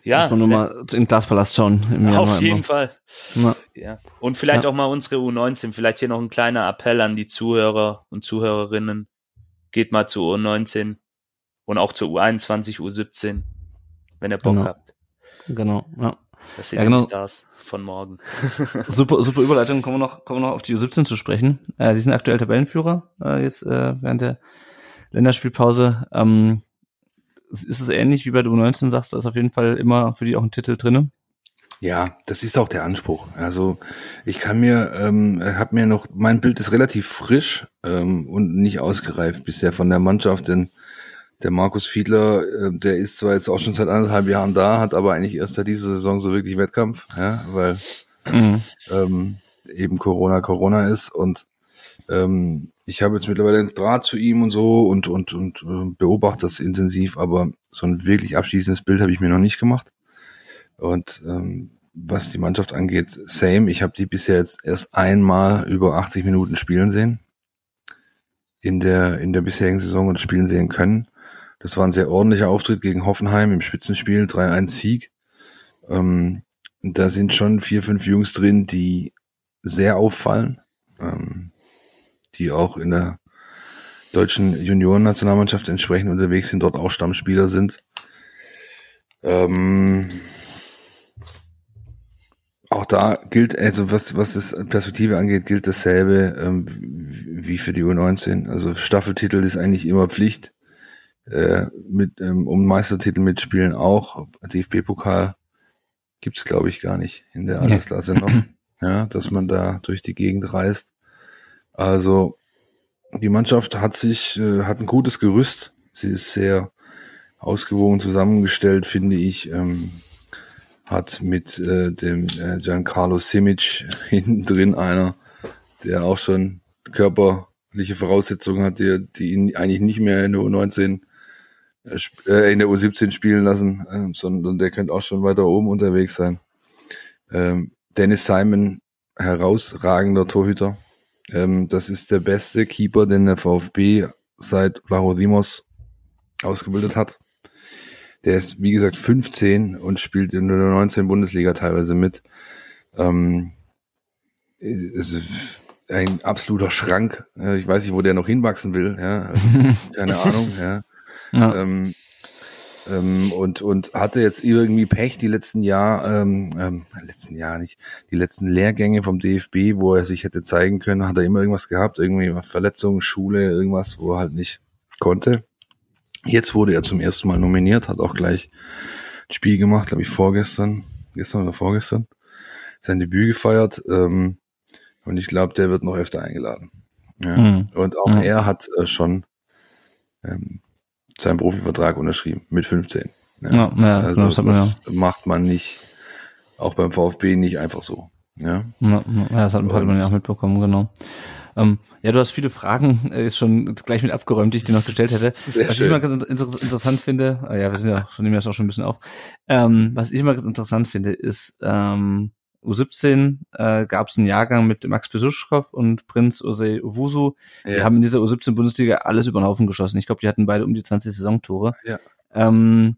Ja. Muss man nur mal in Glaspalast schauen. Im auf jeden Fall. Ja. ja. Und vielleicht ja. auch mal unsere U19. Vielleicht hier noch ein kleiner Appell an die Zuhörer und Zuhörerinnen. Geht mal zu U19 und auch zur U21, U17, wenn ihr Bock genau. habt. Genau, ja. Das sind ja, genau. die Stars von morgen. (laughs) super, super Überleitung. Kommen wir noch, kommen wir noch auf die U17 zu sprechen. Äh, die sind aktuell Tabellenführer äh, jetzt äh, während der Länderspielpause. Ähm, ist es ähnlich wie bei der U19 sagst, da ist auf jeden Fall immer für die auch ein Titel drinne. Ja, das ist auch der Anspruch. Also ich kann mir, ähm, habe mir noch, mein Bild ist relativ frisch ähm, und nicht ausgereift bisher von der Mannschaft, denn der Markus Fiedler, äh, der ist zwar jetzt auch schon seit anderthalb Jahren da, hat aber eigentlich erst seit dieser Saison so wirklich Wettkampf, ja, weil mhm. ähm, eben Corona Corona ist und ähm, ich habe jetzt mittlerweile einen Draht zu ihm und so und und und äh, beobachte das intensiv, aber so ein wirklich abschließendes Bild habe ich mir noch nicht gemacht. Und ähm, was die Mannschaft angeht, same. Ich habe die bisher jetzt erst einmal über 80 Minuten spielen sehen in der in der bisherigen Saison und spielen sehen können. Das war ein sehr ordentlicher Auftritt gegen Hoffenheim im Spitzenspiel, 3-1 Sieg. Ähm, da sind schon vier, fünf Jungs drin, die sehr auffallen, ähm, die auch in der deutschen Junioren-Nationalmannschaft entsprechend unterwegs sind, dort auch Stammspieler sind. Ähm, auch da gilt, also was, was das Perspektive angeht, gilt dasselbe ähm, wie für die U19. Also Staffeltitel ist eigentlich immer Pflicht äh, mit ähm, um Meistertitel mitspielen auch. DFB-Pokal gibt's glaube ich gar nicht in der Altersklasse noch, (clears throat) ja, dass man da durch die Gegend reist. Also die Mannschaft hat sich äh, hat ein gutes Gerüst. Sie ist sehr ausgewogen zusammengestellt, finde ich. Ähm, hat mit äh, dem äh, Giancarlo Simic (laughs) hinten drin einer, der auch schon körperliche Voraussetzungen hat, die, die ihn eigentlich nicht mehr in der U19 äh, in der U17 spielen lassen, äh, sondern der könnte auch schon weiter oben unterwegs sein. Ähm, Dennis Simon, herausragender Torhüter. Ähm, das ist der beste Keeper, den der VfB seit Vlachodimos ausgebildet hat. Der ist, wie gesagt, 15 und spielt in der 19 Bundesliga teilweise mit. Ähm, ist ein absoluter Schrank. Ich weiß nicht, wo der noch hinwachsen will. Ja. (laughs) Keine Ahnung. Ja. Ja. Ähm, ähm, und, und hatte jetzt irgendwie Pech die letzten Jahr, ähm, ähm, letzten Jahr nicht, die letzten Lehrgänge vom DFB, wo er sich hätte zeigen können, hat er immer irgendwas gehabt, irgendwie Verletzungen, Schule, irgendwas, wo er halt nicht konnte. Jetzt wurde er zum ersten Mal nominiert, hat auch gleich ein Spiel gemacht, glaube ich, vorgestern, gestern oder vorgestern, sein Debüt gefeiert. Ähm, und ich glaube, der wird noch öfter eingeladen. Ja. Mhm. Und auch mhm. er hat äh, schon ähm, seinen Profivertrag unterschrieben mit 15. Ja, ja, ja also das, man, das ja. macht man nicht, auch beim VfB nicht einfach so. Ja, ja, ja das hat, hat man ja auch mitbekommen, genau. Ähm, ja, du hast viele Fragen, äh, ist schon gleich mit abgeräumt, die ich dir noch gestellt hätte. Sehr was schön. ich immer ganz interessant finde, äh, ja, wir sind ja schon nehmen das auch schon ein bisschen auf. Ähm, was ich immer ganz interessant finde, ist, ähm, U17 äh, gab es einen Jahrgang mit Max Besuschkow und Prinz Osei Owusu. Ja. Die haben in dieser U17-Bundesliga alles über den Haufen geschossen. Ich glaube, die hatten beide um die 20 Saisontore. Ja. Ähm,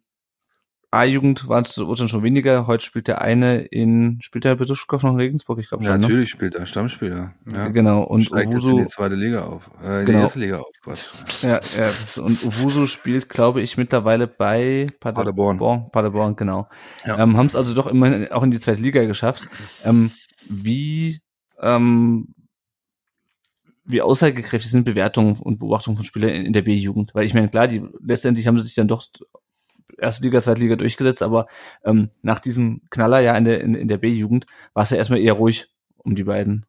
A-Jugend war es dann schon weniger. Heute spielt der eine in, spielt der Besuchskopf noch in Regensburg? Ich glaube schon. Ne? Natürlich ne? spielt er Stammspieler. Ja. Genau. Und Steigt Owusu, jetzt in die zweite Liga auf. Äh, in Genau. die erste Liga auf. Quatsch. (laughs) ja, ja, und Owusu spielt, glaube ich, mittlerweile bei Paderborn. Paderborn, Paderborn genau. Ja. Ähm, Haben es also doch immerhin auch in die zweite Liga geschafft. Ähm, wie, ähm, wie aussagekräftig sind Bewertungen und Beobachtungen von Spielern in, in der B-Jugend? Weil ich meine, klar, die letztendlich haben sie sich dann doch erste Liga, zweite Liga durchgesetzt, aber ähm, nach diesem Knaller ja in der, in, in der B-Jugend war es ja erstmal eher ruhig um die beiden.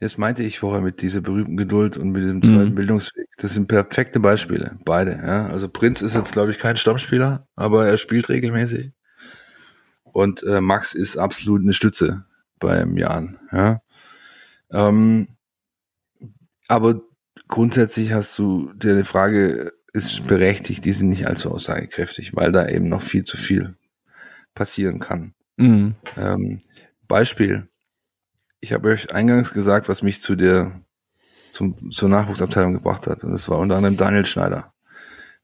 Das meinte ich vorher mit dieser berühmten Geduld und mit diesem zweiten Mhm. Bildungsweg. Das sind perfekte Beispiele, beide. Ja. Also Prinz ist jetzt, glaube ich, kein Stammspieler, aber er spielt regelmäßig. Und äh, Max ist absolut eine Stütze beim Jan. Ja. Ähm, aber grundsätzlich hast du dir eine Frage, ist berechtigt, die sind nicht allzu aussagekräftig, weil da eben noch viel zu viel passieren kann. Mhm. Ähm, Beispiel. Ich habe euch eingangs gesagt, was mich zu der zum, zur Nachwuchsabteilung gebracht hat. Und das war unter anderem Daniel Schneider.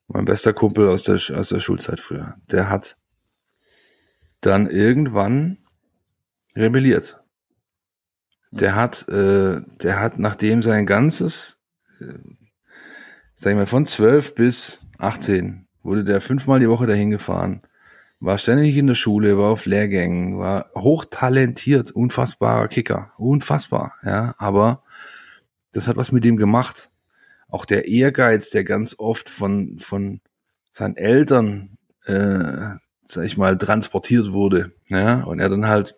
Mein bester Kumpel aus der, aus der Schulzeit früher. Der hat dann irgendwann rebelliert. Der hat, äh, der hat, nachdem sein ganzes, äh, sag ich mal, von 12 bis 18 wurde der fünfmal die Woche dahin gefahren, war ständig in der Schule, war auf Lehrgängen, war hochtalentiert, unfassbarer Kicker, unfassbar, ja, aber das hat was mit ihm gemacht. Auch der Ehrgeiz, der ganz oft von, von seinen Eltern, äh, sag ich mal, transportiert wurde, ja, und er dann halt,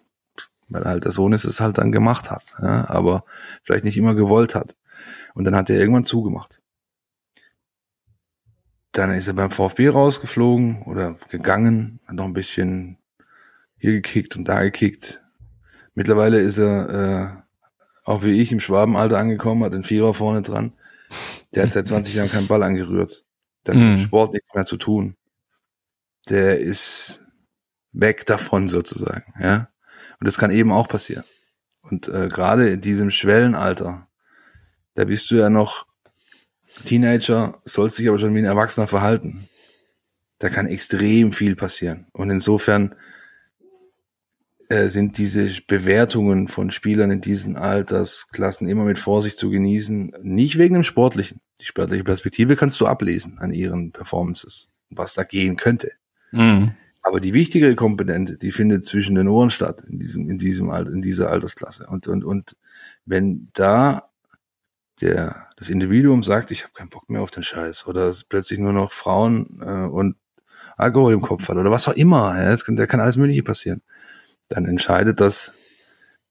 weil halt der Sohn ist, es halt dann gemacht hat, ja, aber vielleicht nicht immer gewollt hat. Und dann hat er irgendwann zugemacht. Dann ist er beim VfB rausgeflogen oder gegangen, hat noch ein bisschen hier gekickt und da gekickt. Mittlerweile ist er, äh, auch wie ich, im Schwabenalter angekommen, hat einen Vierer vorne dran. Der hat seit (laughs) 20 Jahren keinen Ball angerührt. Dann hat Mhm. mit Sport nichts mehr zu tun. Der ist weg davon sozusagen, ja. Und das kann eben auch passieren. Und äh, gerade in diesem Schwellenalter, da bist du ja noch Teenager, sollst dich aber schon wie ein Erwachsener verhalten. Da kann extrem viel passieren. Und insofern äh, sind diese Bewertungen von Spielern in diesen Altersklassen immer mit Vorsicht zu genießen. Nicht wegen dem Sportlichen. Die sportliche Perspektive kannst du ablesen an ihren Performances, was da gehen könnte. Mhm. Aber die wichtigere Komponente, die findet zwischen den Ohren statt in diesem, in diesem Alter, in dieser Altersklasse. Und, und, und wenn da der, das Individuum sagt, ich habe keinen Bock mehr auf den Scheiß, oder es plötzlich nur noch Frauen äh, und Alkohol im Kopf hat, oder was auch immer, ja, das kann, da kann alles Mögliche passieren, dann entscheidet das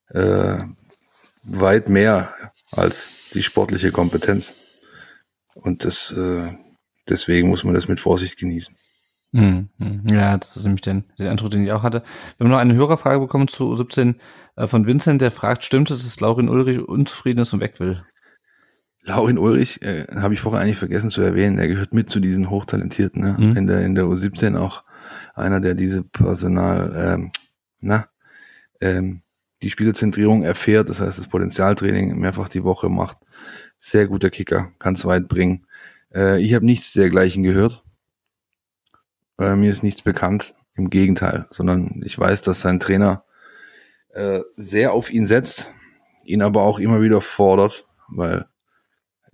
äh, weit mehr als die sportliche Kompetenz. Und das äh, deswegen muss man das mit Vorsicht genießen. Mhm. Mhm. Ja, das ist nämlich den, den Eindruck, den ich auch hatte. Wir haben noch eine Hörerfrage bekommen zu 17 äh, von Vincent, der fragt, stimmt es, dass Laurin Ulrich unzufrieden ist und weg will? Laurin Ulrich, äh, habe ich vorher eigentlich vergessen zu erwähnen, er gehört mit zu diesen Hochtalentierten, ne? Mhm. in der in der U17 auch einer, der diese Personal, ähm, na, ähm, die Spielerzentrierung erfährt, das heißt das Potenzialtraining mehrfach die Woche macht. Sehr guter Kicker, kann es weit bringen. Äh, ich habe nichts dergleichen gehört. Äh, mir ist nichts bekannt, im Gegenteil, sondern ich weiß, dass sein Trainer äh, sehr auf ihn setzt, ihn aber auch immer wieder fordert, weil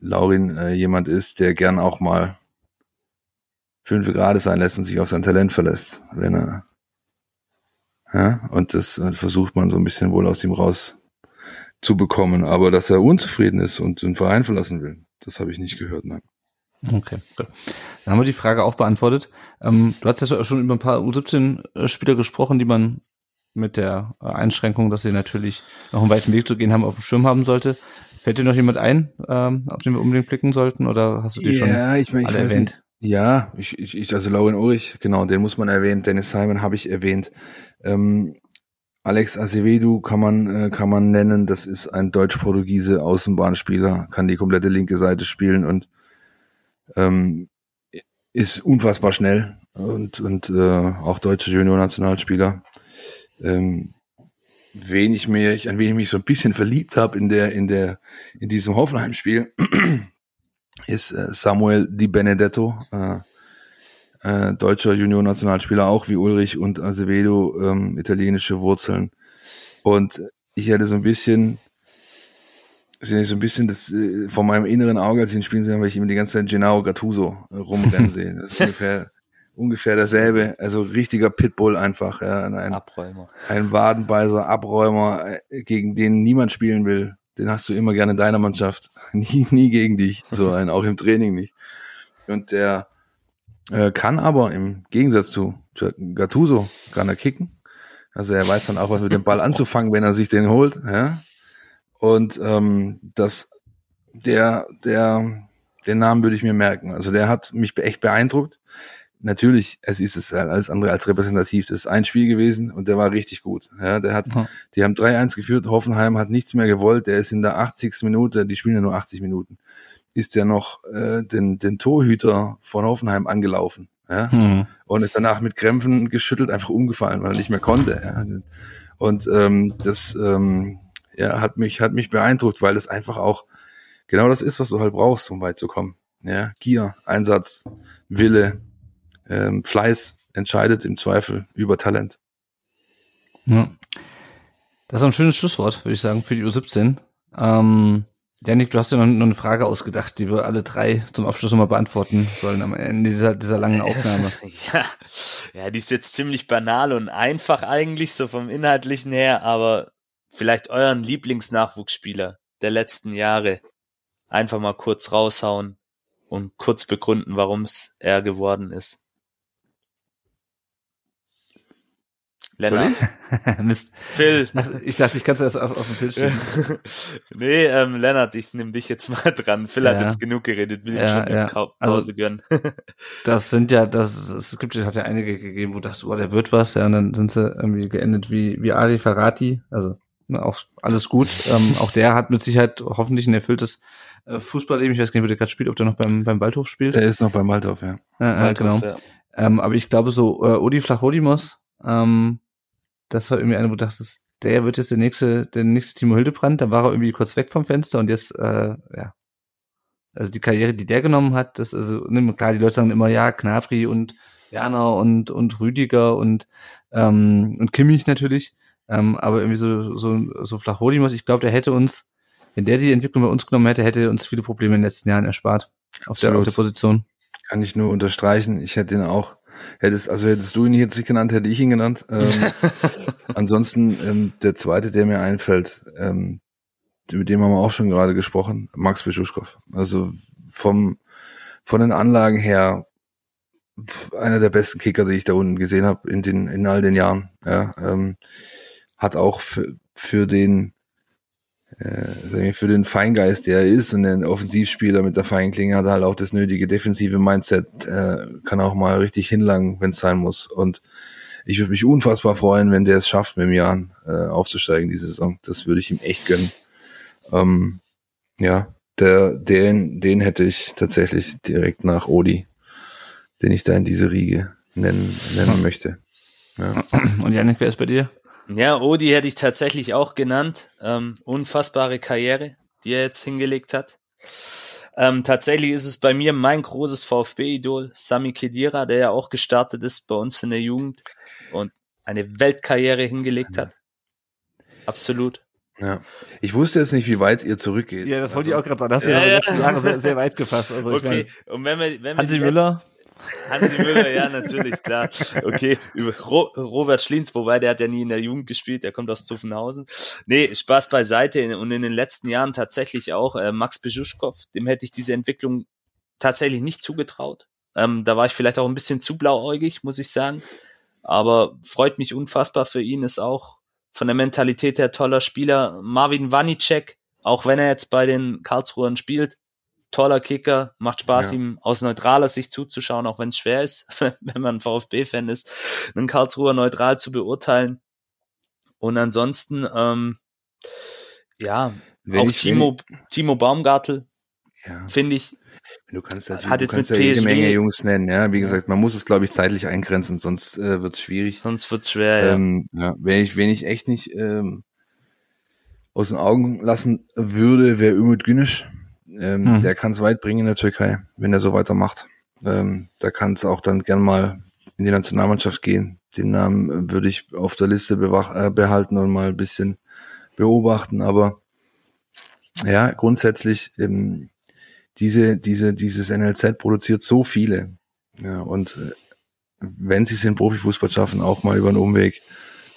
Laurin äh, jemand ist, der gern auch mal fünf Grade sein lässt und sich auf sein Talent verlässt, wenn er ja, und das äh, versucht man so ein bisschen wohl aus ihm raus zu bekommen, aber dass er unzufrieden ist und den Verein verlassen will, das habe ich nicht gehört, nein. Okay, gut. Dann haben wir die Frage auch beantwortet. Ähm, du hast ja schon über ein paar U17-Spieler gesprochen, die man mit der äh, Einschränkung, dass sie natürlich noch einen weiten Weg zu gehen haben, auf dem Schirm haben sollte. Fällt dir noch jemand ein, ähm, auf den wir unbedingt blicken sollten, oder hast du die schon Ja, ich meine, ich erwähnt? nicht. Ja, ich, ich, ich also Lauren Ulrich, genau, den muss man erwähnen. Dennis Simon habe ich erwähnt. Ähm, Alex Acevedo kann man äh, kann man nennen. Das ist ein deutsch-portugiese Außenbahnspieler, kann die komplette linke Seite spielen und ähm, ist unfassbar schnell und und äh, auch deutscher Junior-Nationalspieler. Ähm, wen ich mir, an wen ich mich so ein bisschen verliebt habe in der in der in diesem Hoffenheim-Spiel (clears throat) ist äh, Samuel Di Benedetto, äh, äh, deutscher Junior-Nationalspieler, auch wie Ulrich und Acevedo, ähm, italienische Wurzeln. Und ich hätte so ein bisschen, so ein bisschen das äh, vor meinem inneren Auge, als ich ihn spielen sehe, weil ich immer die ganze Zeit Gennaro Gattuso äh, rumrennen (laughs) sehe. Das ist ungefähr, ungefähr dasselbe. Also richtiger Pitbull einfach, ja. Ein, Abräumer. ein Wadenbeißer, Abräumer, äh, gegen den niemand spielen will. Den hast du immer gerne in deiner Mannschaft. (laughs) Nie, nie gegen dich. So ein, auch im Training nicht. Und der äh, kann aber im Gegensatz zu Gattuso kann er kicken. Also er weiß dann auch, was mit dem Ball anzufangen, wenn er sich den holt. Ja? Und ähm, das, der, der, den Namen würde ich mir merken. Also der hat mich echt beeindruckt. Natürlich, es ist es alles andere als repräsentativ. Das ist ein Spiel gewesen und der war richtig gut. Ja, der hat, Ja. die haben 3-1 geführt. Hoffenheim hat nichts mehr gewollt. Der ist in der 80. Minute, die spielen ja nur 80 Minuten, ist der noch äh, den, den Torhüter von Hoffenheim angelaufen. Ja? Hm. und ist danach mit Krämpfen geschüttelt einfach umgefallen, weil er nicht mehr konnte. Ja. Und ähm, das ähm, ja, hat mich hat mich beeindruckt, weil das einfach auch genau das ist, was du halt brauchst, um weit zu kommen. Ja, Gier, Einsatz, Wille, ähm, Fleiß entscheidet im Zweifel über Talent. Ja. Das ist ein schönes Schlusswort, würde ich sagen, für die U17. Ähm, Janik, du hast ja noch, noch eine Frage ausgedacht, die wir alle drei zum Abschluss nochmal beantworten sollen am Ende dieser, dieser langen Aufnahme. (laughs) Ja, ja, die ist jetzt ziemlich banal und einfach eigentlich, so vom Inhaltlichen her, aber vielleicht euren Lieblingsnachwuchsspieler der letzten Jahre einfach mal kurz raushauen und kurz begründen, warum es er geworden ist. Lennart, (laughs) Mist. Phil. Ich dachte, ich kann es erst auf, auf den Tisch schieben. (laughs) nee, ähm, Lennart, ich nehme dich jetzt (laughs) mal dran. Phil hat Ja. jetzt genug geredet, will Ja, schon ja. Also- Pause gönnen. Das sind ja, das, es gibt, hat ja einige gegeben, wo du dachtest, oh, der wird was, ja, und dann sind sie irgendwie geendet wie, wie Ari Ferrati, also ne, auch alles gut. ähm, auch der hat mit Sicherheit hoffentlich ein erfülltes äh, Fußballleben. Ich weiß gar nicht, wo der gerade spielt, ob der noch beim, beim Waldhof spielt. Der ist noch beim Waldorf, ja. Ja, äh, genau. Ja. Ähm, aber ich glaube so, äh, Odi Flachhodimos, ähm, das war irgendwie einer, wo du dachtest, der wird jetzt der nächste, der nächste Timo Hildebrand, da war er irgendwie kurz weg vom Fenster und jetzt, äh, ja. Also die Karriere, die der genommen hat, das, also, ne, klar, die Leute sagen immer, ja, Knabri und Werner und, und Rüdiger und, ähm, und Kimmich natürlich, ähm, aber irgendwie so, so, so Flachhodimos, ich glaube, der hätte uns, wenn der die Entwicklung bei uns genommen hätte, hätte er uns viele Probleme in den letzten Jahren erspart. Auf der, auf der Position. Kann ich nur unterstreichen. Ich hätte ihn auch, hättest, also hättest du ihn jetzt nicht genannt, hätte ich ihn genannt. Ähm, (laughs) ansonsten, ähm, der zweite, der mir einfällt, ähm, mit dem haben wir auch schon gerade gesprochen, Max Beschuschkow. Also vom, von den Anlagen her, einer der besten Kicker, die ich da unten gesehen habe in den, in all den Jahren. Ja, ähm, hat auch für, für den, äh, für den Feingeist, der er ist und den Offensivspieler mit der Feinklinge hat er halt auch das nötige defensive Mindset, äh, kann auch mal richtig hinlangen, wenn es sein muss. Und ich würde mich unfassbar freuen, wenn der es schafft, mit dem Jan äh, aufzusteigen diese Saison. Das würde ich ihm echt gönnen. Ähm, ja, der, den, den hätte ich tatsächlich direkt nach Odi, den ich da in diese Riege nennen, nennen möchte. Ja. Und Janik, wer ist bei dir? Ja, Odi hätte ich tatsächlich auch genannt. Ähm, unfassbare Karriere, die er jetzt hingelegt hat. Ähm, tatsächlich ist es bei mir mein großes VfB-Idol, Sami Khedira, der ja auch gestartet ist bei uns in der Jugend und eine Weltkarriere hingelegt hat. Absolut. Ja. Ich wusste jetzt nicht, wie weit ihr zurückgeht. Ja, das wollte ich auch gerade sagen. Das hast Ja, du ja, ja. Jahre sehr, sehr weit gefasst. Also ich Okay, und wenn wir, wenn wir meine, Hansi Müller, Hansi Müller, ja, natürlich, klar. Okay, Robert Schlins, wobei der hat ja nie in der Jugend gespielt, der kommt aus Zuffenhausen. Nee, Spaß beiseite und in den letzten Jahren tatsächlich auch äh, Max Beschuschkow, dem hätte ich diese Entwicklung tatsächlich nicht zugetraut. Ähm, da war ich vielleicht auch ein bisschen zu blauäugig, muss ich sagen. Aber freut mich unfassbar für ihn, ist auch von der Mentalität her toller Spieler. Marvin Wanicek, auch wenn er jetzt bei den Karlsruhern spielt, toller Kicker, macht Spaß, Ja. ihm aus neutraler Sicht zuzuschauen, auch wenn es schwer ist, (laughs) wenn man VfB-Fan ist, einen Karlsruher neutral zu beurteilen. Und ansonsten, ähm, ja, Wenn auch Timo, Timo Baumgartel, Ja. finde ich, Du kannst natürlich Hat du kannst mit ja jede Menge Jungs nennen. Ja, wie gesagt, man muss es, glaube ich, zeitlich eingrenzen, sonst äh, wird es schwierig. sonst wird's schwer, ja. Ähm, ja, wenn ich, wenn ich echt nicht ähm, aus den Augen lassen würde, wäre Ümit Güneş. Ähm, Hm. Der kann es weit bringen in der Türkei, wenn er so weitermacht. Ähm, da kann es auch dann gern mal in die Nationalmannschaft gehen. Den Namen würde ich auf der Liste äh, behalten und mal ein bisschen beobachten. Aber ja, grundsätzlich ähm, diese, diese, dieses NLZ produziert so viele. Ja, und äh, wenn sie es in Profifußball schaffen, auch mal über einen Umweg,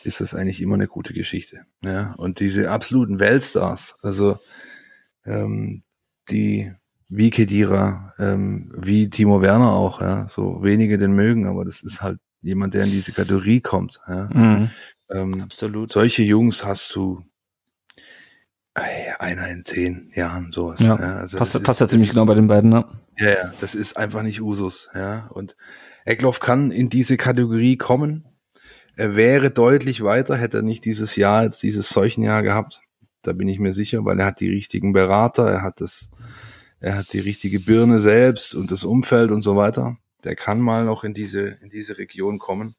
ist das eigentlich immer eine gute Geschichte. Ja, und diese absoluten Weltstars, also ähm, die wie Kedira, ähm, wie Timo Werner auch, ja, so wenige den mögen, aber das ist halt jemand, der in diese Kategorie kommt. Ja. Mhm. Ähm, Absolut. Solche Jungs hast du einer in zehn Jahren sowas. Ja, ja also passt, passt ja ziemlich genau bei den beiden, ne? Ja, ja, das ist einfach nicht Usus, ja. Und Eckloff kann in diese Kategorie kommen. Er wäre deutlich weiter, hätte er nicht dieses Jahr, jetzt dieses Seuchenjahr gehabt. Da bin ich mir sicher, weil er hat die richtigen Berater, er hat das, er hat die richtige Birne selbst und das Umfeld und so weiter. Der kann mal noch in diese, in diese Region kommen.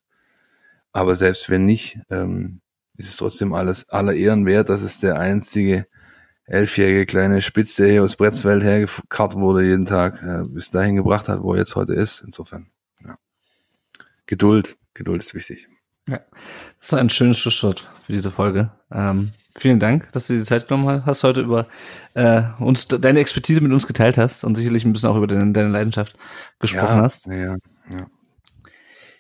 Aber selbst wenn nicht, ähm, ist es trotzdem alles aller Ehren wert, dass es der einzige elfjährige kleine Spitz, der hier aus Bretzfeld hergekarrt wurde jeden Tag, äh, bis dahin gebracht hat, wo er jetzt heute ist. Insofern, ja. Geduld, Geduld ist wichtig. Ja, das ist ein schönes Schlusswort für diese Folge. Ähm, vielen Dank, dass du dir die Zeit genommen hast, heute über äh, uns deine Expertise mit uns geteilt hast und sicherlich ein bisschen auch über deine, deine Leidenschaft gesprochen ja, hast. Ja, ja.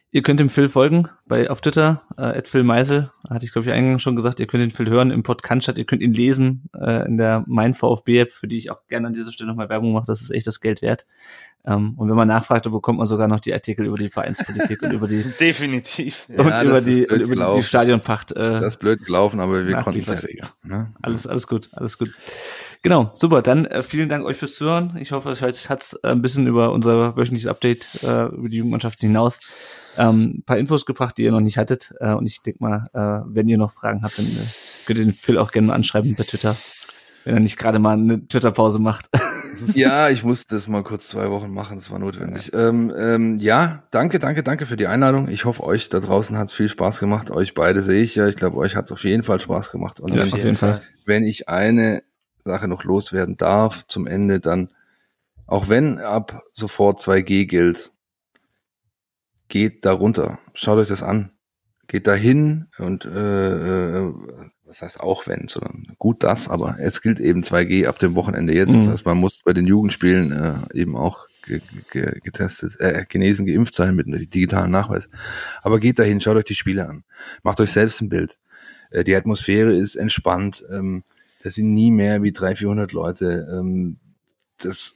Ihr könnt dem Phil folgen bei auf Twitter, äh, Phil Meisel, hatte ich glaube ich eingangs schon gesagt, ihr könnt den Phil hören im Podcast, ihr könnt ihn lesen äh, in der Mein VfB App, für die ich auch gerne an dieser Stelle nochmal Werbung mache, das ist echt das Geld wert. Ähm, und wenn man nachfragt, wo kommt man sogar noch die Artikel über die Vereinspolitik und über die (laughs) definitiv (laughs) und ja, über die und über die, die Stadionpacht. Äh, das ist blöd gelaufen, aber wir konnten es ne? Alles alles gut, alles gut. Genau, super. Dann äh, vielen Dank euch fürs Zuhören. Ich hoffe, es hat äh, ein bisschen über unser wöchentliches Update äh, über die Jugendmannschaften hinaus ähm, paar Infos gebracht, die ihr noch nicht hattet. Äh, und ich denke mal, äh, wenn ihr noch Fragen habt, dann äh, könnt ihr den Phil auch gerne mal anschreiben bei Twitter, wenn er nicht gerade mal eine Twitter-Pause macht. (laughs) ja, ich muss das mal kurz zwei Wochen machen, das war notwendig. Ähm, ähm, ja, danke, danke, danke für die Einladung. Ich hoffe, euch da draußen hat es viel Spaß gemacht. Euch beide sehe ich ja. Ich glaube, euch hat es auf jeden Fall Spaß gemacht. Und ja, wenn, auf jeden Fall. wenn ich eine Sache noch loswerden darf zum Ende, dann, auch wenn ab sofort 2G gilt, geht da runter. Schaut euch das an. Geht da hin und äh, äh, was heißt auch wenn, sondern gut das, aber es gilt eben 2G ab dem Wochenende jetzt. Mhm. Das heißt, man muss bei den Jugendspielen äh, eben auch ge ge getestet, äh, genesen, geimpft sein mit einem digitalen Nachweis. Aber geht dahin, schaut euch die Spiele an. Macht euch selbst ein Bild. Äh, die Atmosphäre ist entspannt. Ähm, das sind nie mehr wie 300, 400 Leute. Ähm, das,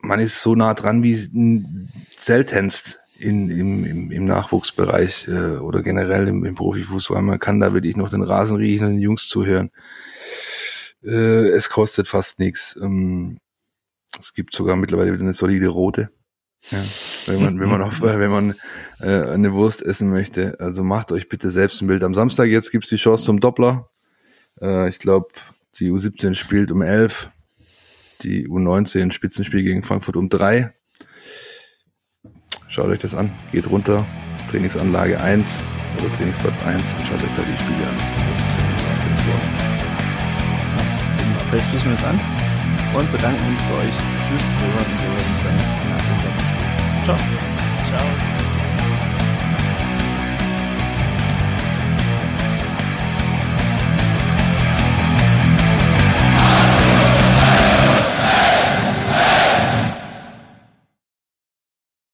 man ist so nah dran wie seltenst in, im, im, im Nachwuchsbereich äh, oder generell im, im Profifußball. Man kann da wirklich noch den Rasen riechen und den Jungs zuhören. Äh, es kostet fast nichts. Ähm, es gibt sogar mittlerweile wieder eine solide rote. Ja, wenn man, wenn man, (laughs) auf, wenn man äh, eine Wurst essen möchte. Also macht euch bitte selbst ein Bild. Am Samstag jetzt gibt's die Chance zum Doppler. Äh, ich glaube, die U17 spielt um 11. Die U19 Spitzenspiel gegen Frankfurt um 3. Schaut euch das an, geht runter, Trainingsanlage 1 oder Trainingsplatz 1 und schaut euch da die Spiele an. Vielleicht schließen wir uns an und bedanken uns bei euch fürs Zuhören und wir hören uns dann nach dem Spiel. Ciao.